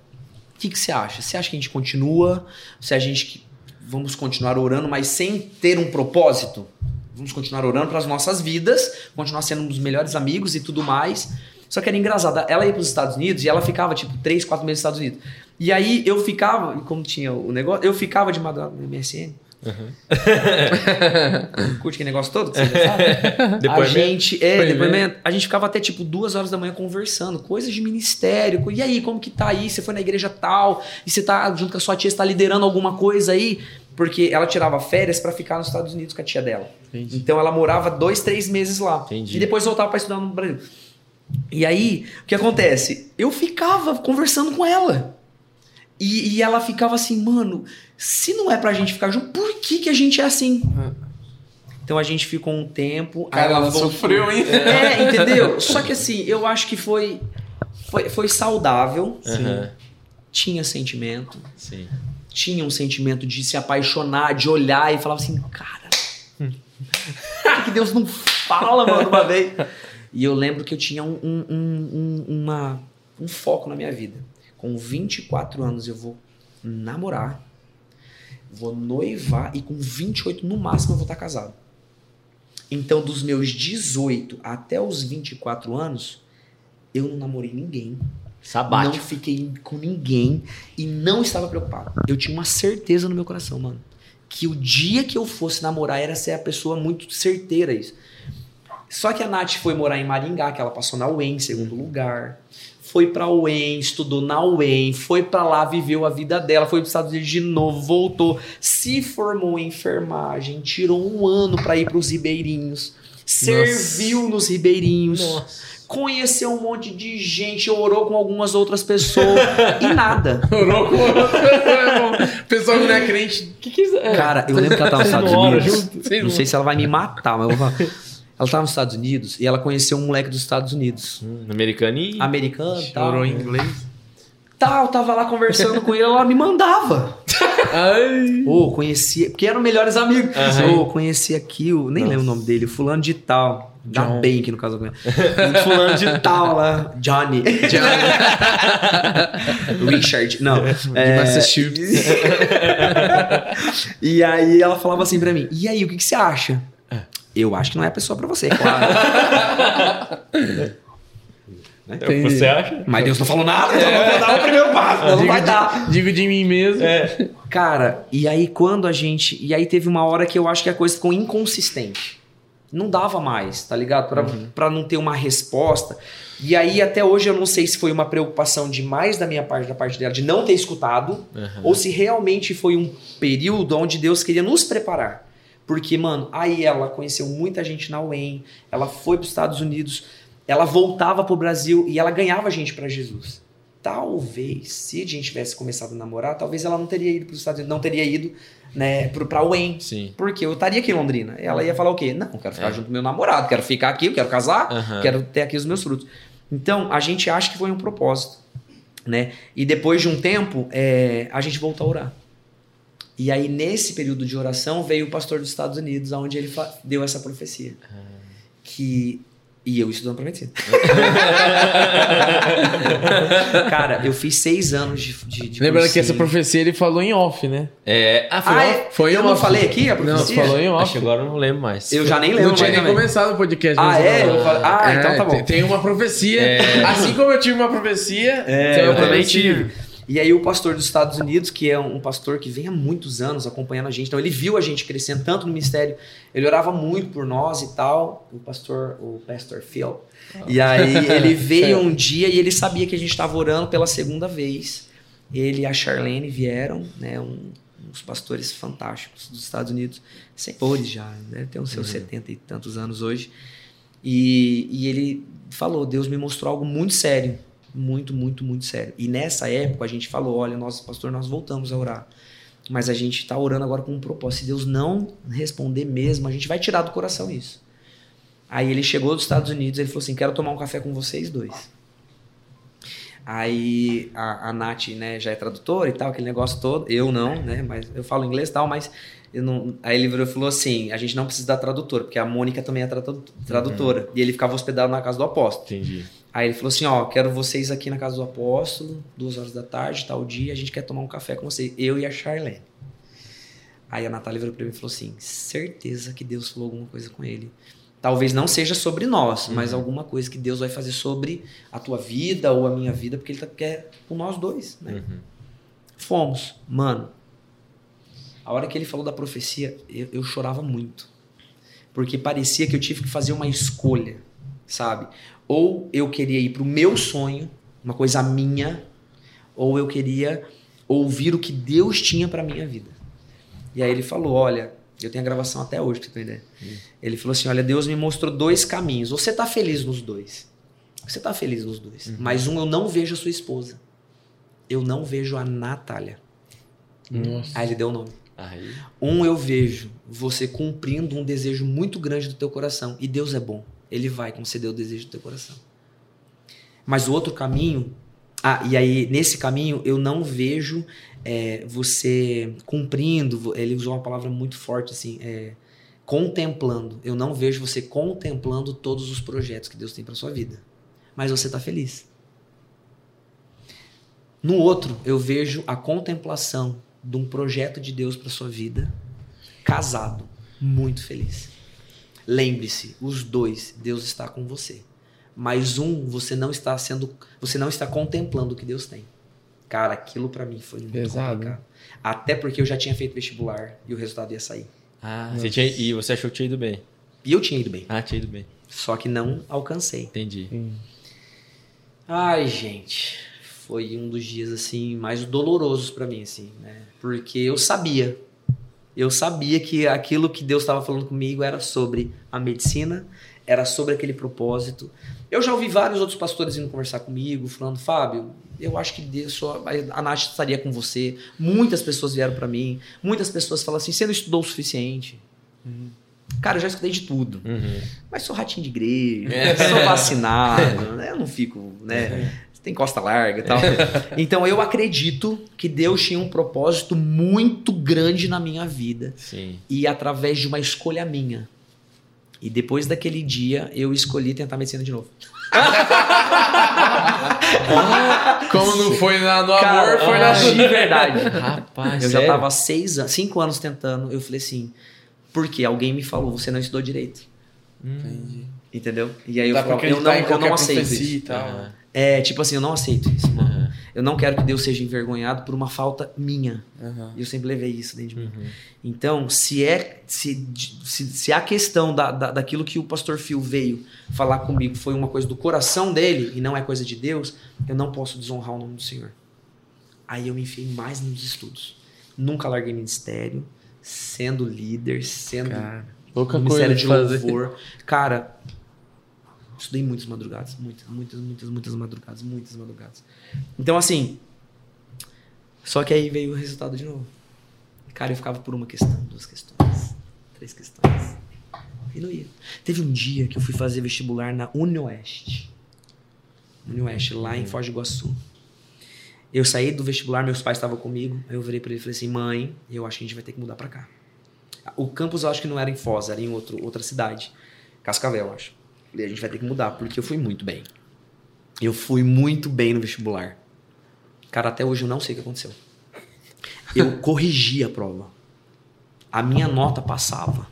O que, que você acha? Você acha que a gente continua? Se a gente vamos continuar orando, mas sem ter um propósito? Vamos continuar orando para as nossas vidas, continuar sendo um dos melhores amigos e tudo mais. Só que era engraçado, ela ia para os Estados Unidos e ela ficava tipo 3, 4 meses nos Estados Unidos. E aí eu ficava, como tinha o negócio, eu ficava de madrugada no MSN. Curte aquele negócio todo que você já sabe? a gente, é, Depoimento. depoimento. A gente ficava até tipo duas horas da manhã conversando, coisas de ministério. E aí, como que tá aí? Você foi na igreja tal, e você tá junto com a sua tia, você tá liderando alguma coisa aí? Porque ela tirava férias pra ficar nos Estados Unidos com a tia dela. Entendi. Então ela morava dois, três meses lá. Entendi. E depois voltava pra estudar no Brasil. E aí, o que acontece? Eu ficava conversando com ela. E, e ela ficava assim, mano, se não é pra gente ficar junto, por que, que a gente é assim? Então a gente ficou um tempo. aí Cara, ela voltou. sofreu, hein? É, entendeu? Só que assim, eu acho que foi, foi, foi saudável. Aham. Tinha sentimento. Sim. Tinha um sentimento de se apaixonar, de olhar e falava assim, cara. que Deus não fala, mano, uma vez? E eu lembro que eu tinha um, um, um, um- uma, um foco na minha vida. Com 24 anos eu vou namorar, vou noivar e com 28 no máximo eu vou estar casado. Então, dos meus 18 até os 24 anos, eu não namorei ninguém. Não Sabático. fiquei com ninguém e não estava preocupado. Eu tinha uma certeza no meu coração, mano. Que o dia que eu fosse namorar era ser a pessoa muito certeira isso. Só que a Nath foi morar em Maringá, que ela passou na UEM em segundo lugar. Foi pra UEM, estudou na UEM, foi pra lá, viveu a vida dela, foi para os Estados Unidos de novo, voltou, se formou em enfermagem, tirou um ano pra ir pros ribeirinhos, serviu nos ribeirinhos conheceu um monte de gente, orou com algumas outras pessoas e nada. Orou com outra. Pessoal que não é crente. Que que é? Cara, eu lembro que ela tava nos Estados Unidos. junto? Vocês Não não- sei se ela vai me matar, mas eu vou falar. Ela tava nos Estados Unidos e ela conheceu um moleque dos Estados Unidos. Hum, americaninho. Americano tal. Em inglês. Tal, tava lá conversando com ele, ela me mandava. Ai. Ô, conhecia, porque eram melhores amigos. Aham. Ô, conheci aqui o, nem lembro o nome dele, fulano de tal. Da John. bem que no caso com ele. fulano de tal lá, Johnny. Richard, não. É, Massachusetts. E aí ela falava assim pra mim: E aí, o que, que você acha? Eu acho que não é a pessoa pra você, claro. Entendi. Você acha? Mas Deus não falou nada, então eu não vou dar o primeiro passo, não digo, vai de, dar. digo de mim mesmo. Cara, e aí quando a gente. E aí teve uma hora que eu acho que a coisa ficou inconsistente. Não dava mais, tá ligado? Pra, pra não ter uma resposta. E aí até hoje eu não sei se foi uma preocupação demais da minha parte, da parte dela, de não ter escutado, ou se realmente foi um período onde Deus queria nos preparar. Porque, mano, aí ela conheceu muita gente na UEM, ela foi para os Estados Unidos, ela voltava pro Brasil e ela ganhava gente para Jesus. Talvez, se a gente tivesse começado a namorar, talvez ela não teria ido para os Estados Unidos, não teria ido né, pra UEM. Sim. Porque eu estaria aqui em Londrina. Ela ia falar o quê? Não, eu quero ficar É. junto com meu namorado, quero ficar aqui, eu quero casar, Aham. quero ter aqui os meus frutos. Então, a gente acha que foi um propósito, né? E depois de um tempo, é, a gente voltou a orar. E aí, nesse período de oração, veio o pastor dos Estados Unidos, onde ele deu essa profecia. Que... E eu estudando pra medicina. Cara, eu fiz seis anos de, de, de Lembrando que essa profecia ele falou em off, né? É. Ah, foi Ah, off? é? Foi eu em não off. falei aqui a Não, profecia? você falou em off. Acho que agora eu não lembro mais. Eu já nem lembro Não tinha mais nem também. começado o podcast. Ah, é? eu- Eu falei- ah, É, então tá bom. Tem, tem uma profecia. É. Assim como eu tive uma profecia, tem eu uma também profecia. E aí o pastor dos Estados Unidos, que é um pastor que vem há muitos anos acompanhando a gente, então ele viu a gente crescendo tanto no ministério, ele orava muito por nós e tal, o pastor, o pastor Phil. E aí ele veio um dia e ele sabia que a gente estava orando pela segunda vez. Ele e a Charlene vieram, né, um- uns pastores fantásticos dos Estados Unidos, senhores já, deve ter uns seus setenta e tantos anos hoje. E, e ele falou: Deus me mostrou algo muito sério. Muito, muito, muito sério. E nessa época a gente falou: olha, nós, pastor, nós voltamos a orar. Mas a gente está orando agora com um propósito. Se Deus não responder mesmo, a gente vai tirar do coração isso. Aí ele chegou dos Estados Unidos ele falou assim: quero tomar um café com vocês dois. Aí a, a Nath, né, já é tradutora e tal, aquele negócio todo. Eu não, né? Mas eu falo inglês e tal, mas não. Aí ele virou e falou assim: a gente não precisa da tradutora, porque a Mônica também é tradu- tradutora. E ele ficava hospedado na casa do apóstolo. Entendi. Aí ele falou assim: ó, quero vocês aqui na casa do apóstolo, duas horas da tarde, tal dia, a gente quer tomar um café com vocês, eu e a Charlene. Aí a Natália virou pra mim e falou assim: certeza que Deus falou alguma coisa com ele. Talvez não seja sobre nós, mas alguma coisa que Deus vai fazer sobre a tua vida ou a minha vida, porque ele tá, quer com nós dois, né? Uhum. Fomos. Mano, A hora que ele falou da profecia, eu, eu chorava muito. Porque parecia que eu tive que fazer uma escolha, sabe? Ou eu queria ir pro meu sonho, uma coisa minha, ou eu queria ouvir o que Deus tinha para minha vida. E aí ele falou: Olha, eu tenho a gravação até hoje, pra você ter ideia. Hum. Ele falou assim: Olha, Deus me mostrou dois caminhos. Você tá feliz nos dois. Você tá feliz nos dois. Uhum. Mas um eu não vejo a sua esposa. Eu não vejo a Natália. Nossa. Aí ele deu o nome. Aí. Um eu vejo você cumprindo um desejo muito grande do teu coração. E Deus é bom. Ele vai conceder o desejo do teu coração. Mas o outro caminho. Ah, e aí nesse caminho eu não vejo é, você cumprindo. Ele usou uma palavra muito forte assim. É, contemplando. Eu não vejo você contemplando todos os projetos que Deus tem para sua vida mas você está feliz. No outro, eu vejo a contemplação de um projeto de Deus para sua vida, casado, muito feliz. Lembre-se, os dois, Deus está com você. Mas um, você não está sendo, você não está contemplando o que Deus tem. Cara, aquilo para mim foi muito Pesado. complicado. Até porque eu já tinha feito vestibular e o resultado ia sair. Ah, você tinha, e você achou que tinha ido bem? E eu tinha ido bem. Ah, tinha ido bem. Só que não alcancei. Entendi. Hum. Ai, gente, foi um dos dias assim mais dolorosos para mim assim, né? Porque eu sabia. Eu sabia que aquilo que Deus estava falando comigo era sobre a medicina, era sobre aquele propósito. Eu já ouvi vários outros pastores indo conversar comigo, falando: "Fábio, eu acho que Deus só a Nath estaria com você". Muitas pessoas vieram para mim, muitas pessoas falam assim: "Você não estudou o suficiente". Uhum. Cara, eu já estudei de tudo. Uhum. Mas sou ratinho de igreja, é. sou vacinado, né? Eu não fico, né? Tem costa larga e tal. Então eu acredito que Deus tinha um propósito muito grande na minha vida. Sim. E através de uma escolha minha. E depois daquele dia, eu escolhi tentar medicina de novo. Como não foi na, no Cara, amor, foi na de verdade. Rapaz, eu sério? já tava seis anos, cinco anos tentando. Eu falei assim, porque alguém me falou, você não estudou direito. Entendi. Entendeu? E aí eu, falo, eu não, eu não aceito isso. Uhum. É, tipo assim, eu não aceito isso. Uhum. Eu não quero que Deus seja envergonhado por uma falta minha. Uhum. Eu sempre levei isso dentro de mim. Uhum. Então, se é se, se, se a questão da, da, daquilo que o pastor Phil veio falar comigo foi uma coisa do coração dele e não é coisa de Deus, eu não posso desonrar o nome do Senhor. Aí eu me enfiei mais nos estudos. Nunca larguei ministério sendo líder, sendo cara, ministério de louvor. Fazer. Cara, estudei muitas madrugadas, muitas, muitas, muitas, muitas madrugadas, muitas madrugadas. Então, assim, só que aí veio o resultado de novo. Cara, eu ficava por uma questão, duas questões, três questões. E não ia. Teve um dia que eu fui fazer vestibular na UniOeste. UniOeste, lá em hum. Foz do Iguaçu. Eu saí do vestibular, meus pais estavam comigo. Aí eu virei para ele e falei assim: mãe, eu acho que a gente vai ter que mudar para cá. O campus eu acho que não era em Foz, era em outro, outra cidade. Cascavel, eu acho. E a gente vai ter que mudar, porque eu fui muito bem. Eu fui muito bem no vestibular. Cara, até hoje eu não sei o que aconteceu. Eu corrigi a prova. A minha nota passava.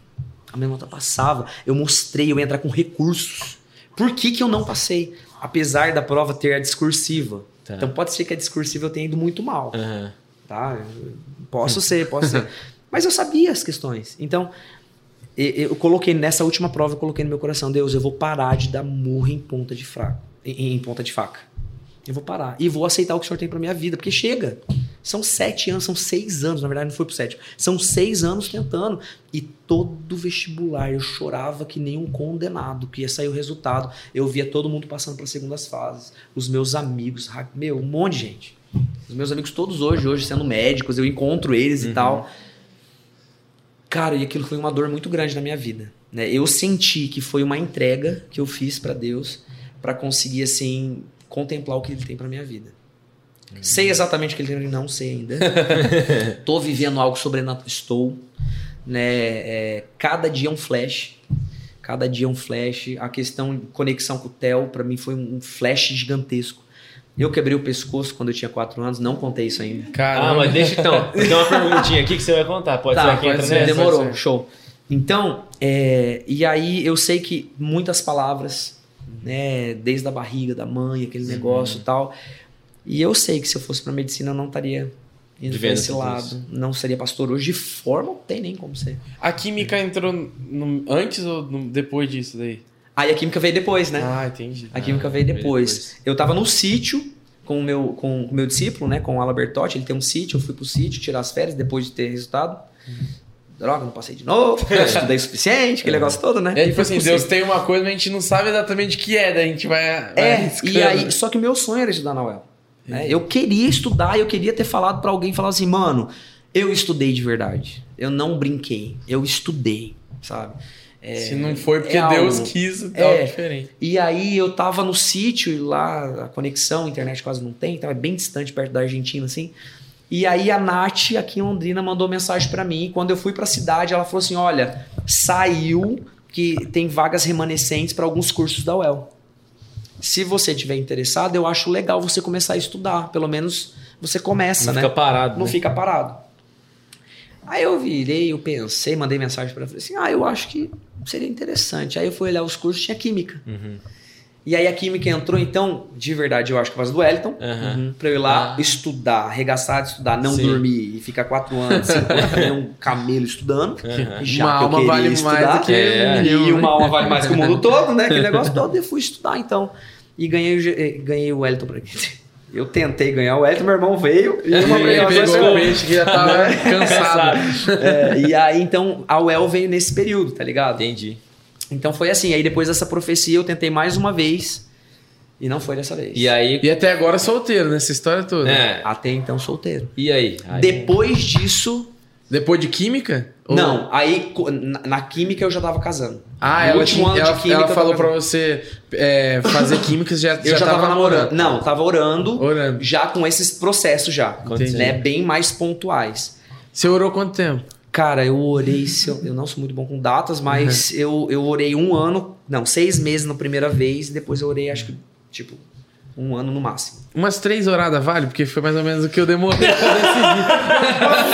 A minha nota passava. Eu mostrei, eu ia entrar com recursos. Por que, que eu não passei? Apesar da prova ter a discursiva. Tá. Então pode ser que a discursiva eu tenha ido muito mal. Uhum. Tá? Posso ser, posso ser. Mas eu sabia as questões. Então, eu coloquei nessa última prova, eu coloquei no meu coração, Deus, eu vou parar de dar murro em ponta de fraco, em, em ponta de faca. Eu vou parar. E vou aceitar o que o Senhor tem pra minha vida, porque chega. São sete anos, são seis anos, na verdade não foi pro sétimo. São seis anos tentando. E todo vestibular eu chorava que nem um condenado, que ia sair o resultado. Eu via todo mundo passando para segundas fases. Os meus amigos, meu, um monte de gente. Os meus amigos todos hoje, hoje sendo médicos, eu encontro eles uhum. e tal. Cara, e aquilo foi uma dor muito grande na minha vida. Né? Eu senti que foi uma entrega que eu fiz para Deus para conseguir assim contemplar o que Ele tem para minha vida. Sei exatamente o que ele tem, não sei ainda. Tô vivendo algo sobrenatural, estou. Né? É, cada dia é um flash. Cada dia é um flash. A questão de conexão com o Theo, para mim, foi um flash gigantesco. Eu quebrei o pescoço quando eu tinha 4 anos, não contei isso ainda. Caramba. Ah, mas deixa então. Tem uma perguntinha aqui que você vai contar. Pode tá, ser aqui entra nessa? Demorou, show. Então, é, e aí eu sei que muitas palavras, né, desde a barriga da mãe, aquele negócio e tal, e eu sei que se eu fosse para medicina eu não estaria indo esse lado. isso. Não seria pastor hoje de forma, não tem nem como ser. A química entrou no- antes ou no- depois disso daí? Aí a química veio depois, né? Ah, entendi. A química veio veio depois. depois. Eu tava no sítio com o meu, com o meu discípulo, né? Com o Ala Bertotti. Ele tem um sítio, eu fui pro sítio tirar as férias depois de ter resultado. Droga, não passei de novo, estudei o suficiente, aquele negócio todo, né? É tipo assim, possível. Deus tem uma coisa, mas a gente não sabe exatamente o que é, daí a gente vai. vai É, arriscando. e aí, só que o meu sonho era estudar na UEL. né? Eu queria estudar, eu queria ter falado pra alguém, falar assim, mano, eu estudei de verdade. Eu não brinquei, eu estudei, sabe? É, Se não foi porque é Deus algo- quis, é É. algo diferente. E aí eu tava no sítio e lá a conexão, a internet quase não tem, tava bem distante, perto da Argentina, assim. E aí a Nath, aqui em Londrina, mandou mensagem pra mim. Quando eu fui pra cidade, ela falou assim: olha, saiu que tem vagas remanescentes para alguns cursos da UEL. Se você tiver interessado, eu acho legal você começar a estudar. Pelo menos você começa, Não né? fica parado. não né? fica parado. Aí eu virei, eu pensei, mandei mensagem pra ela, falei assim, ah, eu acho que seria interessante. Aí eu fui olhar os cursos, tinha química. Uhum. E aí a química entrou, então, de verdade, eu acho que por causa do Wellington, pra eu ir lá Ah. estudar, arregaçar de estudar, não Sim. dormir e ficar quatro anos, cinco anos, um camelo estudando. Aham. Já uma que alma queria vale mais estudar, do que É. um e milhão, né? uma alma vale mais que o mundo todo, né? Aquele negócio todo, eu fui estudar, então. E ganhei, eh, ganhei o Wellington pra Eu tentei ganhar o Wellington, meu irmão veio e uma Ele pegou o peixe que já tava cansado. É, e aí, então, a UEL veio nesse período, tá ligado? Entendi. Então foi assim. Aí depois dessa profecia eu tentei mais uma vez e não foi dessa vez. E aí. E até agora solteiro nessa história toda. É. Até então solteiro. E aí? Aí- Depois disso. Depois de química? Ou- Não, aí na, química eu já tava casando. Ah, No ela, último ano de ela, química ela falou tava pra você é, fazer química, já, Eu já, tava, namorando. Não, tava orando, Orando. já com esses processos já. Entendi. Né, bem mais pontuais. Você orou quanto tempo? Cara, eu orei, eu, eu não sou muito bom com datas, mas eu, eu orei um ano, não, seis meses na primeira vez, e depois eu orei, acho que, tipo, um ano no máximo. Umas três oradas vale? Porque foi mais ou menos o que eu demorei pra decidir.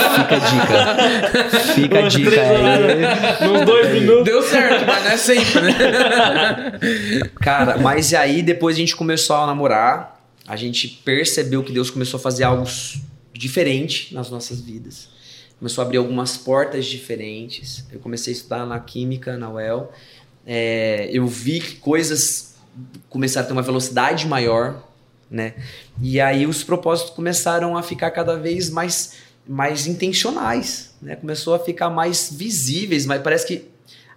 Fica a dica. Fica a dica aí. Nos dois minutos. Deu certo, mas não é sempre, né? Cara, mas e aí depois a gente começou a namorar, a gente percebeu que Deus começou a fazer algo diferente nas nossas vidas. Começou a abrir algumas portas diferentes. Eu comecei a estudar na química, na UEL. É, eu vi que coisas começaram a ter uma velocidade maior, né? E aí os propósitos começaram a ficar cada vez mais, mais intencionais, né? Começou a ficar mais visíveis, mas parece que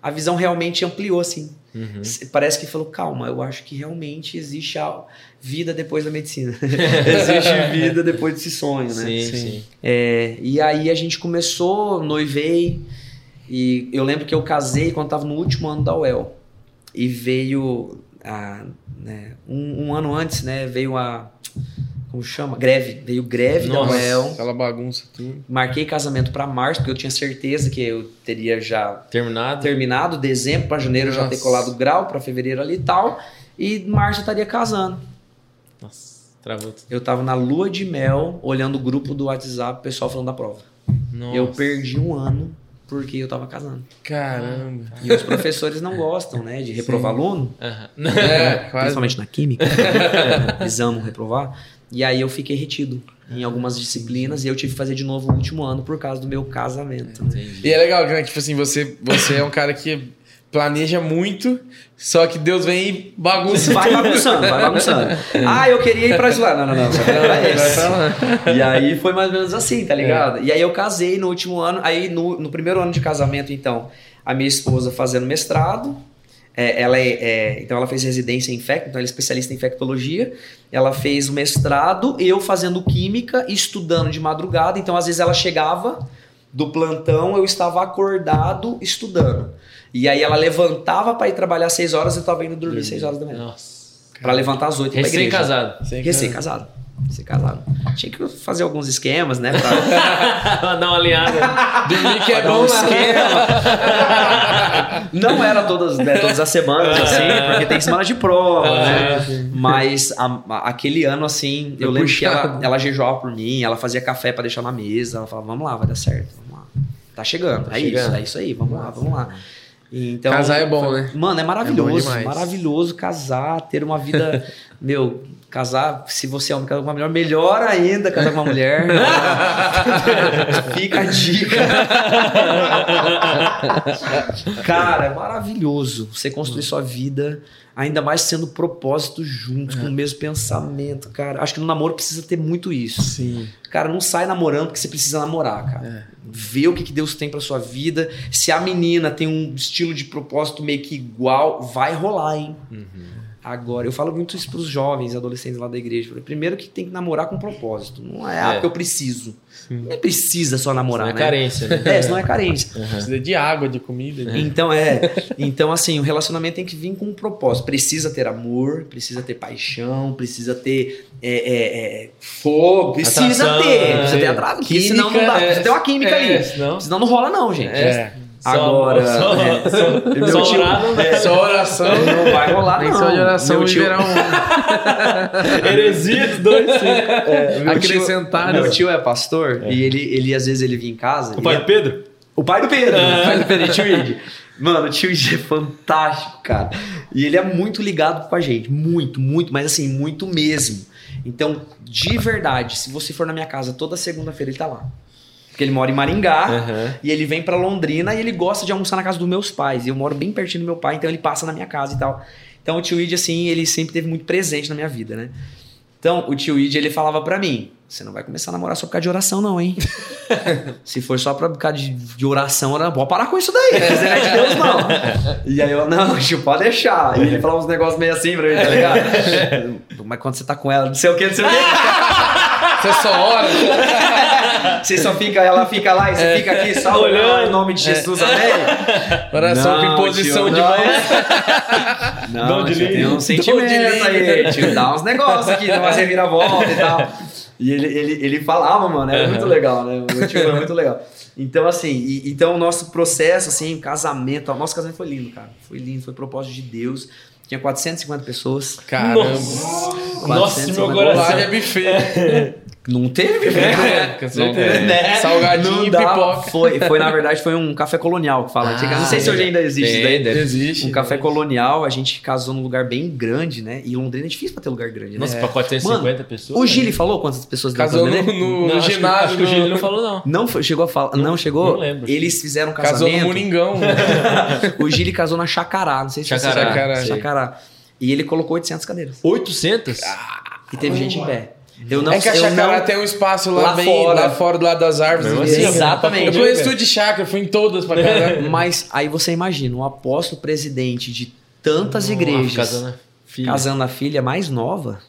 a visão realmente ampliou, assim. Uhum. Parece que falou, calma, eu acho que realmente existe a vida depois da medicina. existe vida depois desse sonho, né? Sim, Sim. sim. É, e aí a gente começou, noivei, e eu lembro que eu casei quando estava no último ano da UEL. E veio, a, né, um, um ano antes, né, veio a, como chama? Greve. Veio greve da Nossa. UEL. Aquela bagunça tudo. Marquei casamento para março, porque eu tinha certeza que eu teria já Terminado? terminado, dezembro para janeiro eu já ter Nossa. colado o grau, para fevereiro ali e tal. E março eu estaria casando. Nossa, travou tudo. Eu tava na lua de mel, olhando o grupo do WhatsApp, o pessoal falando da prova. Nossa. Eu perdi um ano porque eu tava casando. Caramba. E os professores não gostam, né, de reprovar aluno, Aham. É, quase. principalmente na química. Eles amam reprovar. E aí eu fiquei retido em algumas disciplinas e eu tive que fazer de novo o último ano por causa do meu casamento. né? Entendi. E é legal, né? Tipo assim, você, você é um cara que planeja muito, só que Deus vem e bagunça. Vai bagunçando, vai bagunçando. Ah, eu queria ir pra lá. Não, não, não. Não é pra. E aí foi mais ou menos assim, tá ligado? E aí eu casei no último ano. Aí no, no primeiro ano de casamento, então, a minha esposa fazendo mestrado. é, ela é, é- então ela fez residência em infecto, então ela é especialista em infectologia. Ela fez o mestrado, eu fazendo química, estudando de madrugada. Então às vezes ela chegava do plantão, eu estava acordado estudando. E aí ela levantava para ir trabalhar às 6 horas, eu estava indo dormir às 6 horas da manhã. Nossa. Para levantar às 8 para igreja. Recém-casado. Recém-casado. Recém-casado. Tinha que fazer alguns esquemas, né? Pra Dá uma alinhada. Dormir que é Pra dar bom, um né? esquema. Não era todas, né, todas as semanas, assim, porque tem semana de prova, É, né? Mas a- a- aquele ano, assim, eu Foi lembro que ela, ela jejuava por mim, ela fazia café pra deixar na mesa, ela falava, vamos lá, vai dar certo, vamos lá. Tá chegando, Tá é chegando. isso, é isso aí, vamos lá, vamos lá. Então, Casar é bom, né? Mano, é maravilhoso, demais. maravilhoso casar, ter uma vida, meu, Casar, se você é homem, casar com uma mulher, melhor ainda casar com uma mulher. Fica a dica. Cara, é maravilhoso você construir sua vida, ainda mais sendo propósito juntos, com o mesmo pensamento, cara. Acho que no namoro precisa ter muito isso. Sim. Cara, não sai namorando porque você precisa namorar, cara. Vê o que, que Deus tem pra sua vida. Se a menina tem um estilo de propósito meio que igual, vai rolar, hein? Agora, eu falo muito isso pros jovens, adolescentes lá da igreja. Primeiro que tem que namorar com propósito. Não é, ah, É. porque eu preciso. Não precisa só namorar, Não é né? carência, né? É, senão é carência. Precisa de água, de comida. de- Então é. Então, assim, o relacionamento tem que vir com um propósito. Precisa ter amor, precisa ter paixão, precisa ter é, é, é, fogo. Precisa Atração, ter. é. Precisa ter atraso. Porque senão não dá. é. Precisa ter uma química É, ali. senão- Senão não rola, não, gente. É. Agora. só- é, só- meu só tio- dá. é, Só oração. não vai rolar, Nem não. só de oração Meu tio- um. Heresia dos dois, sim. meu tio- Acrescentar. Meu tio é pastor e ele, ele às vezes ele vinha em casa. O pai é- do Pedro? O pai do Pedro. Ah. O pai do Pedro, tio Ig. Mano, o tio Ig é fantástico, cara. E ele é muito ligado com a gente. Muito, muito, mas assim, muito mesmo. Então, de verdade, se você for na minha casa toda segunda-feira, ele tá lá. Porque ele mora em Maringá Aham. e ele vem pra Londrina e ele gosta de almoçar na casa dos meus pais. E eu moro bem pertinho do meu pai, então ele passa na minha casa e tal. Então o tio Id, assim, ele sempre teve muito presente na minha vida, né? Então, o tio Id, ele falava pra mim: você não vai começar a namorar só por causa de oração, não, hein? Se for só por causa de, de oração, eu vou parar com isso daí. Você não é de Deus, não. E aí eu, não, tio, pode deixar. E ele falava uns negócios meio assim pra mim, tá ligado? Mas quando você tá com ela, não sei o que, não sei o que. Você só ora. Você só fica, ela fica lá e você fica aqui só olhando em nome de Jesus, amém? Oração com Não, imposição tio, de não. mão. Não, de tio, tem um sentimento aí, tio. Dá uns negócios aqui, dá uma reviravolta e tal. E ele, ele, ele falava, mano, era Aham. muito legal, né? O meu tio era muito legal. Então, assim, e- então o nosso processo, assim, casamento, o nosso casamento foi lindo, cara. Foi lindo, foi propósito de Deus. Tinha 450 pessoas. Caramba. Nossa, 450 meu Lá coração. é buffet. Não teve. É, com certeza. Né? Salgadinho Não dá. pipoca. Foi, foi, na verdade, foi um café colonial que fala. Ah, não sei se hoje ainda existe isso daí. deve- Existe. Um café colonial, a gente casou num lugar bem grande, né? E Londrina é difícil pra ter lugar grande, né? Nossa, pra 450 pessoas. O Gili falou quantas pessoas deu Casou no, no, Não, acho que- ginásio. Acho que o no- Gili não falou, não. Não foi- chegou a falar. Não, chegou? não lembro. Eles fizeram um Casou no casamento. Moringão. o Gili casou na Chacará, não sei se você Chacará, sabe. Chacará. Chacará. E ele colocou 800 cadeiras. 800? E teve gente em pé. Eu não é que a eu chácara não- tem um espaço lá, Lá bem fora. lá fora do lado das árvores. Assim, assim, Exatamente. Eu conheço tudo de chácara, fui em todas pra caramba. Mas aí você imagina, um apóstolo presidente de tantas igrejas Casando a filha. casando a filha mais nova.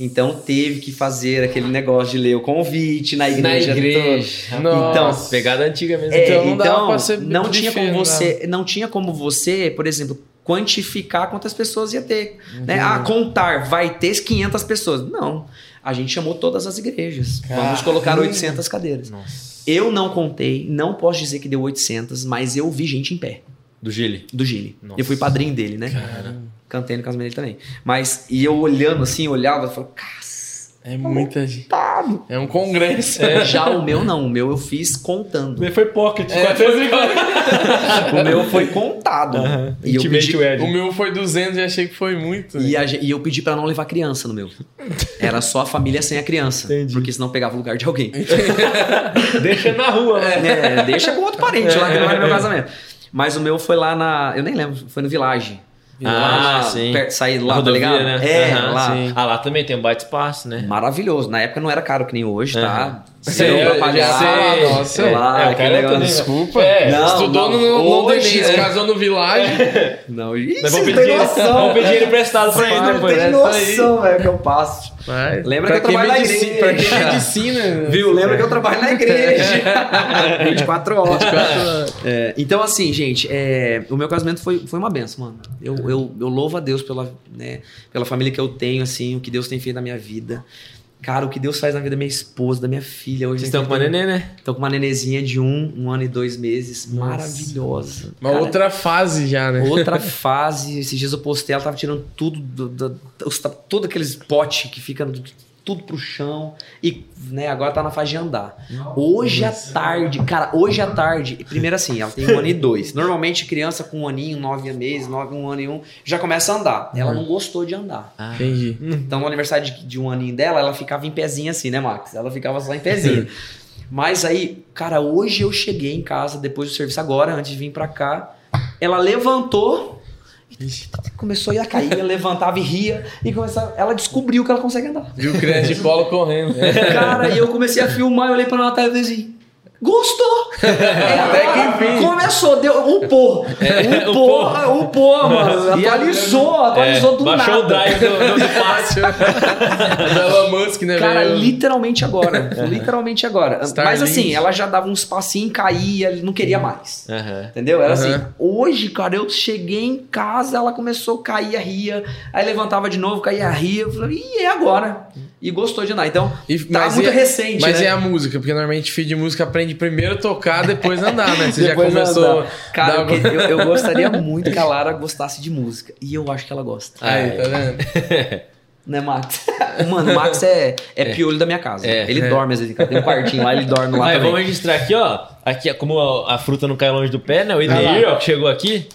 Então teve que fazer aquele negócio de ler o convite na Na igreja. igreja. toda. Nossa. Então, Pegada antiga mesmo. É, Então não então, dava pra ser não tinha como você, não tinha como você, por exemplo, quantificar quantas pessoas ia ter, né? Ah, contar, vai ter 500 pessoas. Não. A gente chamou todas as igrejas. Vamos colocar Caramba. 800 cadeiras. Nossa. Eu não contei, não posso dizer que deu 800, mas eu vi gente em pé Do Gili. do. Nossa. Eu fui padrinho dele, né? Cantei no casamento dele também. Mas e eu olhando assim, eu olhava e falava, cacetado. É muita gente. É um congresso. Já o meu não, o meu eu fiz contando. Foi pocket. É, 450. O meu foi contado. E eu pedi. O meu foi 200 e achei que foi muito. E, a ge- e eu pedi pra não levar criança no meu. Era só a família sem a criança. Entendi. Porque senão pegava o lugar de alguém. Deixa na rua, né? É, deixa com outro parente lá que não é no meu casamento. Mas o meu foi lá na. Eu nem lembro, foi no Village. Ah, lá, sim. perto- sair lá, tá rodovia, ligado? né? É, Aham, lá. sim. Ah, lá também tem um baita espaço, né? Maravilhoso. Na época não era caro que nem hoje, tá? Sei, eu pra já pagar. sei, nossa. Lá, É, cara negócio. né? Desculpa. É, Não, Estudou não. no Hoje, é. casou no Village. Não, isso não vamos tem pedir, noção. vamos pedir ele emprestado pra ele não depois. tem né? noção, velho, que eu passo. Lembra que eu trabalho na igreja. Pra que medicina? Viu? Lembra que eu trabalho na igreja. 24 horas. É, então, assim, gente, é, o meu casamento foi, foi uma benção, mano. Eu, eu, eu louvo a Deus pela, né, pela família que eu tenho, assim, o que Deus tem feito na minha vida. Cara, o que Deus faz na vida da minha esposa, da minha filha. Hoje Vocês estão com uma nenê, né? Estão com uma nenezinha de um, um ano e dois meses. Maravilhosa. Uma Cara, outra fase já, né? Outra fase, esses dias eu postei, ela tava tirando tudo, do, do, os- todo aqueles potes que fica tudo pro chão. E, né, agora tá na fase de andar. Hoje à tarde, cara, hoje à tarde, primeiro assim, ela tem um ano e dois. Normalmente, criança com um aninho, nove meses, nove, um ano e um, já começa a andar. Ela não gostou de andar. Ah. Entendi. Então, no aniversário de, de um aninho dela, ela ficava em pezinho assim, né, Max? Ela ficava só em pezinho. Mas aí, cara, hoje eu cheguei em casa, depois do serviço, agora, antes de vir pra cá, ela levantou, começou a ir a cair, levantava e ria, e começava, ela descobriu que ela consegue andar. Viu o criança de polo correndo. Cara, e eu comecei a filmar, eu olhei pra Natália e falei assim, gostou! Até que enfim. Começou, deu um pô. um pô, um pô, mano. E a- Atualizou, atualizou do Baixou nada. o drive do, do, fácil. da Musk, né, Cara, velho? literalmente agora. literalmente agora. Mas assim, ela já dava uns passinhos, caía, não queria mais. Aham. Entendeu? Era Aham. assim. Hoje, cara, eu cheguei em casa, ela começou a cair, ria. Aí levantava de novo, caía, ria. Eu falei, e é agora? E gostou de andar. Então, E- tá muito e- recente, Mas né? é a música, porque normalmente filho de música aprende primeiro a tocar, depois andar, né? Você já começou. andar. Cara, dar eu, eu- gostaria muito que a Lara gostasse de música. E eu acho que ela gosta. Aí, tá vendo? Né, Max? Mano, o Max é, é, piolho da minha casa. É. ele É. dorme às vezes. Tem um quartinho lá, ele dorme lá Aí, também. vamos registrar aqui, ó. Aqui, como a, a fruta não cai longe do pé, né? O Edeir, ó, que chegou aqui.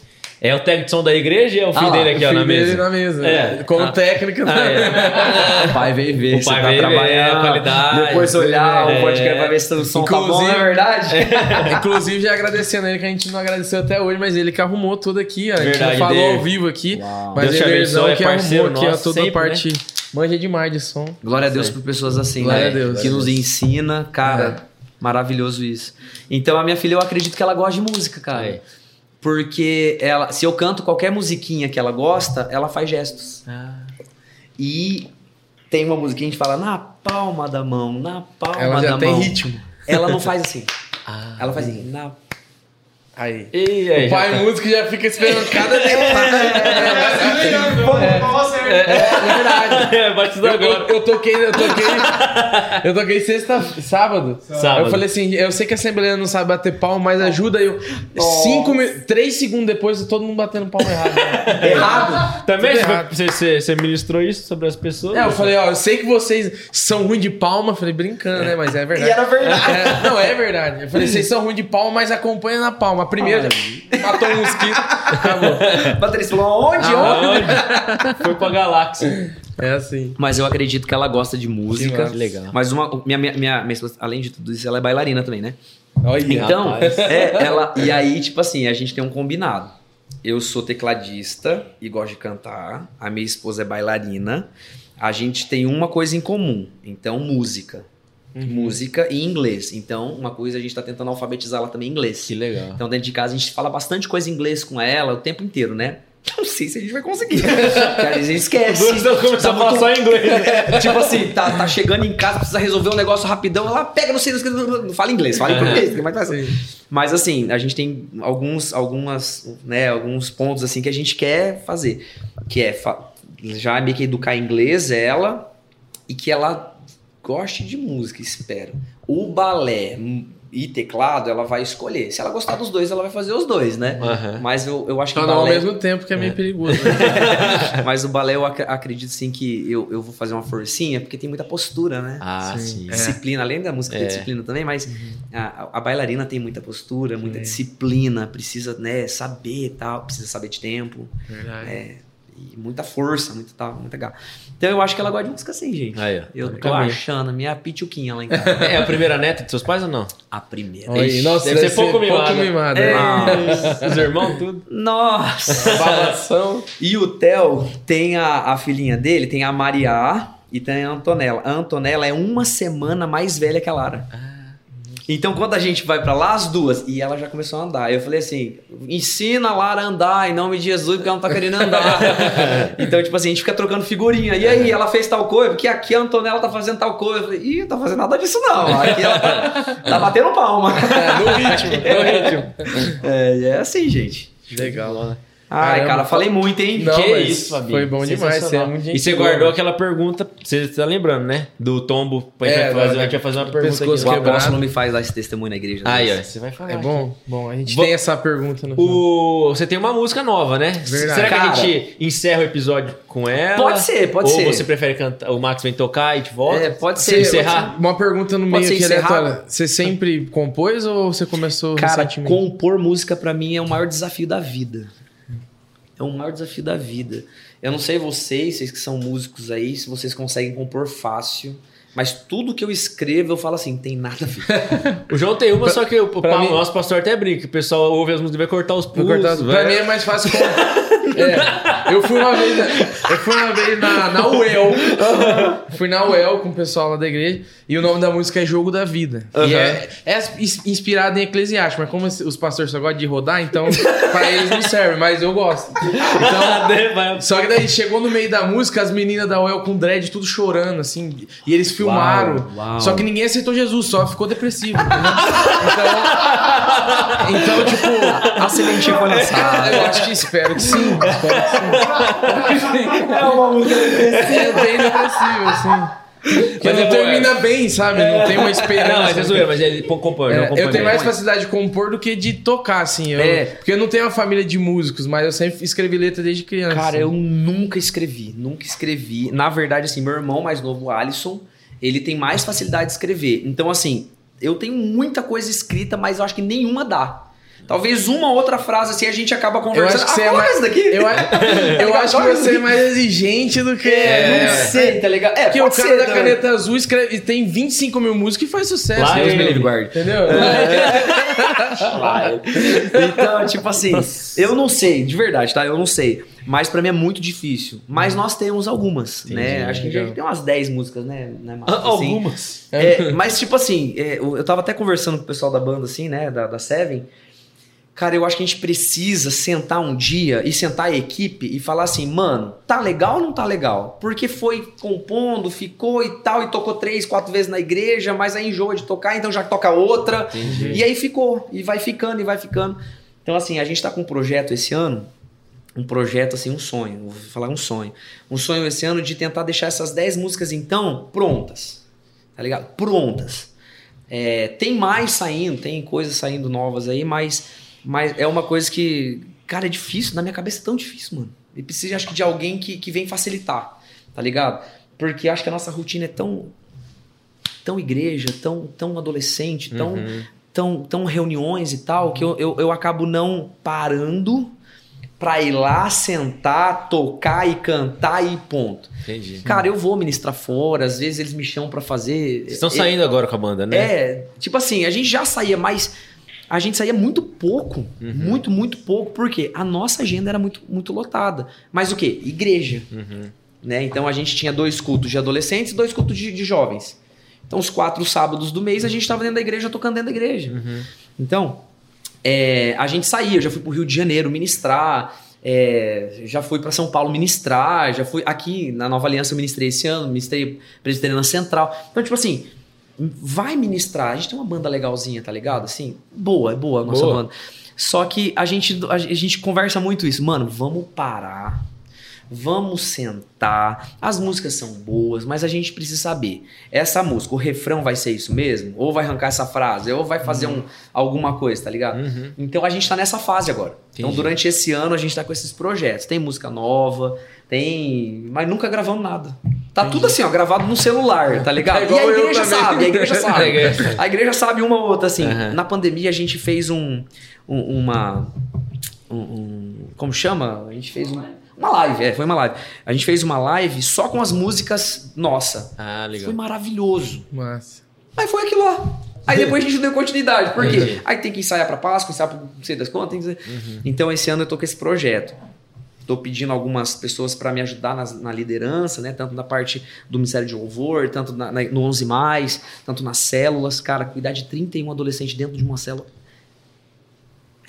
É o técnico de som da igreja e é o filho Ah dele aqui, ó, na mesa. na mesa. É. Como Ah. técnica. Ah, é. O pai veio ver O pai tá veio ver trabalhando. a qualidade. Depois olhar É. o podcast pra ver se o som tá bom, Inclusive- não é verdade? Inclusive, já agradecendo ele, que a gente não agradeceu até hoje, mas ele que arrumou tudo aqui. ó. A gente Verdade, não falou Eder. ao vivo aqui, Uau. mas Deus ele abençoe, é que arrumou aqui ó, nosso toda a sempre, né? parte. Manja demais de som. Glória a Deus por pessoas assim, Glória né? a Deus. Que nos ensina, cara. Maravilhoso isso. Então, a minha filha, eu acredito que ela gosta de música, cara. Aí. Porque ela, se eu canto qualquer musiquinha que ela gosta, ela faz gestos. Ah. E tem uma musiquinha que a gente fala na palma da mão, na palma Ela da já tem mão. ritmo. Ela não faz assim. Ah. Ela faz assim, na Aí. E aí, O pai tá. músico já fica esperando cada detalhe. É verdade. É, batizou Eu, agora. eu, eu toquei, eu toquei, eu toquei sexta, sábado. Sábado. Eu falei assim, eu sei que a Assembleia não sabe bater palma, mas ajuda eu. Cinco, três segundos depois, todo mundo batendo palma errado. né? Errado. Também você, você, você ministrou isso sobre as pessoas? É, eu falei, ó, eu sei que vocês são ruins de palma, eu falei, brincando, né? Mas é verdade. E era verdade. É, não, é verdade. Eu falei, vocês são ruins de palma, mas acompanha na palma. A primeira, matou um mosquito, acabou. Patrícia falou, onde? onde? Aonde? Foi pra galáxia. É assim. Mas eu acredito que ela gosta de música. massa. Legal. Mas uma, minha, minha, minha, minha esposa, além de tudo isso, ela é bailarina também, né? Olha, Então, rapaz. é, ela. E aí, tipo assim, a gente tem um combinado. Eu sou tecladista e gosto de cantar. A minha esposa é bailarina. A gente tem uma coisa em comum. Então, música. Música e inglês. Então, uma coisa a gente tá tentando alfabetizá-la também em inglês. Que legal. Então, dentro de casa, a gente fala bastante coisa em inglês com ela o tempo inteiro, né? Não sei se a gente vai conseguir. Cara, a gente esquece. Duas não começou a falar só em inglês. né? É, tipo assim, tá, tá chegando em casa, precisa resolver um negócio rapidão, ela pega no sei, não fala inglês, fala em português, que mais fácil. Mas assim, a gente tem alguns, algumas, né, alguns pontos assim que a gente quer fazer, que é já meio que educar em inglês ela e que ela goste de música, espero. O balé e teclado, ela vai escolher. Se ela gostar dos dois, ela vai fazer os dois, né? Aham. Mas eu, eu acho que Não, o não, ao balé... mesmo tempo que é meio perigoso. né? Mas o balé eu ac- acredito sim que eu, eu vou fazer uma forcinha, porque tem muita postura, né? Ah, Sim. sim. É. Disciplina, além da música É. disciplina também, mas a, a bailarina tem muita postura, muita É. disciplina, precisa né, saber e tal, precisa saber de tempo, Verdade. é, e muita força, muita, tal, muita garra. Então eu acho que ela gosta de música assim, gente. Aí, ó. Eu tô Também. achando, minha pituquinha lá em casa. É a primeira neta de seus pais ou não? a primeira. Aí, Ixi, nossa, deve ser pouco mimada. mimada. É. Ah, Os irmãos, tudo. Nossa! Babação. E o Theo tem a, a filhinha dele, tem a Maria e tem a Antonella. A Antonella é uma semana mais velha que a Lara. Então, quando a gente vai pra lá, as duas, e ela já começou a andar. Eu falei assim: ensina a Lara a andar em nome de Jesus, porque ela não tá querendo andar. então, tipo assim, a gente fica trocando figurinha. E aí, ela fez tal coisa, porque aqui a Antonella tá fazendo tal coisa. Eu falei: ih, não tá fazendo nada disso não. Aqui ela tá, tá batendo palma. É, no ritmo, no ritmo. É, e é assim, gente. Legal. Ai, Caramba, cara, falei muito, hein? Não, que mas isso, Fabinho. foi bom demais, você é muito E você guardou aquela pergunta, você tá lembrando, né? Do tombo. A gente, É, vai, fazer, a gente vai fazer uma pergunta aqui. O apóstolo me faz dar esse testemunho na igreja. Aí, ó, você vai falar. É aqui. bom, bom. A gente tem essa pergunta no. O... Você tem uma música nova, né? Verdade. Será que Cara. a gente encerra o episódio com ela? Pode ser, pode Ou ser. você prefere cantar, o Max vem tocar e te volta? É, pode Você ser. encerrar? Uma pergunta no Pode meio aqui aleatória. Você sempre compôs ou você começou Cara, recentemente? compor música pra mim é o maior desafio da vida. É o maior desafio da vida. Eu não sei vocês, vocês que são músicos aí, se vocês conseguem compor fácil. Mas tudo que eu escrevo, eu falo assim, tem nada a ver. O João tem uma, só que o, pra pa- mim- nosso pastor até brinca. O pessoal ouve as músicas e vai cortar os pulsos. cortar- Pra mim é mais fácil. Com... É, eu fui uma vez, eu fui uma vez na, na UEL. Fui na UEL com o pessoal lá da igreja. E o nome da música é Jogo da Vida. E Aham. é, é ins- inspirado em Eclesiastes, mas como os pastores só gostam de rodar, então pra eles não serve, mas eu gosto. Então, só que daí chegou no meio da música, as meninas da UEL com dread tudo chorando, assim. E eles filmaram. Uau, uau. Só que ninguém aceitou Jesus, só ficou depressivo. Então, então tipo, A sementinha foi lançada. eu acho que espero que sim. Espero que sim. É uma música depressiva. bem depressivo, assim. Que Mas não é boa, termina bem, sabe? Não tem uma esperança. Não, mas é zoeira, mas ele compõe, É, eu tenho mais facilidade de compor do que de tocar, assim. Eu- É. Porque eu não tenho uma família de músicos, mas eu sempre escrevi letra desde criança. Cara, eu nunca escrevi, nunca escrevi. Na verdade, assim, meu irmão mais novo, Alisson, ele tem mais facilidade de escrever. Então, assim, eu tenho muita coisa escrita, mas eu acho que nenhuma dá. Talvez uma outra frase assim a gente acaba Eu conversando. acho que você ah, é fala mais. daqui. Eu, eu acho que você é mais exigente do que. É, não sei, tá ligado? É, Porque o cara ser da também. caneta azul escreve, tem 25 mil músicas e faz sucesso. Lá Deus me livre. guarde. Entendeu? Então, tipo assim, eu não sei, de verdade, tá? Eu não sei. Mas pra mim é muito difícil. Mas nós temos algumas, né? Acho que a gente tem umas 10 músicas, né? né Marcos? Ah, Assim, Algumas. É, mas, tipo assim, é, eu eu tava até conversando com o pessoal da banda, assim, né? Da, da Seven. Cara, eu acho que a gente precisa sentar um dia e sentar a equipe e falar assim, mano, tá legal ou não tá legal? Porque foi compondo, ficou e tal, e tocou três, quatro vezes na igreja, mas aí enjoa de tocar, então já toca outra. E aí ficou, e vai ficando, e vai ficando. Então, assim, a gente tá com um projeto esse ano, um projeto, assim, um sonho, vou falar um sonho. Um sonho esse ano de tentar deixar essas 10 músicas, então, prontas. Tá ligado? Prontas. É, tem mais saindo, tem coisas saindo novas aí, mas, mas é uma coisa que, cara, é difícil, na minha cabeça é tão difícil, mano. E precisa, acho que, de alguém que, que vem facilitar, tá ligado? Porque acho que a nossa rotina é tão, tão igreja, tão, tão adolescente, tão, tão, tão reuniões e tal, que eu, eu, eu acabo não parando pra ir lá, sentar, tocar e cantar e ponto. Entendi. Cara, eu vou ministrar fora, às vezes eles me chamam pra fazer. Vocês estão saindo agora com a banda, né? É, tipo assim, a gente já saía, mas a gente saía muito pouco. Uhum. Muito, muito pouco. Porque a nossa agenda era muito, muito lotada. Mas o quê? Igreja. Uhum. Né? Então a gente tinha dois cultos de adolescentes e dois cultos de, de jovens. Então, os quatro sábados do mês a gente estava dentro da igreja tocando dentro da igreja. Uhum. Então, é, a gente saía, eu já fui pro Rio de Janeiro ministrar, é, já fui para São Paulo ministrar, já fui aqui na Nova Aliança eu ministrei esse ano, ministrei Presbiteriana Central. Então, tipo assim, vai ministrar. A gente tem uma banda legalzinha, tá ligado? Assim, boa, é boa a nossa Boa. banda. Só que a gente, a gente conversa muito isso. Mano, vamos parar. Vamos sentar. As músicas são boas, mas a gente precisa saber. Essa música, o refrão vai ser isso mesmo? Ou vai arrancar essa frase? Ou vai fazer um, alguma coisa, tá ligado? Uhum. Então a gente tá nessa fase agora. Então Entendi. durante esse ano a gente tá com esses projetos. Tem música nova, tem. Mas nunca gravamos nada. Tá tudo assim, ó, gravado no celular, tá ligado? É e a igreja sabe, a igreja sabe. sabe. A igreja sabe uma ou outra, assim. Aham. Na pandemia a gente fez um. um- uma. um- um- como chama? A gente fez um- uma live, é, foi uma live. A gente fez uma live só com as músicas nossa. Ah, legal. Foi maravilhoso. Massa. Aí foi aquilo lá. Aí depois a gente deu continuidade. Por quê? Entendi. Aí tem que ensaiar pra Páscoa, ensaiar pra não sei das contas. Que... Uhum. Então esse ano eu tô com esse projeto. Tô pedindo algumas pessoas para me ajudar nas- na, liderança, né? Tanto na parte do Ministério de Louvor, tanto na- na- no 11, tanto nas células. Cara, cuidar de 31 adolescentes dentro de uma célula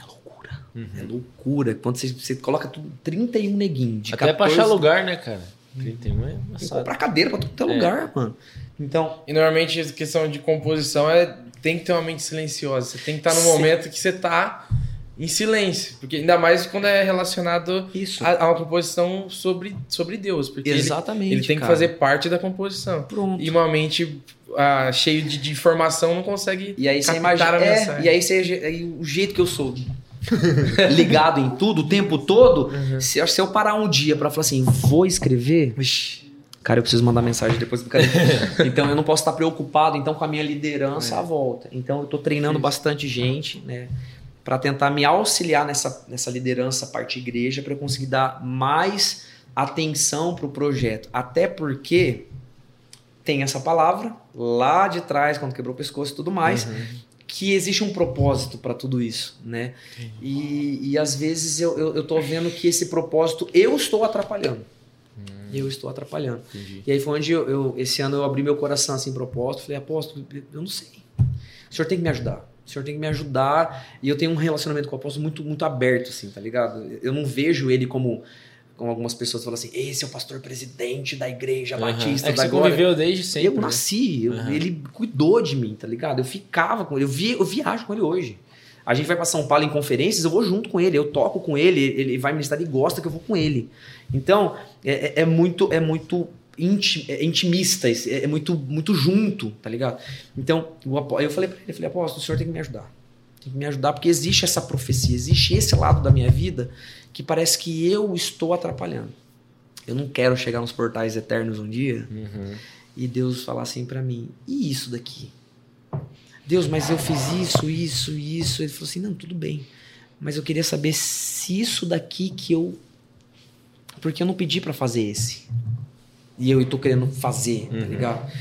é loucura. Uhum. É loucura. Quando você, você coloca tudo, 31 neguinhos. De Até pra 14, achar lugar, né, cara? 31 é Tem que embaçado. comprar cadeira pra todo É. lugar, mano. Então, E normalmente a questão de composição é tem que ter uma mente silenciosa. Você tem que estar no Sim. momento que você tá em silêncio. Porque ainda mais quando é relacionado Isso. a, a uma composição sobre, sobre Deus. Porque ele, Exatamente. ele tem que cara. fazer parte da composição. Pronto. E uma mente ah, cheio de, de informação não consegue E aí você imagina. a É, mensagem. e aí, você, aí o jeito que eu sou ligado em tudo, o tempo todo, Uhum. se, se eu parar um dia pra falar assim, vou escrever, cara, eu preciso mandar mensagem depois do cara. então eu não posso estar preocupado então com a minha liderança É. à volta. Então eu tô treinando bastante gente, né? Pra tentar me auxiliar nessa, nessa liderança parte igreja para eu conseguir dar mais atenção pro projeto. Até porque tem essa palavra lá de trás, quando quebrou o pescoço e tudo mais, Uhum. que existe um propósito para tudo isso, né? E, e às vezes eu, eu, eu tô vendo que esse propósito eu estou atrapalhando. Eu estou atrapalhando. Entendi. E aí foi onde eu, eu- esse ano eu abri meu coração assim pro apóstolo, falei, apóstolo, eu não sei. O senhor tem que me ajudar. O senhor tem que me ajudar. E eu tenho um relacionamento com o apóstolo muito, muito aberto, assim, tá ligado? Eu não vejo ele como, como algumas pessoas falam assim, esse é o pastor presidente da igreja Aham. batista É que da você glória. conviveu desde sempre. Eu né? nasci, eu- Aham. ele cuidou de mim, tá ligado? Eu ficava com ele, eu, vi, eu viajo com ele hoje. A gente vai pra São Paulo em conferências, eu vou junto com ele, eu toco com ele, ele vai ministrar e gosta que eu vou com ele. Então, é, é- é muito, é muito inti- é intimista, é, é muito, muito junto, tá ligado? Então, eu falei pra ele, eu falei, apóstolo, o senhor tem que me ajudar. Tem que me ajudar, porque existe essa profecia, existe esse lado da minha vida que parece que eu estou atrapalhando. Eu não quero chegar nos portais eternos um dia Uhum. e Deus falar assim pra mim: e isso daqui? Deus, mas eu fiz isso, isso, isso. Ele falou assim: não, tudo bem. Mas eu queria saber se isso daqui que eu. Porque eu não pedi pra fazer esse. E eu tô querendo fazer, tá Uhum. ligado?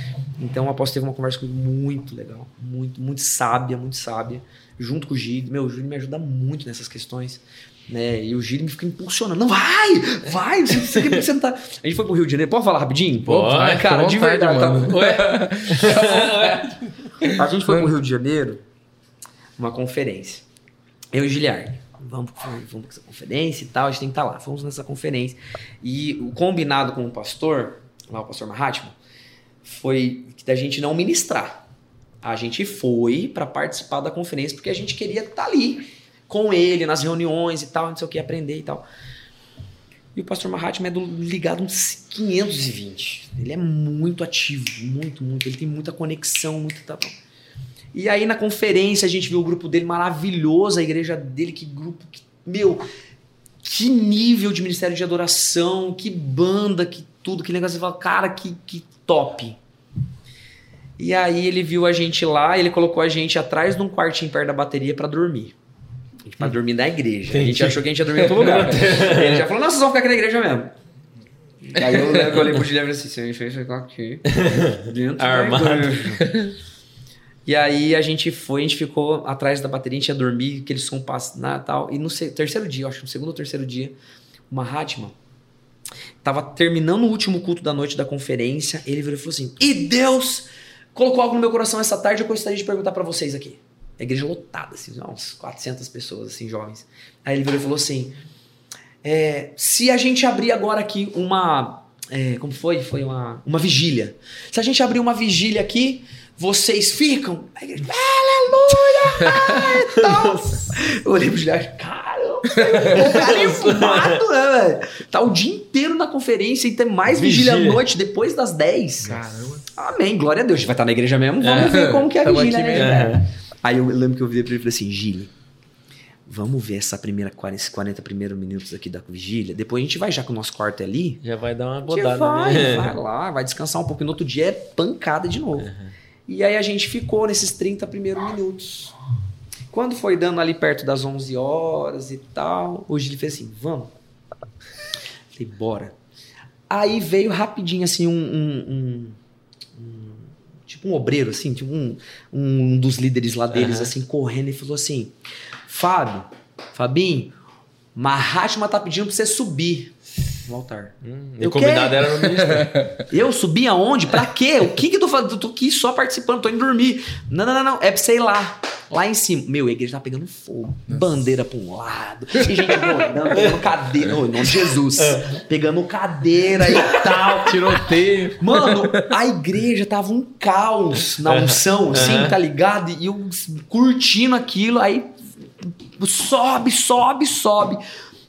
Então apóstolo teve uma conversa comigo muito legal, muito, muito sábia, muito sábia, junto com o Gide. Meu, o Gide me ajuda muito nessas questões. Né? E o Gide me fica impulsionando. Não, vai! Vai! Você, você, não tá... A gente foi pro Rio de Janeiro. Pode falar rapidinho? Pode, Vai, cara, de verdade. tá- mano. Ué? A gente foi pro Rio de Janeiro, uma conferência. Eu e o Giliard. Vamos, vamos pra essa conferência e tal, a gente tem que estar lá. Fomos nessa conferência. E o combinado com o pastor, lá o pastor Mahatma, foi da gente não ministrar. A gente foi para participar da conferência porque a gente queria estar ali com ele nas reuniões e tal, não sei o que, aprender e tal. E o pastor Mahatma é do, ligado uns 520. Ele é muito ativo, muito, muito. Ele tem muita conexão, muito tal. tal. E aí na conferência a gente viu o grupo dele maravilhoso, a igreja dele, que grupo, que, meu, que nível de ministério de adoração, que banda, que tudo, que negócio. Você fala, cara, que, que top. E aí ele viu a gente lá, ele colocou a gente atrás de um quartinho perto da bateria pra dormir. Pra dormir na igreja. A gente Entendi. achou que a gente ia dormir em outro lugar. ele já falou, não, vocês vão ficar aqui na igreja mesmo. Aí eu eu olhei pro Guilherme e assim, gente vai ficar aqui. Dentro da Armado. igreja." E aí a gente foi, a gente ficou atrás da bateria, a gente ia dormir, aquele som passa na tal. E no terceiro dia, eu acho no segundo ou terceiro dia, o Mahatma tava terminando o último culto da noite da conferência, ele virou e falou assim: E Deus colocou algo no meu coração essa tarde, eu gostaria de perguntar pra vocês aqui. A igreja lotada, assim, uns 400 pessoas, assim, jovens. Aí ele virou e falou assim: é, Se a gente abrir agora aqui uma. é, como foi? Foi uma, uma vigília. Se a gente abrir uma vigília aqui, vocês ficam. A igreja, aleluia! ai. Eu olhei pro Juliano, caramba, o cara é fumado, né, velho? Tá o dia inteiro na conferência e tem mais vigília, Vigília. à noite, depois das 10. Caramba. Amém, glória a Deus. A gente vai estar na igreja mesmo, vamos É. ver como que é a Tamo vigília, né? velho? Aí eu lembro que eu virei pra ele e falei assim, Gile, vamos ver essa primeira 40, esses 40 primeiros minutos aqui da vigília. Depois a gente vai, já que o nosso quarto é ali. Já vai dar uma A gente bodada, vai, né? vai lá, vai descansar um pouco. E no outro dia é pancada de novo. E aí a gente ficou nesses 30 primeiros minutos. Quando foi dando ali perto das 11 horas e tal, hoje ele fez assim, vamos. Falei, bora. Aí veio rapidinho assim um, um- um- um- tipo um obreiro assim, tipo um, um dos líderes lá deles Aham. assim correndo e falou assim: "Fábio, Fabinho, Mahatma tá pedindo pra você subir no altar". Hum, Eu o convidado era no ministério. Eu subi aonde? Pra quê? O que que eu tô fazendo? Eu tô aqui só participando, tô indo dormir. Não, não, não, não. É pra você ir lá. Lá em cima. Meu, a igreja tá pegando fogo. Bandeira pra um lado. E gente rodando, pegando cadeira. Oh, em nome de Jesus. Pegando cadeira e tal. Tiroteio. Mano, a igreja tava um caos na unção, assim, tá ligado? E eu curtindo aquilo, aí sobe, sobe, sobe.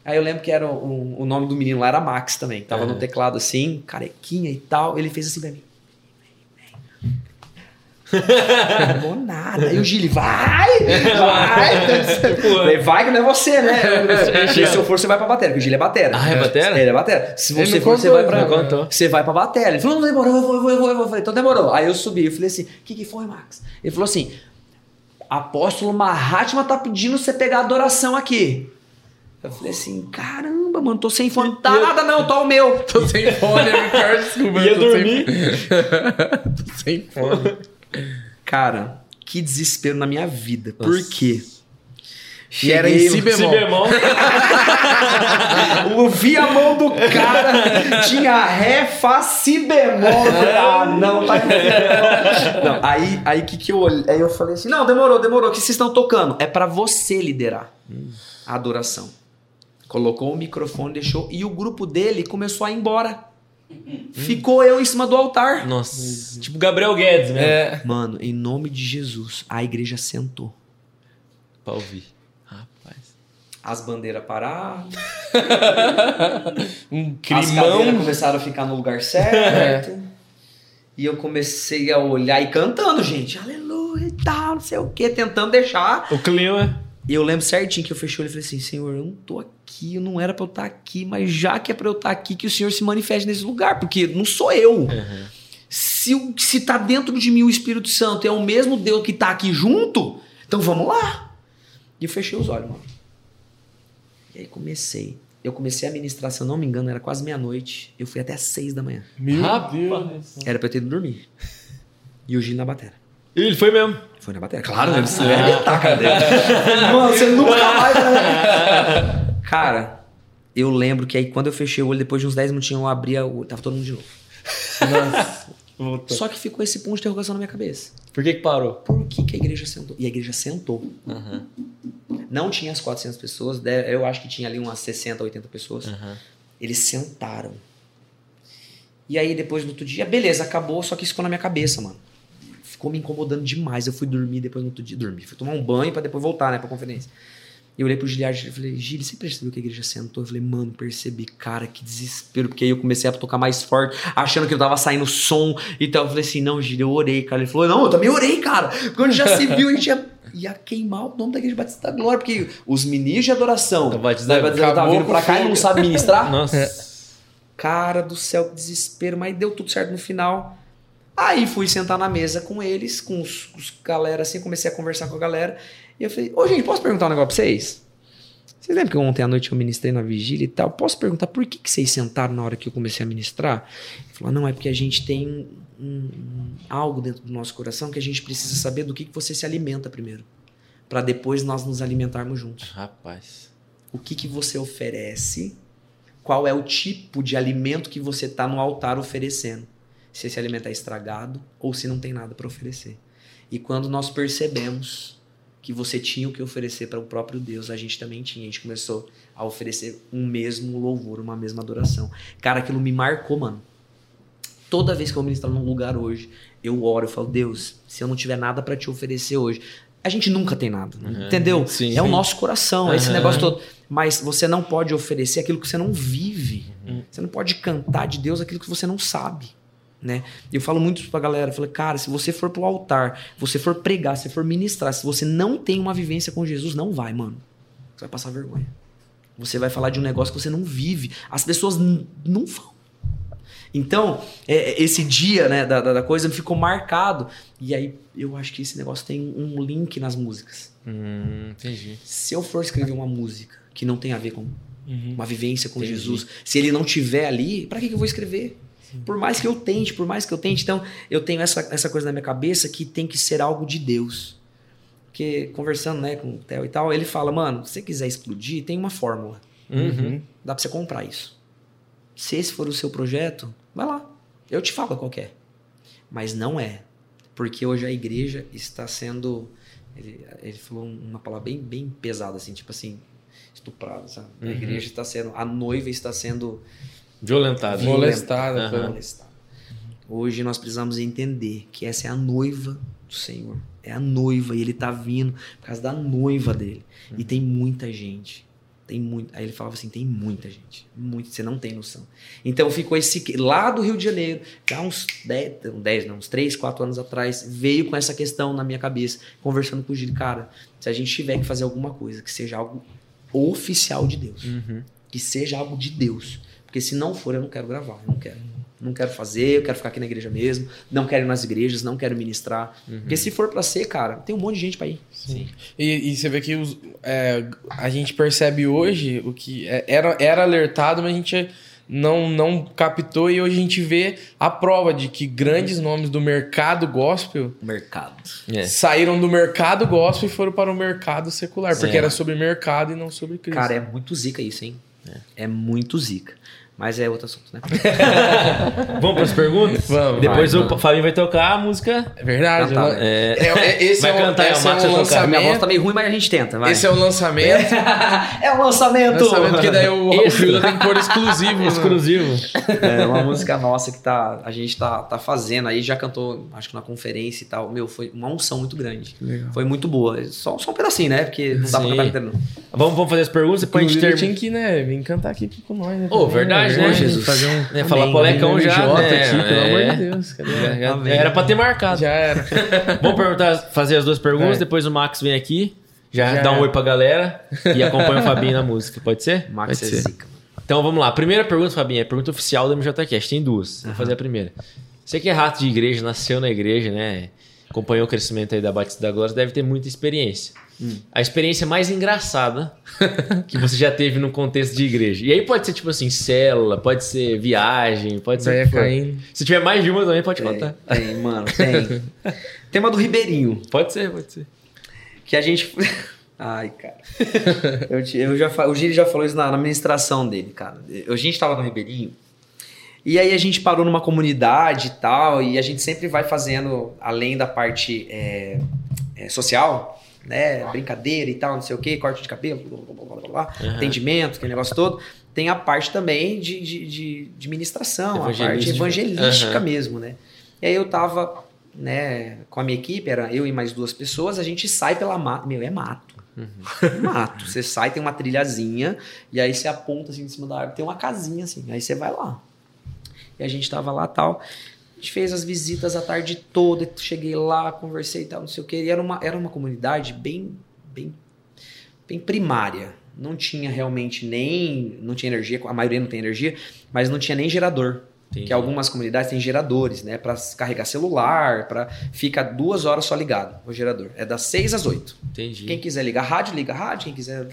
Aí eu lembro que era o, o nome do menino lá era Max também. Tava no teclado assim, carequinha e tal. Ele fez assim pra mim. Não nada. Aí o Gili, vai! Vai! Vai que não é você, né? E se eu for, você vai pra bateria, porque o Gili é batera. Ah, é batera? Ele é batera. Se você for, você vai pra. contou. Você vai pra bateria. Ele falou, não demorou, eu vou, eu vou, eu vou, eu vou. Falei, então demorou. Aí eu subi, eu falei assim, o que, que foi, Max? Ele falou assim, apóstolo Mahatma tá pedindo você pegar adoração aqui. Eu falei assim, caramba, mano, tô sem fone. Tá nada não, tá o meu. Tô sem fone, Ricardo, desculpa. Ia tô dormir? Sem... tô sem fone. Cara, que desespero na minha vida. Por quê? E era em si Si bemol. bemol. Ouvi a mão do cara, tinha ré, fá, si bemol. Ah, não, tá não, Aí, aí que que eu olhei? Aí eu falei assim: não, demorou, demorou. O que vocês estão tocando? É pra você liderar a adoração. Colocou o microfone, deixou, e o grupo dele começou a ir embora. Ficou eu em cima do altar. Nossa. Tipo Gabriel Guedes, né? É. Mano, em nome de Jesus, a igreja sentou. Pra ouvir. Rapaz. As bandeiras pararam, Um As cadeiras climão. começaram a ficar no lugar certo. E eu comecei a olhar e cantando, gente. Aleluia e tal, não sei o que, tentando deixar. O clima. E eu lembro certinho que eu fechei o olho e falei assim: Senhor, eu não tô aqui, eu não era pra eu estar aqui, mas já que é pra eu estar aqui, que o Senhor se manifeste nesse lugar, porque não sou eu. Se, o- se tá dentro de mim o Espírito Santo é o mesmo Deus que tá aqui junto, então vamos lá. E eu fechei os olhos, mano. E aí comecei. Eu comecei a ministrar, se eu não me engano, era quase meia-noite. Eu fui até às seis da manhã. Meu Rapaz. Deus. Era pra eu ter ido dormir. E o Gil na batera. Ele foi mesmo. Foi na bateria. Claro, né? Você vai arrebentar a cara dele. Mano, você nunca mais vai. Cara, eu lembro que aí quando eu fechei o olho, depois de uns 10 minutinhos, eu abria o. Tava todo mundo de novo. Voltou. Só que ficou esse ponto de interrogação na minha cabeça. Por que que parou? Por que, que a igreja sentou? E a igreja sentou. Aham. Não tinha as 400 pessoas, eu acho que tinha ali umas 60, 80 pessoas. Aham. Eles sentaram. E aí, depois do outro dia, beleza, acabou, só que isso ficou na minha cabeça, mano. Ficou me incomodando demais. Eu fui dormir depois no outro dia. Dormi. Fui tomar um banho pra depois voltar, né, pra conferência. E eu olhei pro Giliard e falei, Gili, você percebeu que a igreja sentou? Eu falei, mano, percebi, cara, que desespero. Porque aí eu comecei a tocar mais forte, achando que eu tava saindo som e tal. Eu falei assim, não, Gili, eu orei, cara. Ele falou, não, eu também orei, cara. Quando já se viu, a gente ia, ia queimar o nome da igreja Batista da Glória. Porque os ministros de adoração Da Batista da Batista tá vindo pra cá e não sabe ministrar. Nossa. Cara do céu, que desespero, mas deu tudo certo no final. Aí fui sentar na mesa com eles, com os, os galera assim, comecei a conversar com a galera. E eu falei, ô gente, posso perguntar um negócio pra vocês? Vocês lembram que ontem à noite eu ministrei na vigília e tal? Posso perguntar por que, que vocês sentaram na hora que eu comecei a ministrar? Ele falou, não, é porque a gente tem um- um- algo dentro do nosso coração que a gente precisa saber do que, que você se alimenta primeiro. Pra depois nós nos alimentarmos juntos Rapaz. o que, que você oferece, qual é o tipo de alimento que você está no altar oferecendo. Se esse alimento é estragado ou se não tem nada para oferecer. E quando nós percebemos que você tinha o que oferecer para o próprio Deus, a gente também tinha. A gente começou a oferecer um mesmo louvor, uma mesma adoração. Cara, aquilo me marcou, mano. Toda vez que eu ministro num lugar hoje, eu oro, eu falo, Deus, se eu não tiver nada para te oferecer hoje, a gente nunca tem nada, Uhum. entendeu? Sim, é o sim. nosso coração, é esse negócio todo. Mas você não pode oferecer aquilo que você não vive. Uhum. Você não pode cantar de Deus aquilo que você não sabe. Né? Eu falo muito isso pra galera, falo, cara, se você for pro altar, você for pregar, se for ministrar, se você não tem uma vivência com Jesus, não vai, mano. Você vai passar vergonha. Você vai falar de um negócio que você não vive. As pessoas não vão. Então, é, esse dia né, da, da- da coisa ficou marcado. E aí, eu acho que esse negócio tem um link nas músicas. Hum, entendi. Se eu for escrever uma música que não tem a ver com Uhum. uma vivência com Entendi. Jesus, se ele não tiver ali, pra que, que eu vou escrever? Por mais que eu tente, por mais que eu tente. Então, eu tenho essa, essa coisa na minha cabeça que tem que ser algo de Deus. Porque, conversando né, com o Theo e tal, ele fala, mano, se você quiser explodir, tem uma fórmula. Uhum. Dá pra você comprar isso. Se esse for o seu projeto, vai lá. Eu te falo qual é. Mas não é. Porque hoje a igreja está sendo. Ele, ele falou uma palavra bem, bem pesada, assim, tipo assim, estuprada, sabe? A Uhum. igreja está sendo. A noiva está sendo Molestada, violentada, foi. molestada. Hoje nós precisamos entender que essa é a noiva do Senhor. É a noiva e ele tá vindo por causa da noiva dele. E tem muita gente. Tem muito. Aí ele falava assim: tem muita gente. Muito, você não tem noção. Então ficou esse. Lá do Rio de Janeiro, já uns 10, 10 não, uns 3, 4 anos atrás, veio com essa questão na minha cabeça, conversando com o Gil. Cara, se a gente tiver que fazer alguma coisa, que seja algo oficial de Deus. Que seja algo de Deus. Porque se não for, eu não quero gravar. Eu não quero. Não quero fazer, eu quero ficar aqui na igreja mesmo. Não quero ir nas igrejas, não quero ministrar. Porque se for pra ser, cara, tem um monte de gente pra ir. Sim. E, e você vê que os- é, a gente percebe hoje o que é- era, era alertado, mas a gente não, não captou e hoje a gente vê a prova de que grandes nomes do mercado gospel Mercado. É. saíram do mercado gospel e foram para o mercado secular, porque Sim. era sobre mercado e não sobre Cristo. Cara, é muito zica isso, hein? É, muito zica. Mas é outro assunto, né? Vamos pras perguntas? Vamos, Depois vai, o vamos. Fabinho vai tocar a música. É verdade. Cantar, né? É. É, é- esse Vai é, o- cantar, esse o é um tocar. A minha voz lançamento. tá meio ruim, mas a gente tenta, vai. Esse é o lançamento. é um lançamento! lançamento porque daí o, o. Fiuda tem que pôr exclusivo. né? Exclusivo. É uma música nossa que tá, a gente tá, tá fazendo. Aí já cantou, acho que na conferência e tal. Meu, foi uma unção muito grande. Legal. Foi muito boa. Só, só um pedacinho, né? Porque não dá pra Sim. cantar inteiro, não. Vamos, vamos fazer as perguntas e depois a gente termina. tinha que, né, vir cantar aqui com nós. Né, Ô, também, verdade, né, Jesus? Fazer um... É, falar polecão já, né? aqui, pelo É. amor de Deus. Cadê? Já- era pra ter marcado. Já era. Vamos perguntar, fazer as duas perguntas, É. depois o Max vem aqui, já, dá um oi pra galera e acompanha o Fabinho na música, pode ser? Max é zica. Então vamos lá. Primeira pergunta, Fabinho, é pergunta oficial do MJCast. Tem duas. Vou fazer a primeira. Você que é rato de igreja, nasceu na igreja, né? Acompanhou o crescimento aí da Batista da Glória, deve ter muita experiência. A experiência mais engraçada que você já teve no contexto de igreja. E aí pode ser tipo assim, célula, pode ser viagem, pode ser. caindo. Se tiver mais de uma também, pode contar. Tem, tem, mano, tem. Tem uma do Ribeirinho. Pode ser, pode ser. Que a gente. Ai, cara. Eu, eu já, o Giri já falou isso na, na ministração dele, cara. A gente tava no Ribeirinho. E aí a gente parou numa comunidade e tal. E a gente sempre vai fazendo, além da parte é, é, social, né? Brincadeira e tal, não sei o quê, corte de cabelo, blá, blá, blá, blá, blá, Aham. atendimento, aquele negócio todo. Tem a parte também de, de, de, de ministração, a parte evangelística Aham. mesmo, né? E aí eu tava, né, com a minha equipe, era eu e mais duas pessoas, a gente sai pela mata. Meu, é mato. Mato. Você sai, tem uma trilhazinha, e aí você aponta assim em cima da árvore, tem uma casinha assim, aí você vai lá. E a gente tava lá tal. Gente fez as visitas a tarde toda, cheguei lá, conversei e tal, não sei o que. E era uma, era uma comunidade bem, bem, bem primária. Não tinha realmente nem. Não tinha energia, a maioria não tem energia, mas não tinha nem gerador. Entendi. Que algumas comunidades têm geradores, né? Para carregar celular, para fica duas horas só ligado o gerador. É das seis às oito. Entendi. Quem quiser ligar rádio, liga rádio. Quem quiser.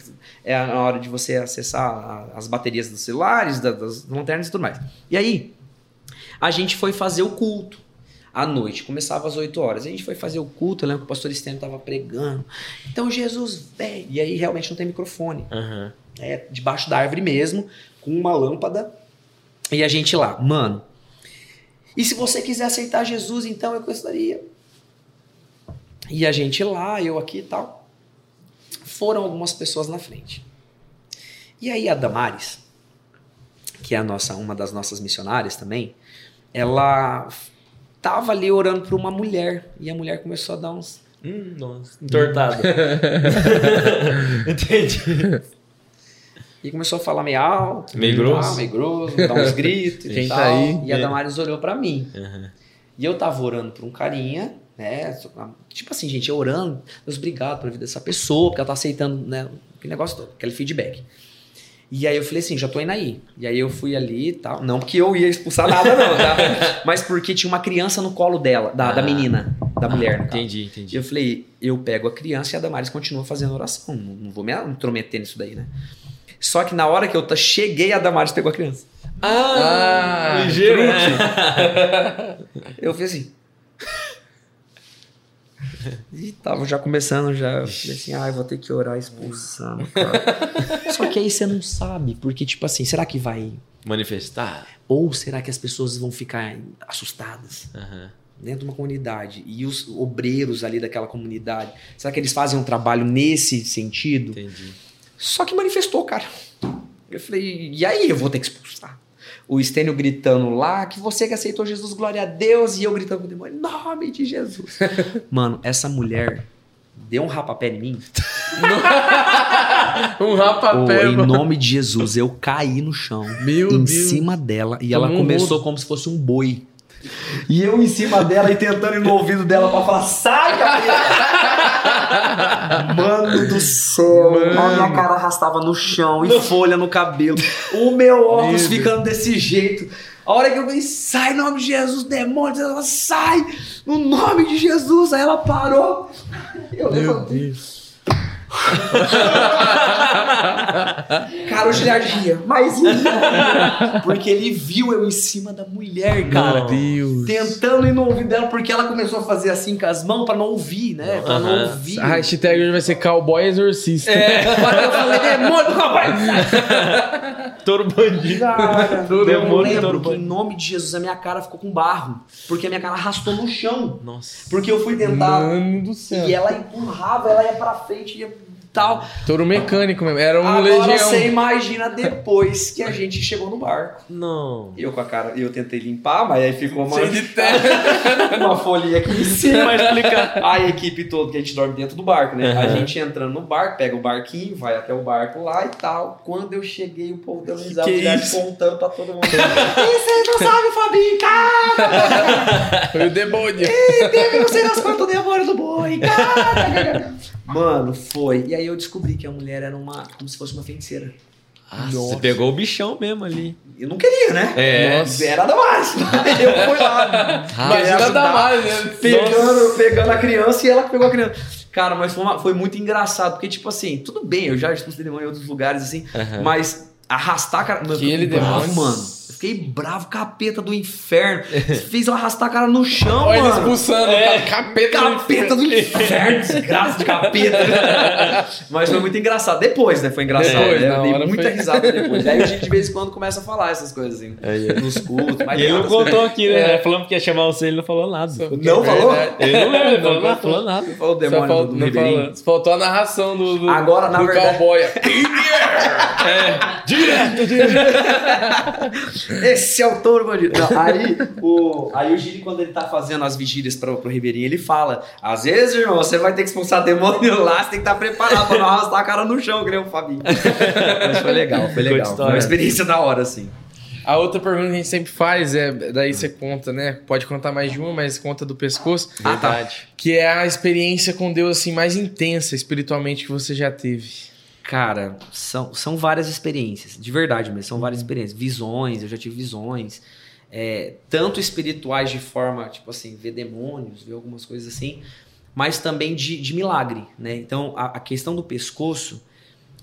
É a hora de você acessar as baterias dos celulares, da- das lanternas e tudo mais. E aí, a gente foi fazer o culto à noite. Começava às 8 horas. A gente foi fazer o culto. Eu lembro que o pastor Estênio estava pregando. Então, Jesus, velho. E aí, realmente não tem microfone. Aham. É debaixo da árvore mesmo, com uma lâmpada. E a gente lá, mano. E se você quiser aceitar Jesus, então eu gostaria. E a gente lá, eu aqui e tal. Foram algumas pessoas na frente. E aí a Damares, que é a nossa, uma das nossas missionárias também, ela tava ali orando por uma mulher. E a mulher começou a dar uns. Hum, nossa, entortado. Entendi. E começou a falar meio alto, Meio grosso. tal, meio grosso, dar uns gritos e Quem tal. tá aí? E a É. Damares olhou pra mim. Aham. E eu tava orando por um carinha, né? Tipo assim, gente, eu orando, Deus, obrigado pela vida dessa pessoa, porque ela tá aceitando, né? Aquele negócio todo, aquele feedback. E aí eu falei assim, já tô indo aí. E aí eu fui ali e tal. Não porque eu ia expulsar nada, não, tá? Mas porque tinha uma criança no colo dela, da, da Ah. menina, da mulher. no caso. Entendi, E entendi. eu falei, eu pego a criança e a Damares continua fazendo oração. Não, não vou me intrometer nisso daí, né? Só que na hora que eu cheguei, a Damares pegou a criança. Ah, ligeiro, né? Eu fiz assim. E tava já começando, já. Eu falei assim, ah, vou ter que orar expulsando, cara. Só que aí você não sabe, porque, tipo assim, será que vai. Manifestar. Ou será que as pessoas vão ficar assustadas Aham. dentro de uma comunidade? E os obreiros ali daquela comunidade, será que eles fazem um trabalho nesse sentido? Entendi. Só que manifestou, cara. Eu falei, e aí eu vou ter que expulsar? O Estênio gritando lá, que você que aceitou Jesus, glória a Deus, e eu gritando com o demônio, em nome de Jesus. Mano, essa mulher deu um rapapé em mim. Um rapapé, em mano. nome de Jesus, eu caí no chão, Meu em Deus. cima dela, e ela começou como se fosse um boi. E eu em cima dela e tentando ir no ouvido dela pra falar, sai! Mano do céu, a minha cara arrastava no chão e folha no cabelo. O meu óculos Meu ficando desse jeito. A hora que eu falei, sai, em nome de Jesus, demônios, ela sai, no nome de Jesus. Aí ela parou. Eu Meu levantei. Deus. Cara, o Giliard ria, mas ria. Porque ele viu eu em cima da mulher, cara. Meu Deus. Tentando ir no ouvido dela, porque ela começou a fazer assim com as mãos pra não ouvir, né? Pra não Aham. ouvir. A hashtag hoje vai ser cowboy exorcista. É, eu falei, demônio, rapaz! Touro bandido. Cara, Todo eu lembro todo que em nome de Jesus a minha cara ficou com barro. Porque a minha cara arrastou no chão. Nossa. Porque eu fui tentar. Mano do céu. E ela empurrava, ela ia pra frente, ia tal. Touro mecânico mesmo. Era um Agora legião. você imagina depois que a gente chegou no barco. Não. Eu com a cara, eu tentei limpar, mas aí ficou uma, de terra. uma folhinha aqui em cima. A equipe toda, que a gente dorme dentro do barco, né? A Aham. gente entrando no barco, pega o barquinho, vai até o barco lá e tal. Quando eu cheguei, o povo deu risada, contando pra todo mundo. e vocês não sabem, Fabinho, cara! Foi o demônio. Teve não sei das quantas o demônio do boi, cara! Mano, foi. E aí eu descobri que a mulher era uma, como se fosse uma feiticeira. Ah, Nossa. você pegou o bichão mesmo ali. Eu não queria, né? É. Nossa. Era nada mais. Eu fui lá. Imagina dar mais, né? pegando, pegando a criança e ela que pegou a criança. Cara, mas foi, uma- foi muito engraçado, porque, tipo assim, tudo bem, eu já expulsei demônio em outros lugares, assim, Aham. mas arrastar a cara. Aquele bravo, demônio. mano. Eu fiquei bravo, capeta do inferno. Fez ela arrastar a cara no chão, Olha ele mano. expulsando. É. Capeta, Capeta do inferno, desgraça de capeta. Mas foi muito engraçado. Depois, né? Foi engraçado. Depois, né? Eu dei muita foi. risada depois. Aí a gente de vez em quando começa a falar essas coisas, assim. Aí, Nos cultos. Mas E ele não assim. contou aqui, né? É. Falamos que ia chamar você, ele não falou nada. Não falou? Verdade. Ele não lembra, ele falou Não nada, falou nada. Falou o demônio fal- do, do falou. Faltou a narração do, do, Agora, na do verdade- cowboy. Direto, direto. Esse é o touro bandido. Não, aí, o, aí o Gili, quando ele tá fazendo as vigílias pro, pro Ribeirinho, ele fala: às vezes, irmão, você vai ter que expulsar demônio lá, você tem que estar preparado pra não arrastar a cara no chão, que nem o Fabinho. Mas foi legal, foi legal. Foi uma experiência da hora, assim. A outra pergunta que a gente sempre faz é, daí você conta, né? Pode contar mais de uma, mas conta do pescoço. Ah, tá. Verdade. Que é a experiência com Deus assim mais intensa espiritualmente que você já teve. Cara, são, são várias experiências, de verdade mesmo, são várias experiências. Visões, eu já tive visões, é, tanto espirituais de forma, tipo assim, ver demônios, ver algumas coisas assim, mas também de, de milagre, né? Então, a, a questão do pescoço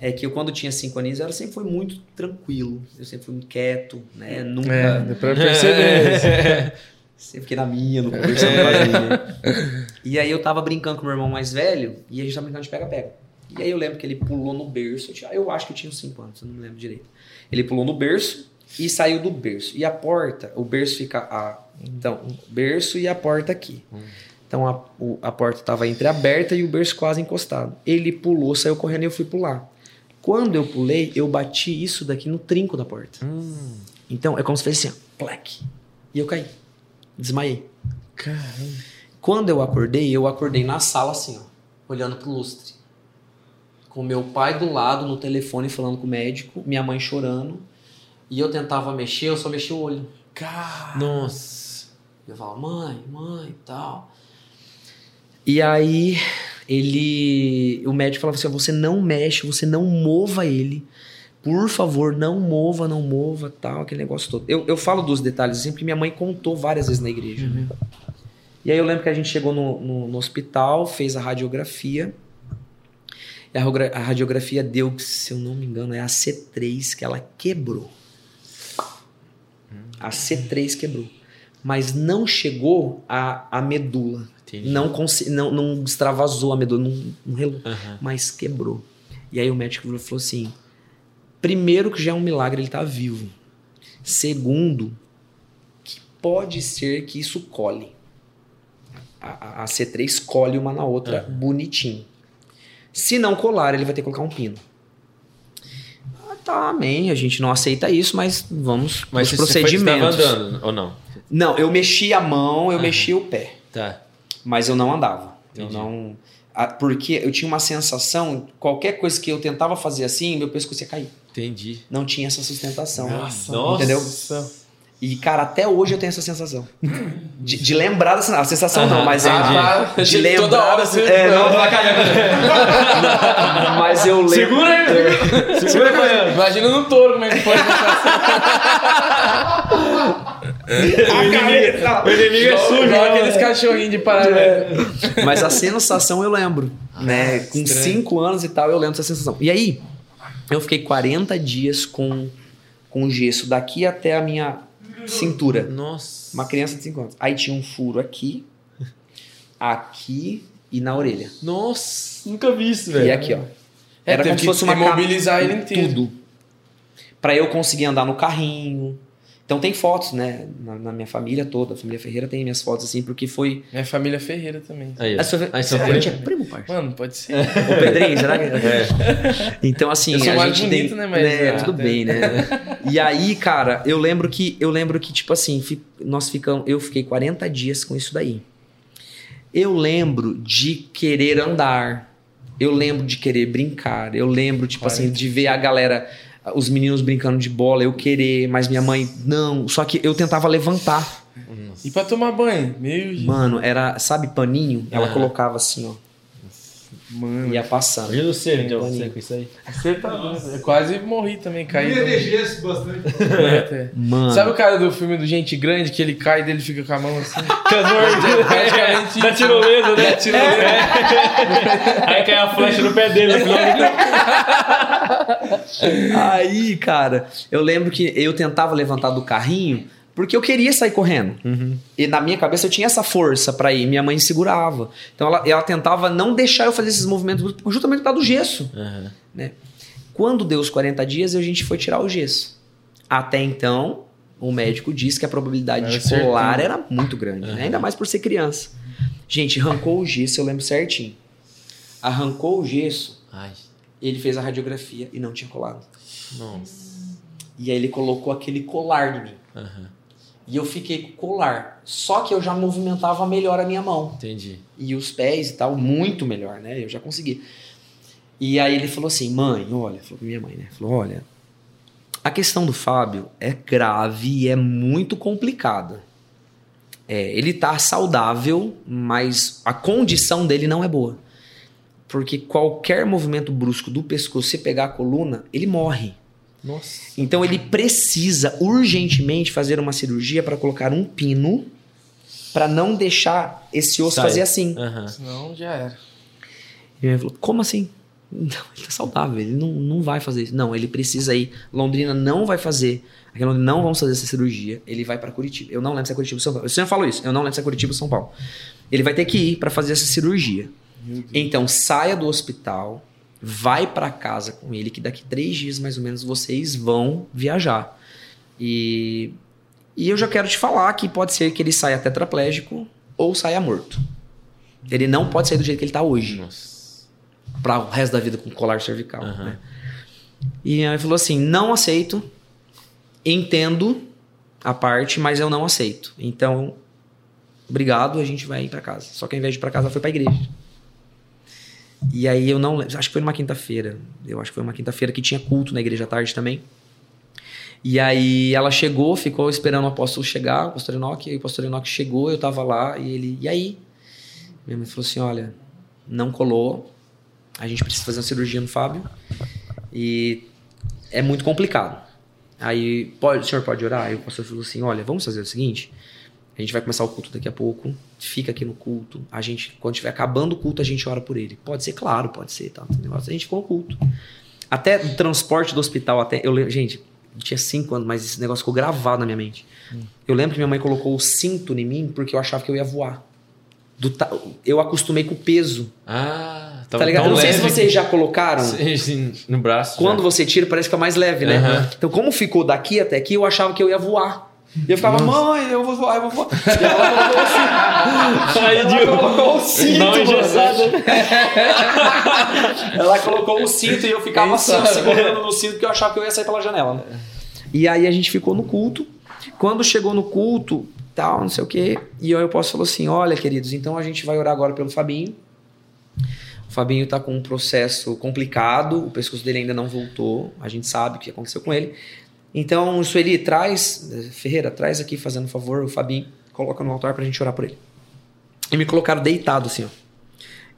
é que eu, quando tinha cinco aninhos, eu sempre fui muito tranquilo, eu sempre fui muito quieto, né? Nunca. É, deu pra perceber. Sempre fiquei na minha, não conversando quase ninguém. E aí eu tava brincando com o meu irmão mais velho e a gente tava brincando de pega-pega. E aí eu lembro que ele pulou no berço. eu acho que eu tinha uns 5 anos, eu não me lembro direito. Ele pulou no berço e saiu do berço. E a porta, o berço fica. A, então, o berço e a porta aqui. Então a, o- a porta estava entreaberta e o berço quase encostado. Ele pulou, saiu correndo e eu fui pular. Quando eu pulei, eu bati isso daqui no trinco da porta. Então é como se fosse assim, ó, plaque. E eu caí. Desmaiei. Caramba. Quando eu acordei, eu acordei na sala assim, ó, olhando pro lustre. Com meu pai do lado no telefone falando com o médico, minha mãe chorando. E eu tentava mexer, eu só mexia o olho. Cara. Nossa. Eu falava, mãe, mãe e tal. E aí ele. O médico falava assim: você não mexe, você não mova ele. Por favor, não mova, não mova, tal, aquele negócio todo. Eu, eu falo dos detalhes assim, porque minha mãe contou várias vezes na igreja. né? E aí eu lembro que a gente chegou no, no, no hospital, fez a radiografia. E a, radiografia deu, se eu não me engano, é a C3 que ela quebrou. A C3 quebrou. Mas não chegou a, a medula. Entendi. Não, não, não extravasou a medula, não, não Aham. mas quebrou. E aí o médico falou assim: primeiro, que já é um milagre ele tá vivo. Segundo, que pode ser que isso cole. A, a- a C3 colhe uma na outra bonitinho. Se não colar, ele vai ter que colocar um pino. tá, amém, a gente não aceita isso, mas vamos Mas os você foi- você procedimentos. tava andando, ou não? Não, eu mexia a mão, eu mexia o pé, Tá. mas eu não andava. Eu Entendi. não. a- Porque eu tinha uma sensação, qualquer coisa que eu tentava fazer assim, meu pescoço ia cair. Entendi. Não tinha essa sustentação. Nossa, Nossa. E, cara, até hoje eu tenho essa sensação. De, de lembrar da sensação. A sensação não, Aham, mas é. Ah, tá. de Achei que lembrar. toda hora você- é, não, vai cair. mas eu lembro. Segura aí! Segura aí! Imagina no touro como é que foi. O inimigo é sujo, Igual né? aqueles cachorrinhos de paralelo. Mas a sensação eu lembro. né? Com estranho. 5 anos e tal, eu lembro dessa sensação. E aí, eu fiquei 40 dias com, com gesso daqui até a minha cintura. Nossa. Uma criança de 5 anos. Aí tinha um furo aqui, aqui e na orelha. Nossa, nunca vi isso, velho. E aqui, ó. É, Era como se que fosse uma imobilizar capa- ele inteiro. Tudo. Pra eu conseguir andar no carrinho. Então tem fotos, né? Na, na minha família toda. A família Ferreira tem minhas fotos assim, porque foi. Minha família é Ferreira também. Aí. A sua, Aí, a Pedro. gente é primo, parça. Mano, pode ser. O Pedrinho, será que é? Então, assim, Eu sou a mais gente bonito, tem, né, mas- É, ah, tudo bem, né? E aí, cara, eu lembro que, eu lembro que, tipo assim, fi- nós ficamos, eu fiquei 40 dias com isso daí. Eu lembro de querer andar. Eu lembro de querer brincar. Eu lembro, tipo assim, 40 de ver a galera, os meninos brincando de bola, eu querer, mas minha mãe, não. Só que eu tentava levantar. E pra tomar banho? Meu Deus. Mano, era, sabe, paninho? Ela colocava assim, ó. Mano, Ia passando. Você, então, Paninho. você com isso aí. você tá doido. Eu quase morri também, caí. Ia de também. gesso bastante. É. Mano. Sabe o cara do filme do Gente Grande que ele cai e dele fica com a mão assim? Praticamente Da tirolesa, né? Tirolesa. Aí cai a flecha no pé dele final do Aí, cara, eu lembro que eu tentava levantar do carrinho porque eu queria sair correndo. E na minha cabeça eu tinha essa força pra ir, minha mãe segurava. Então ela, ela tentava não deixar eu fazer esses movimentos justamente por causa do gesso. Aham. Né? Quando deu os 40 dias, a gente foi tirar o gesso. Até então, o médico disse que a probabilidade Era de colar certinho. era muito grande, né? ainda mais por ser criança. Gente, arrancou o gesso, eu lembro certinho. Arrancou o gesso, Ai, ele fez a radiografia e não tinha colado. nossa. E aí ele colocou aquele colar em mim. Aham. E eu fiquei com colar. Só que eu já movimentava melhor a minha mão. Entendi. E os pés e tal, muito melhor, né? Eu já consegui. E aí ele falou assim, mãe, olha, falou pra minha mãe, né? Falou, olha, a questão do Fábio é grave e é muito complicada. É, ele tá saudável, mas a condição dele não é boa. Porque qualquer movimento brusco do pescoço, se pegar a coluna, ele morre. Nossa. Então ele precisa urgentemente fazer uma cirurgia para colocar um pino para não deixar esse osso Sai. fazer assim. Aham. Senão já era. E mãe falou: Como assim? Não, ele tá saudável, ele não, não vai fazer isso. Não, ele precisa ir. Londrina não vai fazer. Aqui em Londrina não vamos fazer essa cirurgia. Ele vai para Curitiba. Eu não lembro se é Curitiba ou São Paulo. Eu sempre falo isso. Eu não lembro se é Curitiba ou São Paulo. Ele vai ter que ir para fazer essa cirurgia. Então saia do hospital, vai para casa com ele, que daqui três dias mais ou menos vocês vão viajar. E, e eu já quero te falar que pode ser que ele saia tetraplégico ou saia morto. Ele não pode sair do jeito que ele tá hoje para o resto da vida com colar cervical. Aham. né? E aí falou assim: não aceito, entendo a parte, mas eu não aceito. Então, obrigado, a gente vai ir para casa. Só que ao invés de ir para casa, ela foi para igreja. E aí eu não acho que foi numa quinta-feira. Eu acho que foi uma quinta-feira que tinha culto na igreja à tarde também. E aí ela chegou, ficou esperando o apóstolo chegar, o pastor Enoque, e o pastor Enoque chegou, eu tava lá, e ele, e aí? Minha mãe falou assim: olha, não colou, a gente precisa fazer uma cirurgia no Fábio, e é muito complicado. Aí, pode, o senhor pode orar? Aí o pastor falou assim: olha, vamos fazer o seguinte, a gente vai começar o culto daqui a pouco, fica aqui no culto, a gente, quando estiver acabando o culto, a gente ora por ele. Pode ser, claro, pode ser, tá? A gente ficou no culto. Até o transporte do hospital, até, eu gente, eu tinha cinco anos, mas esse negócio ficou gravado na minha mente. Eu lembro que minha mãe colocou o cinto em mim porque eu achava que eu ia voar. Do ta- eu acostumei com o peso. Ah, Tá ligado? Eu não sei se vocês já colocaram. Sim, no braço. Quando já. você tira, parece que fica mais leve, né? Aham. Então, como ficou daqui até aqui, eu achava que eu ia voar. E eu ficava, mãe, eu vou voar, eu vou voar. E ela colocou o cinto. Aí, Ela colocou o cinto, engessada. Ela colocou o cinto e eu ficava assim, ó, segurando no cinto porque eu achava que eu ia sair pela janela. né? E aí a gente ficou no culto. Quando chegou no culto, tal, não sei o quê, e aí eu posso falou assim: olha, queridos, então a gente vai orar agora pelo Fabinho. O Fabinho tá com um processo complicado, o pescoço dele ainda não voltou, a gente sabe o que aconteceu com ele. Então, Sueli, traz, Ferreira, traz aqui, fazendo um favor, o Fabinho, coloca no altar pra gente orar por ele. E me colocaram deitado assim, ó.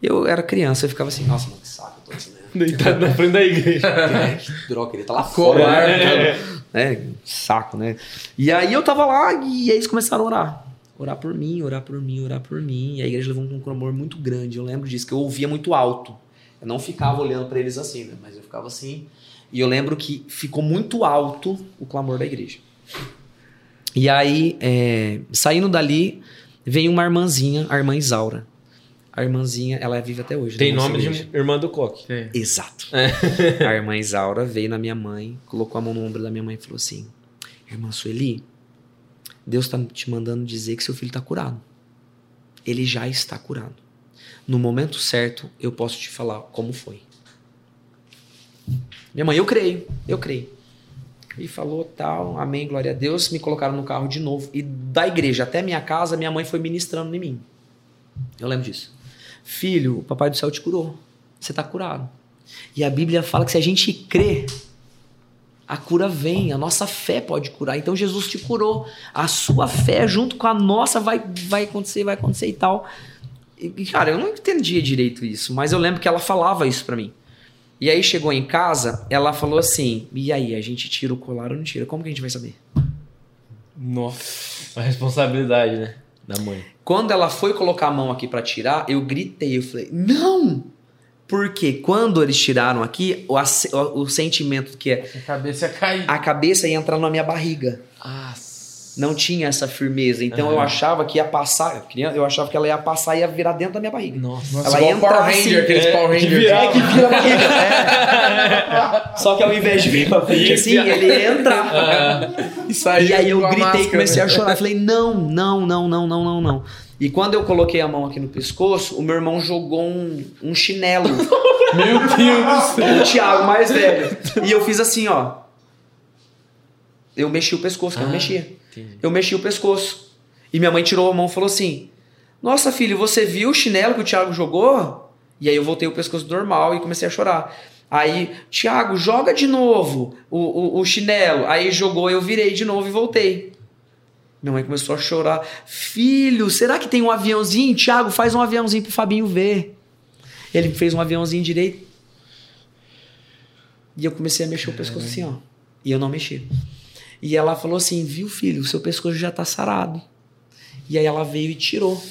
Eu era criança, eu ficava assim, nossa, mano, que saco, eu tô assim, né? Deitado na frente da igreja. É, que droga, ele tá lá fora. Covarde. Né? Saco, né? E aí eu tava lá e eles começaram a orar. Orar por mim, orar por mim, orar por mim. E a igreja levou um clamor muito grande. Eu lembro disso, que eu ouvia muito alto. Eu não ficava olhando pra eles assim, né? Mas eu ficava assim. E eu lembro que ficou muito alto o clamor da igreja. E aí, é, saindo dali, veio uma irmãzinha, a irmã Isaura. A irmãzinha, ela é viva até hoje. Tem nossa nome igreja. de irmã do Coque. É. Exato. a irmã Isaura veio na minha mãe, colocou a mão no ombro da minha mãe e falou assim: Irmã Sueli, Deus está te mandando dizer que seu filho está curado. Ele já está curado. No momento certo, eu posso te falar como foi. Minha mãe, eu creio, eu creio. E falou tal, amém, glória a Deus. Me colocaram no carro de novo. E da igreja até minha casa, minha mãe foi ministrando em mim. Eu lembro disso. Filho, o papai do céu te curou. Você está curado. E a Bíblia fala que se a gente crê, a cura vem, a nossa fé pode curar. Então Jesus te curou. A sua fé junto com a nossa vai, vai acontecer, vai acontecer e tal. E, cara, eu não entendia direito isso, mas eu lembro que ela falava isso pra mim. E aí chegou em casa, ela falou assim: "E aí, a gente tira o colar ou não tira? Como que a gente vai saber?" Nossa. A responsabilidade, né? Da mãe. Quando ela foi colocar a mão aqui pra tirar, eu gritei, eu falei: "Não!" Porque quando eles tiraram aqui, o, o- o sentimento que é A cabeça ia cair. a cabeça ia entrar na minha barriga. Ah, Não tinha essa firmeza. Então eu achava que ia passar, eu achava que ela ia passar e ia virar dentro da minha barriga. Nossa. Ela igual ia Power entrar Ranger, assim, aqueles é, Power que Ranger. virar, É que vira a barriga. É. Só que ao invés de vir pra frente assim, ele ia entrar. E, saiu E aí eu gritei e máscara. comecei a chorar. Falei, não, não, não, não, não, não, não. E quando eu coloquei a mão aqui no pescoço, o meu irmão jogou um, um chinelo. Meu Deus do céu. o Thiago mais velho. E eu fiz assim, ó. Eu mexi o pescoço, que eu não Ah, mexia. Entendi. Eu mexi o pescoço. E minha mãe tirou a mão e falou assim: Nossa, filho, você viu o chinelo que o Thiago jogou? E aí eu voltei o pescoço normal e comecei a chorar. Aí, Thiago, joga de novo o, o, o chinelo. Aí jogou, eu virei de novo e voltei. Minha mãe começou a chorar. Filho, será que tem um aviãozinho? Thiago, faz um aviãozinho pro Fabinho ver. Ele fez um aviãozinho direito. E eu comecei a mexer o pescoço assim, ó. E eu não mexi. E ela falou assim: Viu, filho, o seu pescoço já tá sarado. E aí ela veio e tirou.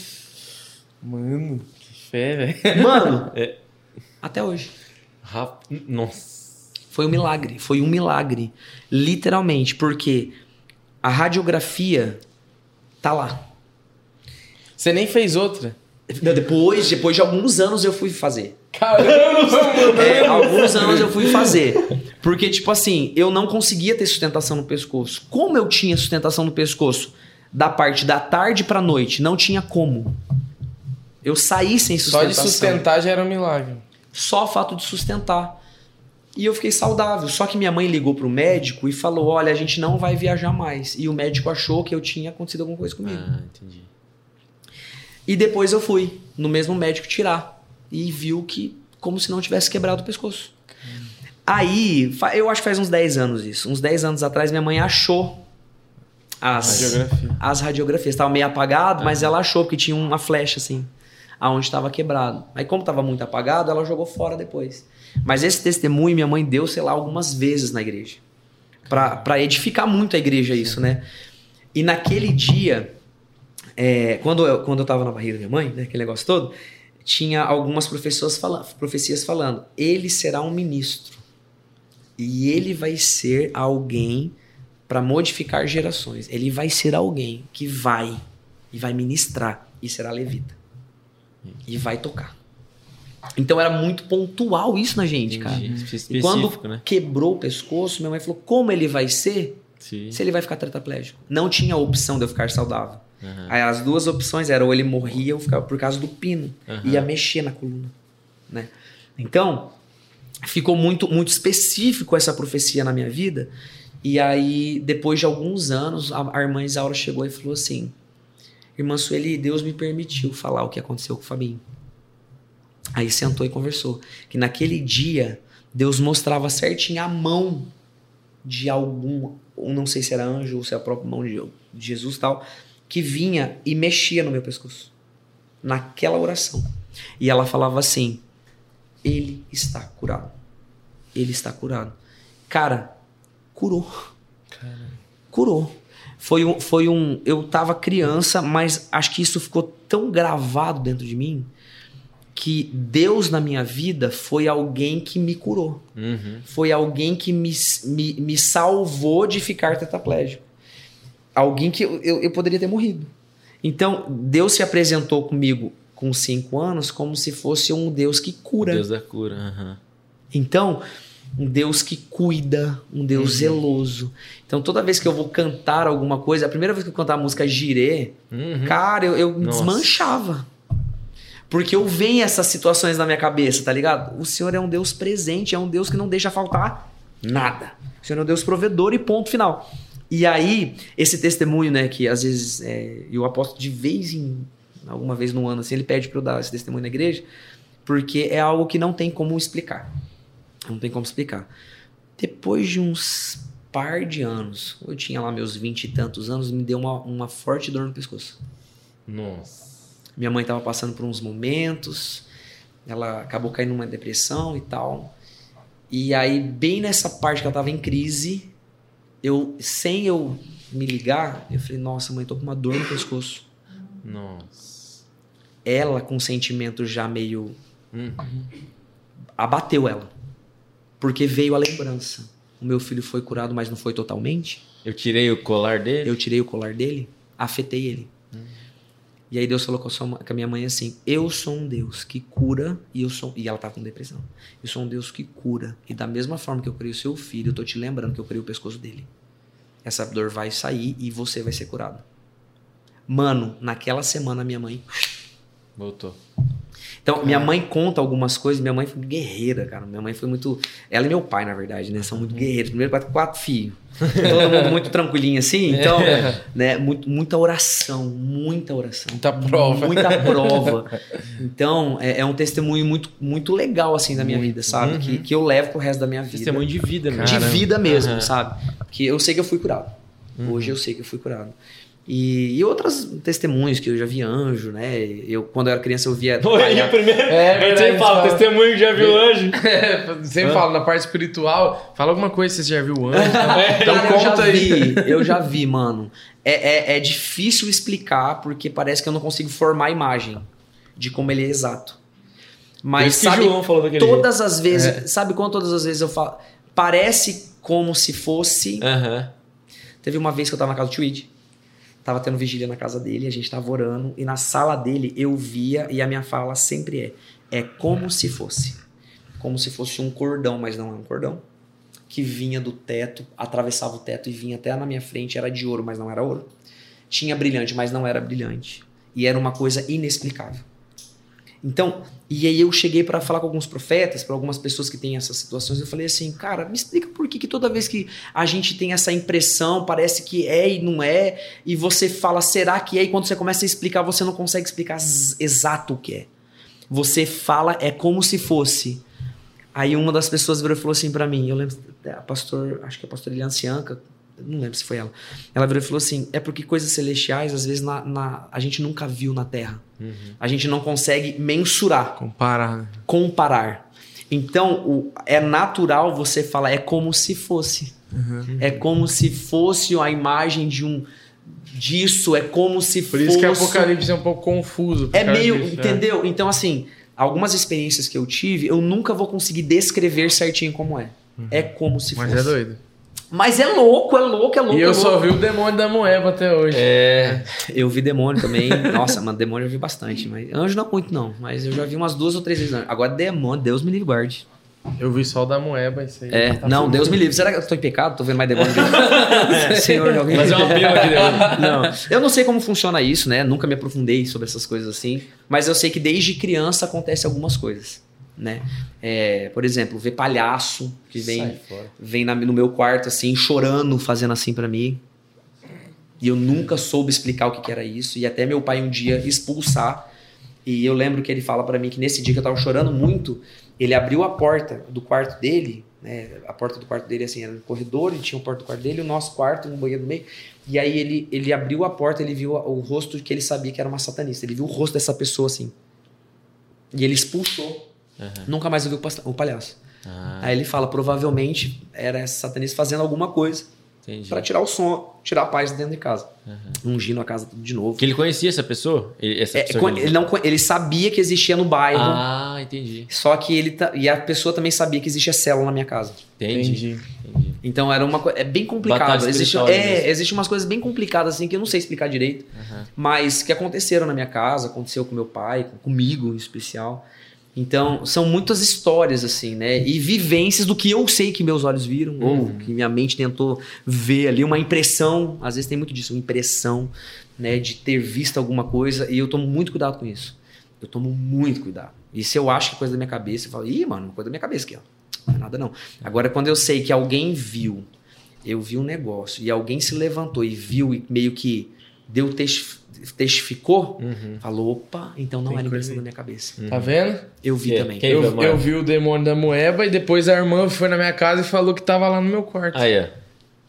Mano, que fé, velho. Mano, É. até hoje. Rap... Nossa. Foi um milagre. Foi um milagre. Literalmente. Porque a radiografia tá lá. Você nem fez outra. Depois, depois de alguns anos eu fui fazer. Caramba, É, alguns anos eu fui fazer. Porque, tipo assim, eu não conseguia ter sustentação no pescoço. Como eu tinha sustentação no pescoço da parte da tarde pra noite, não tinha como. Eu saí sem Só de sustentação. sustentar já era um milagre. Só o fato de sustentar. E eu fiquei saudável. Só que minha mãe ligou pro médico e falou: Olha, a gente não vai viajar mais. E o médico achou que eu tinha acontecido alguma coisa comigo. Ah, entendi. E depois eu fui no mesmo médico tirar. E viu que, como se não tivesse quebrado o pescoço. Aí, eu acho que faz uns 10 anos isso. Uns 10 anos atrás, minha mãe achou as Radiografia. as radiografias. Tava meio apagado, mas ela achou que tinha uma flecha assim, aonde estava quebrado. Aí, como tava muito apagado, ela jogou fora depois. Mas esse testemunho minha mãe deu, sei lá, algumas vezes na igreja. Pra, pra edificar muito a igreja, isso, né? E naquele dia, é, quando, eu, quando eu tava na barriga da minha mãe, né, aquele negócio todo, tinha algumas profecias, fala, profecias falando: ele será um ministro. E ele vai ser alguém para modificar gerações. Ele vai ser alguém que vai e vai ministrar e será levita. E vai tocar. Então era muito pontual isso na gente, cara. Entendi. E Específico, quando né? quebrou o pescoço, minha mãe falou: como ele vai ser? Sim. se ele vai ficar tetraplégico. Não tinha opção de eu ficar saudável. Aí as duas opções eram ou ele morria ou ficava por causa do pino. Aham. Ia mexer na coluna. Né? Então, ficou muito, muito específico essa profecia na minha vida. E aí, depois de alguns anos, a, a irmã Isaura chegou e falou assim: Irmã Sueli, Deus me permitiu falar o que aconteceu com o Fabinho. Aí sentou e conversou. Que naquele dia, Deus mostrava certinho a mão de algum, ou não sei se era anjo ou se era a própria mão de de Jesus e tal, que vinha e mexia no meu pescoço. Naquela oração. E ela falava assim: Ele está curado. Ele está curado. Cara, curou. Curou. Foi um, foi um. Eu tava criança, mas acho que isso ficou tão gravado dentro de mim que Deus na minha vida foi alguém que me curou. Uhum. Foi alguém que me, me, me salvou de ficar tetraplégico. Alguém que eu, eu, eu poderia ter morrido. Então, Deus se apresentou comigo com cinco anos como se fosse um Deus que cura. Deus da cura. aham. Então, um Deus que cuida, um Deus zeloso. Então, toda vez que eu vou cantar alguma coisa, a primeira vez que eu cantar a música Girê, Uhum. cara, eu, eu desmanchava. Porque eu venho essas situações na minha cabeça, tá ligado? O Senhor é um Deus presente, é um Deus que não deixa faltar nada. O Senhor é um Deus provedor e ponto final. E aí, esse testemunho, né, que às vezes, é, e o apóstolo de vez em, alguma vez no ano, assim, ele pede pra eu dar esse testemunho na igreja, porque é algo que não tem como explicar. Não tem como explicar. Depois de uns par de anos, eu tinha lá meus vinte e tantos anos, me deu uma, uma forte dor no pescoço. Nossa. Minha mãe estava passando por uns momentos, ela acabou caindo numa depressão e tal. E aí, bem nessa parte que ela estava em crise, eu, sem eu me ligar, eu falei: Nossa, mãe, tô com uma dor no pescoço. Nossa. Ela, com um sentimento já meio. Uhum. abateu ela. Porque veio a lembrança. O meu filho foi curado, mas não foi totalmente. Eu tirei o colar dele. Eu tirei o colar dele, afetei ele. E aí Deus falou com a, sua, com a minha mãe assim: Eu sou um Deus que cura e eu sou e ela tá com depressão. Eu sou um Deus que cura e da mesma forma que eu criei o seu filho, eu tô te lembrando que eu criei o pescoço dele. Essa dor vai sair e você vai ser curado. Mano, naquela semana minha mãe Voltou. então, minha mãe conta algumas coisas. Minha mãe foi guerreira, cara. Minha mãe foi muito. Ela e meu pai, na verdade, né? São muito guerreiros. Primeiro, quatro, quatro filhos. Todo mundo muito tranquilinho assim. Então, né? Muito, muita oração. Muita oração. Muita prova. Muita prova. Então, é, é um testemunho muito, muito legal, assim, da minha vida, sabe? Uhum. Que, que eu levo pro resto da minha vida. Testemunho de vida mesmo. De vida mesmo, Aham. sabe? Que eu sei que eu fui curado. Uhum. Hoje eu sei que eu fui curado. E, e outros testemunhos que eu já vi anjo, né? Eu, quando eu era criança, eu via. Oi, primeiro. É a gente verdade, sempre fala, fala. testemunho que já viu anjo. É, sempre Hã? fala na parte espiritual. Fala alguma coisa que você já viu antes. É. Então Cara, eu já conta aí. vi, eu já vi, mano. É, é, é difícil explicar porque parece que eu não consigo formar a imagem de como ele é exato. Mas sabe, João falou daquele todas as vezes, É. sabe quando todas as vezes eu falo, parece como se fosse. jeito. Aham. Teve uma vez que eu tava na casa do Tweed, tava tendo vigília na casa dele, a gente tava orando e na sala dele eu via e a minha fala sempre é: é como se fosse, como se fosse um cordão, mas não é um cordão, que vinha do teto, atravessava o teto e vinha até na minha frente, era de ouro, mas não era ouro. Tinha brilhante, mas não era brilhante. E era uma coisa inexplicável. Então, e aí eu cheguei para falar com alguns profetas, para algumas pessoas que têm essas situações, eu falei assim, cara, me explica por que, que toda vez que a gente tem essa impressão, parece que é e não é, e você fala, será que é? E quando você começa a explicar, você não consegue explicar exato o que é. Você fala, é como se fosse. Aí uma das pessoas virou e falou assim para mim, eu lembro, a pastor, acho que é a pastora Eliane Cianca, não lembro se foi ela. Ela virou e falou assim: é porque coisas celestiais, às vezes, na, na- a gente nunca viu na Terra. A gente não consegue mensurar, Comparar. né? comparar. Então, o- é natural você falar, é como se fosse. É como se fosse a imagem de um disso, é como se Por fosse. isso que Apocalipse é um pouco confuso. por É meio, disso, é. entendeu? Então, assim, algumas experiências que eu tive, eu nunca vou conseguir descrever certinho como é. É como se Mas fosse. é doido. Mas é louco, é louco, é louco. E é eu louco. só vi o demônio da moeba até hoje. É. Eu vi demônio também. Nossa, mano, demônio eu vi bastante. Mas anjo não muito, não. Mas eu já vi umas duas ou três vezes. Agora, demônio, Deus me livre guarde. Eu vi só o da Moeba, isso aí. É, Tá não. Deus me livre. Será que eu tô em pecado? Tô vendo mais demônio. Senhor, alguém... Mas é uma pena que deu. Não, eu não sei como funciona isso, né? Nunca me aprofundei sobre essas coisas assim. Mas eu sei que desde criança acontece algumas coisas, né? É, por exemplo, ver palhaço que vem, vem na- no meu quarto assim, chorando, fazendo assim pra mim. E eu nunca soube explicar o que, que era isso. E até meu pai um dia expulsar. E eu lembro que ele fala pra mim que nesse dia que eu tava chorando muito, ele abriu a porta do quarto dele, né? A porta do quarto dele, assim, era no corredor, e tinha o porta do quarto dele, o nosso quarto, um banheiro no meio. E aí ele, ele abriu a porta, ele viu o rosto que ele sabia que era uma satanista. Ele viu o rosto dessa pessoa assim. E ele expulsou. Nunca mais viu o palhaço. Ah, Aí ele fala, provavelmente era essa satanista fazendo alguma coisa entendi. pra tirar o som, tirar a paz de dentro de casa. Ungindo a casa tudo de novo. Que ele conhecia essa pessoa? Ele- Essa É, pessoa que ele, não, ele sabia que existia no bairro, Ah, entendi. só que ele e a pessoa também sabia que existia célula na minha casa. Entendi. Entendi. entendi. Então era uma coisa. É bem complicado. Existe, é, existe umas coisas bem complicadas assim que eu não sei explicar direito. Mas que aconteceram na minha casa, aconteceu com meu pai, com- comigo em especial. Então, são muitas histórias, assim, né? E vivências do que eu sei que meus olhos viram, ou que minha mente tentou ver ali, uma impressão. Às vezes tem muito disso, uma impressão, né? De ter visto alguma coisa. E eu tomo muito cuidado com isso. Eu tomo muito cuidado. E se eu acho que é coisa da minha cabeça, eu falo, ih, mano, coisa da minha cabeça aqui, ó. Não é nada não. Agora, quando eu sei que alguém viu, eu vi um negócio, e alguém se levantou e viu e meio que deu testi- testificou, Uhum. falou, opa, então não Tem era impressão da minha cabeça. Tá vendo? Eu vi também. Eu, eu vi o demônio da Moeba e depois a irmã foi na minha casa e falou que tava lá no meu quarto. Aí, ó.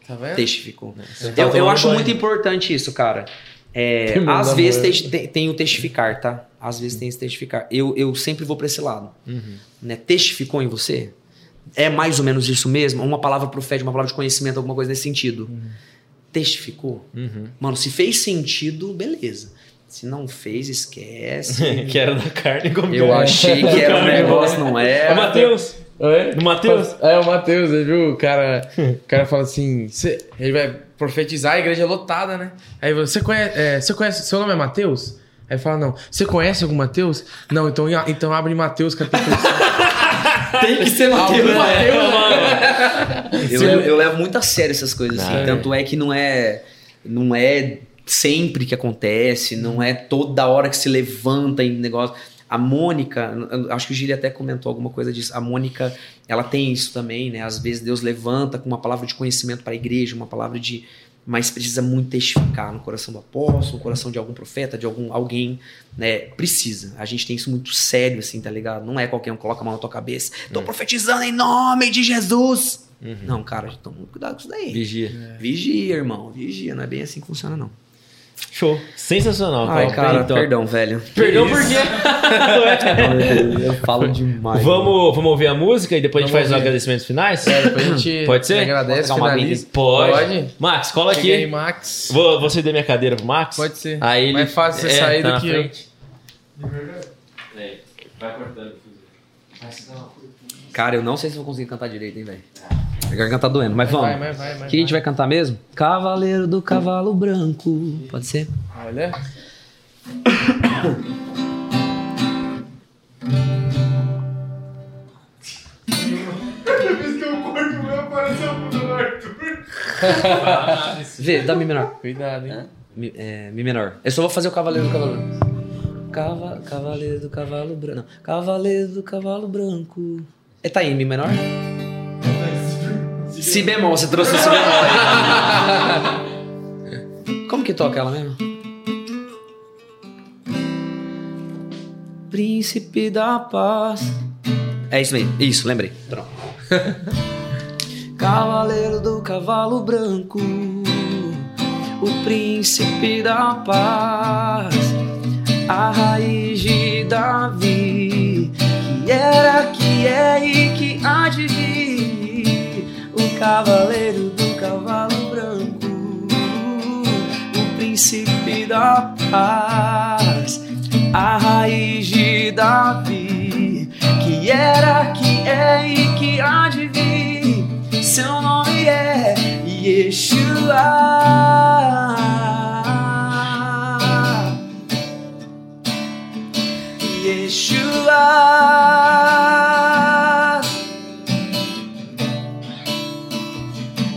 Tá vendo? Testificou. Você tá Eu, eu tomando acho banho. muito importante isso, cara. É, às vezes tem, tem- o testificar, tá? Às vezes tem esse testificar. Eu, eu sempre vou pra esse lado. Uhum. Né? Testificou em você? É mais ou menos isso mesmo? Uma palavra profética, uma palavra de conhecimento, alguma coisa nesse sentido. Testificou? Uhum. Mano, se fez sentido, beleza. Se não fez, esquece. que era da carne como Eu achei que era um negócio, não Ô, é. Matheus! Do Matheus? É, o Matheus, viu? O cara, o cara fala assim: cê- ele vai profetizar a igreja lotada, né? Aí você conhece, é, você conhece, seu nome é Mateus? Aí fala, não. Você conhece algum Mateus? Não, então, então abre Mateus capítulo 5. Tem que ser Mateus. Abre Mateus, Eu, eu, eu levo muito a sério essas coisas, assim. Ah, é. Tanto é que não é. Não é sempre que acontece, não é toda hora que se levanta em negócio. A Mônica, acho que o Gili até comentou alguma coisa disso. A Mônica, ela tem isso também, né? Às vezes Deus levanta com uma palavra de conhecimento para a igreja, uma palavra de. Mas precisa muito testificar no coração do apóstolo, no coração de algum profeta, de algum alguém, né? Precisa. A gente tem isso muito sério, assim, tá ligado? Não é qualquer um coloca a mão na tua cabeça. Tô profetizando em nome de Jesus. Não, cara, toma muito cuidado com isso daí. Vigia. Vigia, irmão. Vigia. Não é bem assim que funciona, não. Show. Sensacional. Ai, Paulo. cara, Então, perdão, velho. Perdão por quê? Eu falo demais. vamos, vamos ouvir a música e depois a gente Vamos faz os agradecimentos finais? É, depois a gente Pode ser? agradece, uma finaliza. Pode. Pode. Max, cola Chega aí, aqui. Max. Vou, vou ceder minha cadeira pro Max. Pode ser. Aí ele... Mais fácil você é, sair tá do que eu. Vai cortando. Cara, eu não sei se vou conseguir cantar direito, hein, velho. A garganta tá doendo, mas vamos. Vai, vai, vai, vai, O que a gente vai. vai cantar mesmo? Cavaleiro do Cavalo Branco. Pode ser? Olha. Vê, dá Mi menor. Cuidado, hein? Mi, é, mi menor. Eu só vou fazer o Cavaleiro do Cavalo Branco. Cava, cavaleiro do Cavalo Branco. Cavaleiro do Cavalo Branco. É, tá aí, Mi menor? Si bemol, você trouxe o Si bemol. Como que toca ela mesmo? Príncipe da paz. É isso aí. Isso, lembrei. Pronto. Cavaleiro do cavalo branco, o príncipe da paz, a raiz de Davi, era, que é e que há de vir, o cavaleiro do cavalo branco, o príncipe da paz, a raiz de Davi, que era, que é e que há de vir. Seu nome é Yeshua. Yeshua.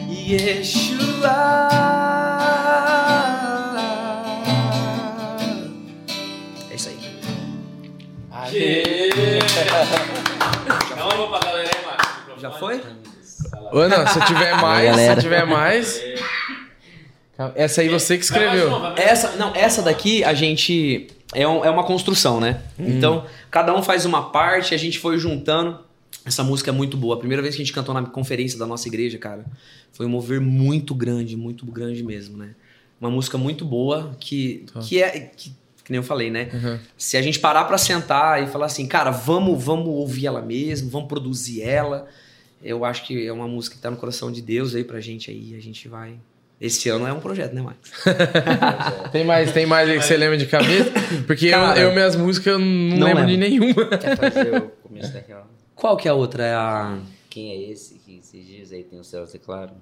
Yeshua. É isso aí. Aê. Dá uma pra galera. Já foi? Ana, se tiver mais, se tiver mais. Essa aí você que escreveu. Essa, não, essa daqui a gente é, um- é uma construção, né? Então, cada um faz uma parte, a gente foi juntando. Essa música é muito boa. A primeira vez que a gente cantou na conferência da nossa igreja, cara, foi um mover muito grande, muito grande mesmo, né? Uma música muito boa que, que é que, que nem eu falei, né? Uhum. Se a gente parar pra sentar e falar assim, cara, vamos, vamos ouvir ela mesmo, vamos produzir ela. Eu acho que é uma música que tá no coração de Deus aí pra gente aí, a gente vai esse ano é um projeto, né, Max? Tem mais, tem mais aí que você lembra de cabeça? Porque eu, Cara, eu, minhas músicas, eu não, não lembro de lembro. nenhuma. Quer fazer o começo daquela? Qual que é a outra? É a Quem é esse que esses dias aí tem o céu claro?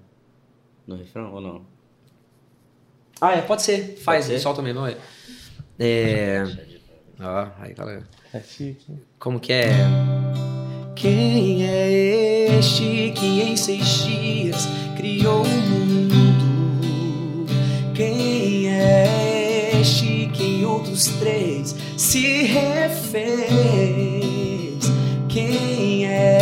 No refrão ou não? Ah, é, pode ser. Faz, ser? solta mesmo. vai. É. Ó, aí, galera. É chique. Como que é? Quem é este que em seis dias criou o mundo? Quem é este que em outros três se refez? Quem é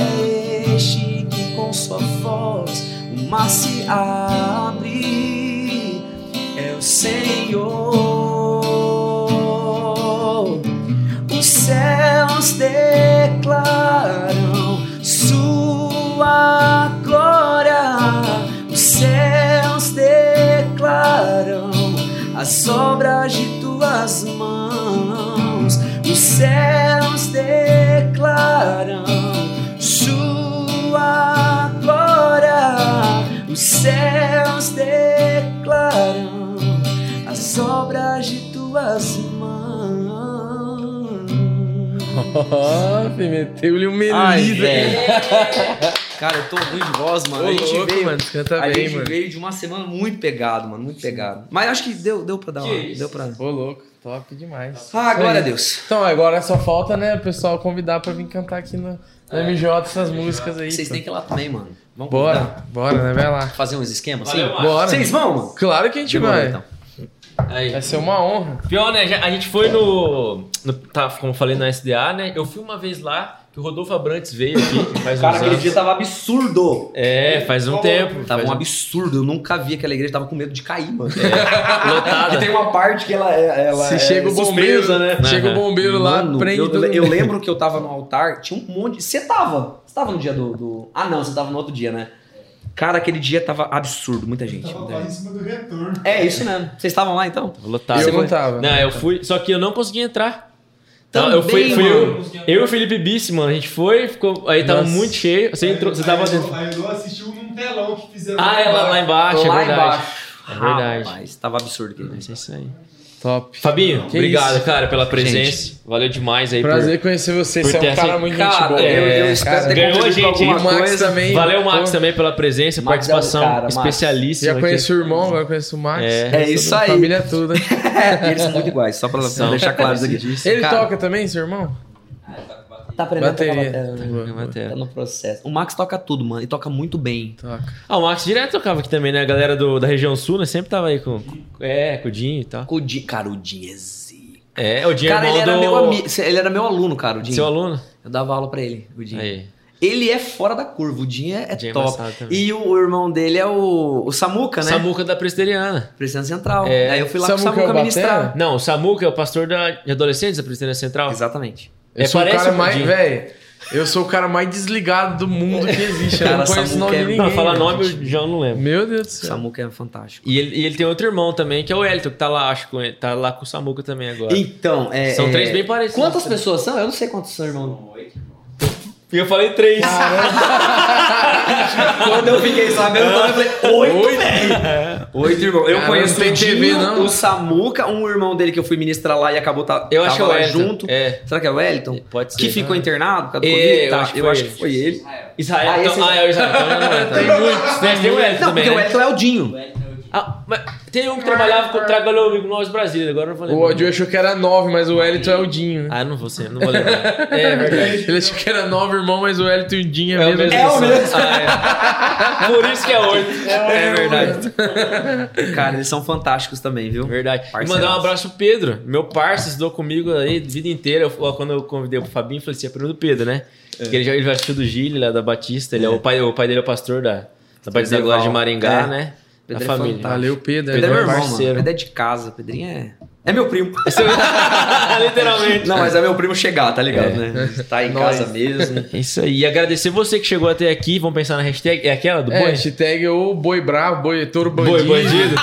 este que com sua voz o mar se abre? É o Senhor. Os céus declaram sua as obras de tuas mãos. Os céus declaram sua glória. Os céus declaram as obras de tuas mãos. Ó, meteu-lhe um velho. Cara, eu tô ruim de voz, mano. Ô, a gente louco, veio, mano, canta a bem, gente mano. veio de uma semana muito pegado, mano, muito pegado. Mas acho que deu, deu pra dar uma. isso? Deu pra... Ô, louco, top demais. Ah, glória a. Deus. Então, agora só falta, né, o pessoal convidar pra vir cantar aqui no, no MJ essas músicas aí. Vocês pô. têm que ir lá também, mano. Vamos Bora, convidar. bora, né? Vai lá. fazer uns esquemas assim? Bora. Vocês vão, mano? Claro que a gente Demorou, vai. então. Aí. Vai ser uma honra. Pior, né? A gente foi no, no- tá, como eu falei, no SDA, né? Eu fui uma vez lá, que o Rodolfo Abrantes veio aqui, faz Cara, aquele anos. dia tava absurdo. É, faz um tempo. Tava um absurdo. Eu nunca vi aquela igreja, tava com medo de cair, mano. Lotada. E tem uma parte que ela, é- ela Se é chega o bombeiro, suspensa, né? chega o bombeiro lá, Mano, prende eu, eu lembro que eu tava no altar, tinha um monte. Você tava? Você tava no dia do, do- Ah, não, você tava no outro dia, né? Cara, aquele dia tava absurdo, muita gente. Tava muita em gente. cima do retorno. É isso mesmo. Vocês estavam lá então? Lotado. Eu não tava. Não, eu fui, só que eu não consegui entrar. Não, Também, eu fui, fui eu, eu e o Felipe Bice, mano. A gente foi, ficou, aí tava Nossa. muito cheio. Você entrou, você tava Aí eu- dentro. Aí eu assistiu num telão que fizeram. Ah, ela lá embaixo, é lá verdade. embaixo. É verdade. Rapaz, tava absurdo aquele Mas é isso aí. Top. Fabinho, Que obrigado, isso. cara, pela presença. Valeu demais aí Prazer conhecer você. por Você é um cara muito Cara, gente boa. eu, eu É, espero cara, ganhou a gente, o Max coisa. também. por... Valeu, Max, Pô. também pela presença, Max é participação cara, especialíssima. Já aqui. conheço o irmão, agora conheço o Max. É. É isso aí. Família toda. É, eles são muito iguais, só pra São. deixar claro isso aqui. Ele Cara, toca também, seu irmão? Tá aprendendo Bateria. a tocar bateria. Tá boa. Tá no processo. O Max toca tudo, mano, e toca muito bem. Toca. Ah, o Max direto tocava aqui também, né? A galera do, da região sul, né? Sempre tava aí com. É, com o Dinho e tal. O Di... Cara, o Dinho é zica. É, o Dinho é Cara, ele irmão era, do... meu ami... ele era meu aluno, cara, o Dinho. Seu aluno? Eu dava aula pra ele, o Dinho. Aí. Ele é fora da curva, o Dinho é, é Dinho é top. e o, o irmão dele é o, o Samuca, né? Samuca da Presteriana. Presidente Central. É. Aí eu fui lá Samuca com o Samuca é o ministrar. Não, o Samuca é o pastor da, de adolescentes da Presteriana Central. Exatamente. Eu É, sou o cara um mais. Velho, eu sou o cara mais desligado do mundo que existe. eu Cara, não conheço nome é- de ninguém. Não, falar né? nome eu já não lembro. Meu Deus do O céu. Samuca é fantástico. E ele, e ele tem outro irmão também, que é o Elton, que tá lá, acho que tá lá com o Samuca também agora. Então, é. São é- três bem parecidos. Quantas pessoas são? Eu não sei quantos são, irmão. E eu falei três. Quando eu fiquei sabendo, eu falei, oito, velho. Oito irmãos. Eu Cara, conheço não tem o Dinho, TV, não. o Samuca, um irmão dele que eu fui ministrar lá e acabou tá, Eu acho que é tava o lá Elton. junto. É. Será que é o Wellington? Pode ser. Que ficou internado por causa do É, Covid? eu Tá, acho que eu foi acho ele. que foi ele. Israel. Ah, então, ah, é o Israel. Então já não é. Tem muitos. Tem, tem o Elton Não, também, porque o né? Wellington é o Dinho. Ah, mas tem um que trabalhava com, trabalhou comigo no Nós Brasília, agora eu não vou O. Odio achou que era 9, mas o Wellington é o Dinho? Ah, não vou ser, não vou lembrar. É verdade. Ele achou que era 9 irmão, mas o Wellington e o Dinho é, É o a mesma mesmo. pessoa. Ah, é. Por isso que é oito. É verdade. Cara, eles são fantásticos também, viu? Verdade. E mandar um abraço pro Pedro, meu parceiro, estudou comigo aí a vida inteira. Eu, quando eu convidei o Fabinho, falei assim: é primo do Pedro, né? Porque ele já, ele já assistiu do Gile, lá da Batista. Ele é. o, pai, o pai dele é o pastor da, da Batista da Glória de Maringá, É. né? Pedro da é família. fantástico. Valeu, Pedro. Pedro é meu é irmão, mano. parceiro. Pedro é de casa. Pedrinho é. É meu primo. Literalmente. Não, mas é meu primo chegar, tá ligado, É. né? Tá em Nós. casa mesmo. É Isso aí. E agradecer você que chegou até aqui. Vamos pensar na hashtag. É aquela do É, boi? hashtag ou boi bravo, boi touro bandido. Boi bandido.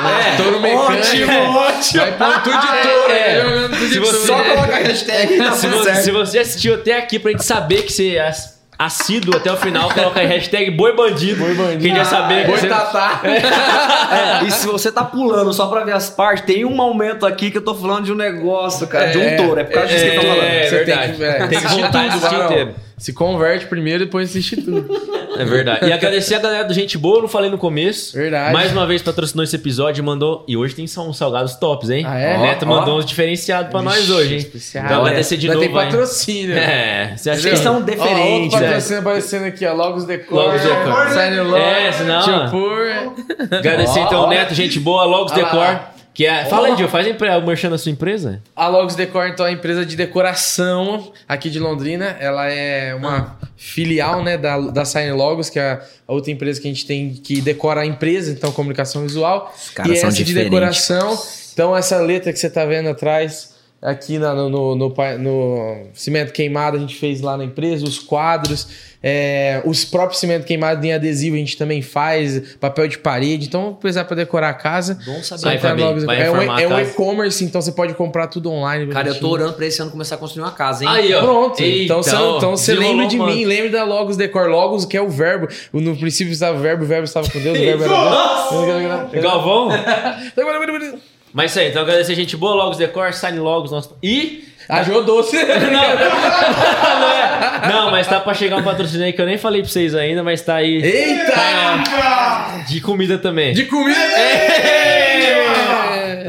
É, touro mecânico. ótimo. Vai pôr tudo de touro, É. é. Se você-. Só coloca a hashtag tá se, você, certo. se você assistiu até aqui pra gente saber que você é assíduo até o final, coloca aí hashtag boi bandido. Boi bandido. Quem já saber. Boi você- tatá. É, e se você tá pulando só pra ver as partes, tem um momento aqui que eu tô falando de um negócio, cara, de um É, touro. É por causa disso que eu tô falando. É, Você verdade. tem que, é, Tem que voltar tudo, inteiro. Se converte primeiro e depois assiste tudo. É verdade. E agradecer a galera do Gente Boa, eu não falei no começo. Verdade. Mais uma vez patrocinou esse episódio e mandou. E hoje tem só uns salgados tops, hein? Ah, é? O Neto Ó, mandou uns diferenciados pra nós hoje, hein? especial. Então agradecer de novo. tem patrocínio. É, você acha Vocês que- são Ó, outro diferentes, velho. patrocínio aparecendo aqui, ó. Logos Decor. Logos Decor. Sign Log. É, senão-. Agradecer então, ó. Neto, gente boa, Logos. Decor. Que é... Fala aí, Gil, faz empre- o merchan da sua empresa? A Logos Decor, então, é uma empresa de decoração aqui de Londrina. Ela é uma filial né, da, da Sign Logos, que é a outra empresa que a gente tem que decora a empresa, então, comunicação visual. caras e são essa de diferentes. decoração. Então, essa letra que você tá vendo atrás, aqui na- no, no, no no cimento queimado, a gente fez lá na empresa, os quadros. é, os próprios cimento queimado em adesivo a gente também faz, papel de parede. Então, precisar para decorar a casa. Bom saber. Vai, vai é um, é um e-commerce, então você pode comprar tudo online. Cara, eu tô orando pra esse ano começar a construir uma casa, hein? Aí, ó. Pronto. Eita, então você, então você lembra de mano. mim, lembre da Logos Decor. Logos, que é o verbo. No princípio estava o verbo, o verbo estava com Deus, o verbo era Deus. Galvão? Mas isso aí, então agradecer a gente boa, Logos Decor, Sign Logos, nosso... E... Ajou doce. Não, não, é. não, mas tá pra chegar um patrocínio aí que eu nem falei pra vocês ainda, mas tá aí. Eita! Tá, de comida também. De comida.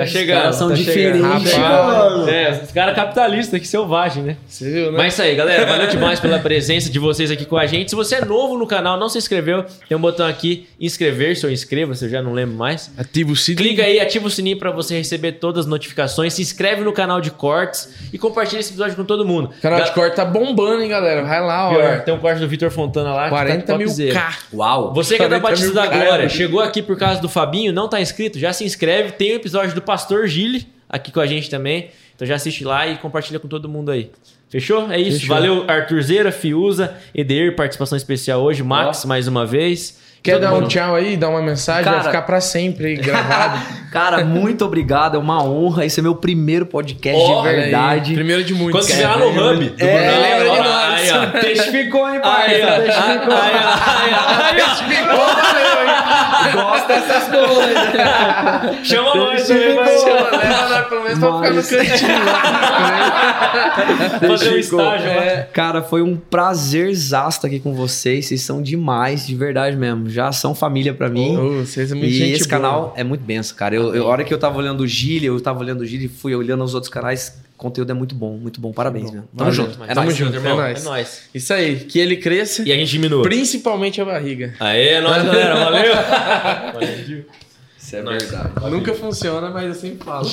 Tá chegando. caras são tá diferentes, mano. É, os caras capitalistas, que selvagem, né? Você viu, né? Mas isso aí, galera. Valeu demais pela presença de vocês aqui com a gente. Se você é novo no canal, não se inscreveu, tem um botão aqui, inscrever-se ou inscreva-se, eu já não lembro mais. Ativa o sininho. Clica aí, ativa o sininho pra você receber todas as notificações. Se inscreve no canal de cortes e compartilha esse episódio com todo mundo. O canal Ga- de corte tá bombando, hein, galera? Vai lá, ó. Pior, tem um corte do Vitor Fontana lá. que 40 tá mil. K. Uau! Você que é da 40 Batista da cara. Glória, chegou aqui por causa do Fabinho, não tá inscrito, já se inscreve. Tem o episódio do Pastor Gile aqui com a gente também. Então já assiste lá e compartilha com todo mundo aí. Fechou? É isso. Fechou. Valeu, Arthur Zeira, Fiuza, Edeir, participação especial hoje, Max mais uma vez. Quer Todo dar um mundo. tchau aí, dar uma mensagem? Cara- Vai ficar pra sempre aí gravado. Cara, muito obrigado. É uma honra. Esse é meu primeiro podcast Ó, de Olha aí, verdade. Primeiro de muitos. Quando estiver lá no Hub. do É, Brunão, lembra de nós. Aí, ó. Testificou, hein, Aí, pai? Testificou. Aí. Aí, ó. Aí, Gosto dessas coisas. Chama nós Testificou. Chama, leva nós pelo menos pra ficar no cantinho lá. Fazer um estágio lá. É. Cara, foi um prazerzaço estar aqui com vocês. Vocês são demais, de verdade mesmo. Já são família pra mim. Ô, vocês são muito E gente esse boa. canal é muito benção, cara. Eu, eu- a hora que eu tava olhando o Gile, eu tava olhando o Gile e fui olhando os outros canais. O conteúdo é muito bom, muito bom. Parabéns, meu. Tamo Valeu. junto. É Tamo nóis. junto, irmão. é É nóis. nóis. Isso aí, que ele cresça, E a gente diminua. principalmente a barriga. Aê, é nóis, galera. Valeu. Valeu, Gil. Isso é Nóis. verdade. Nunca funciona, mas eu sempre falo.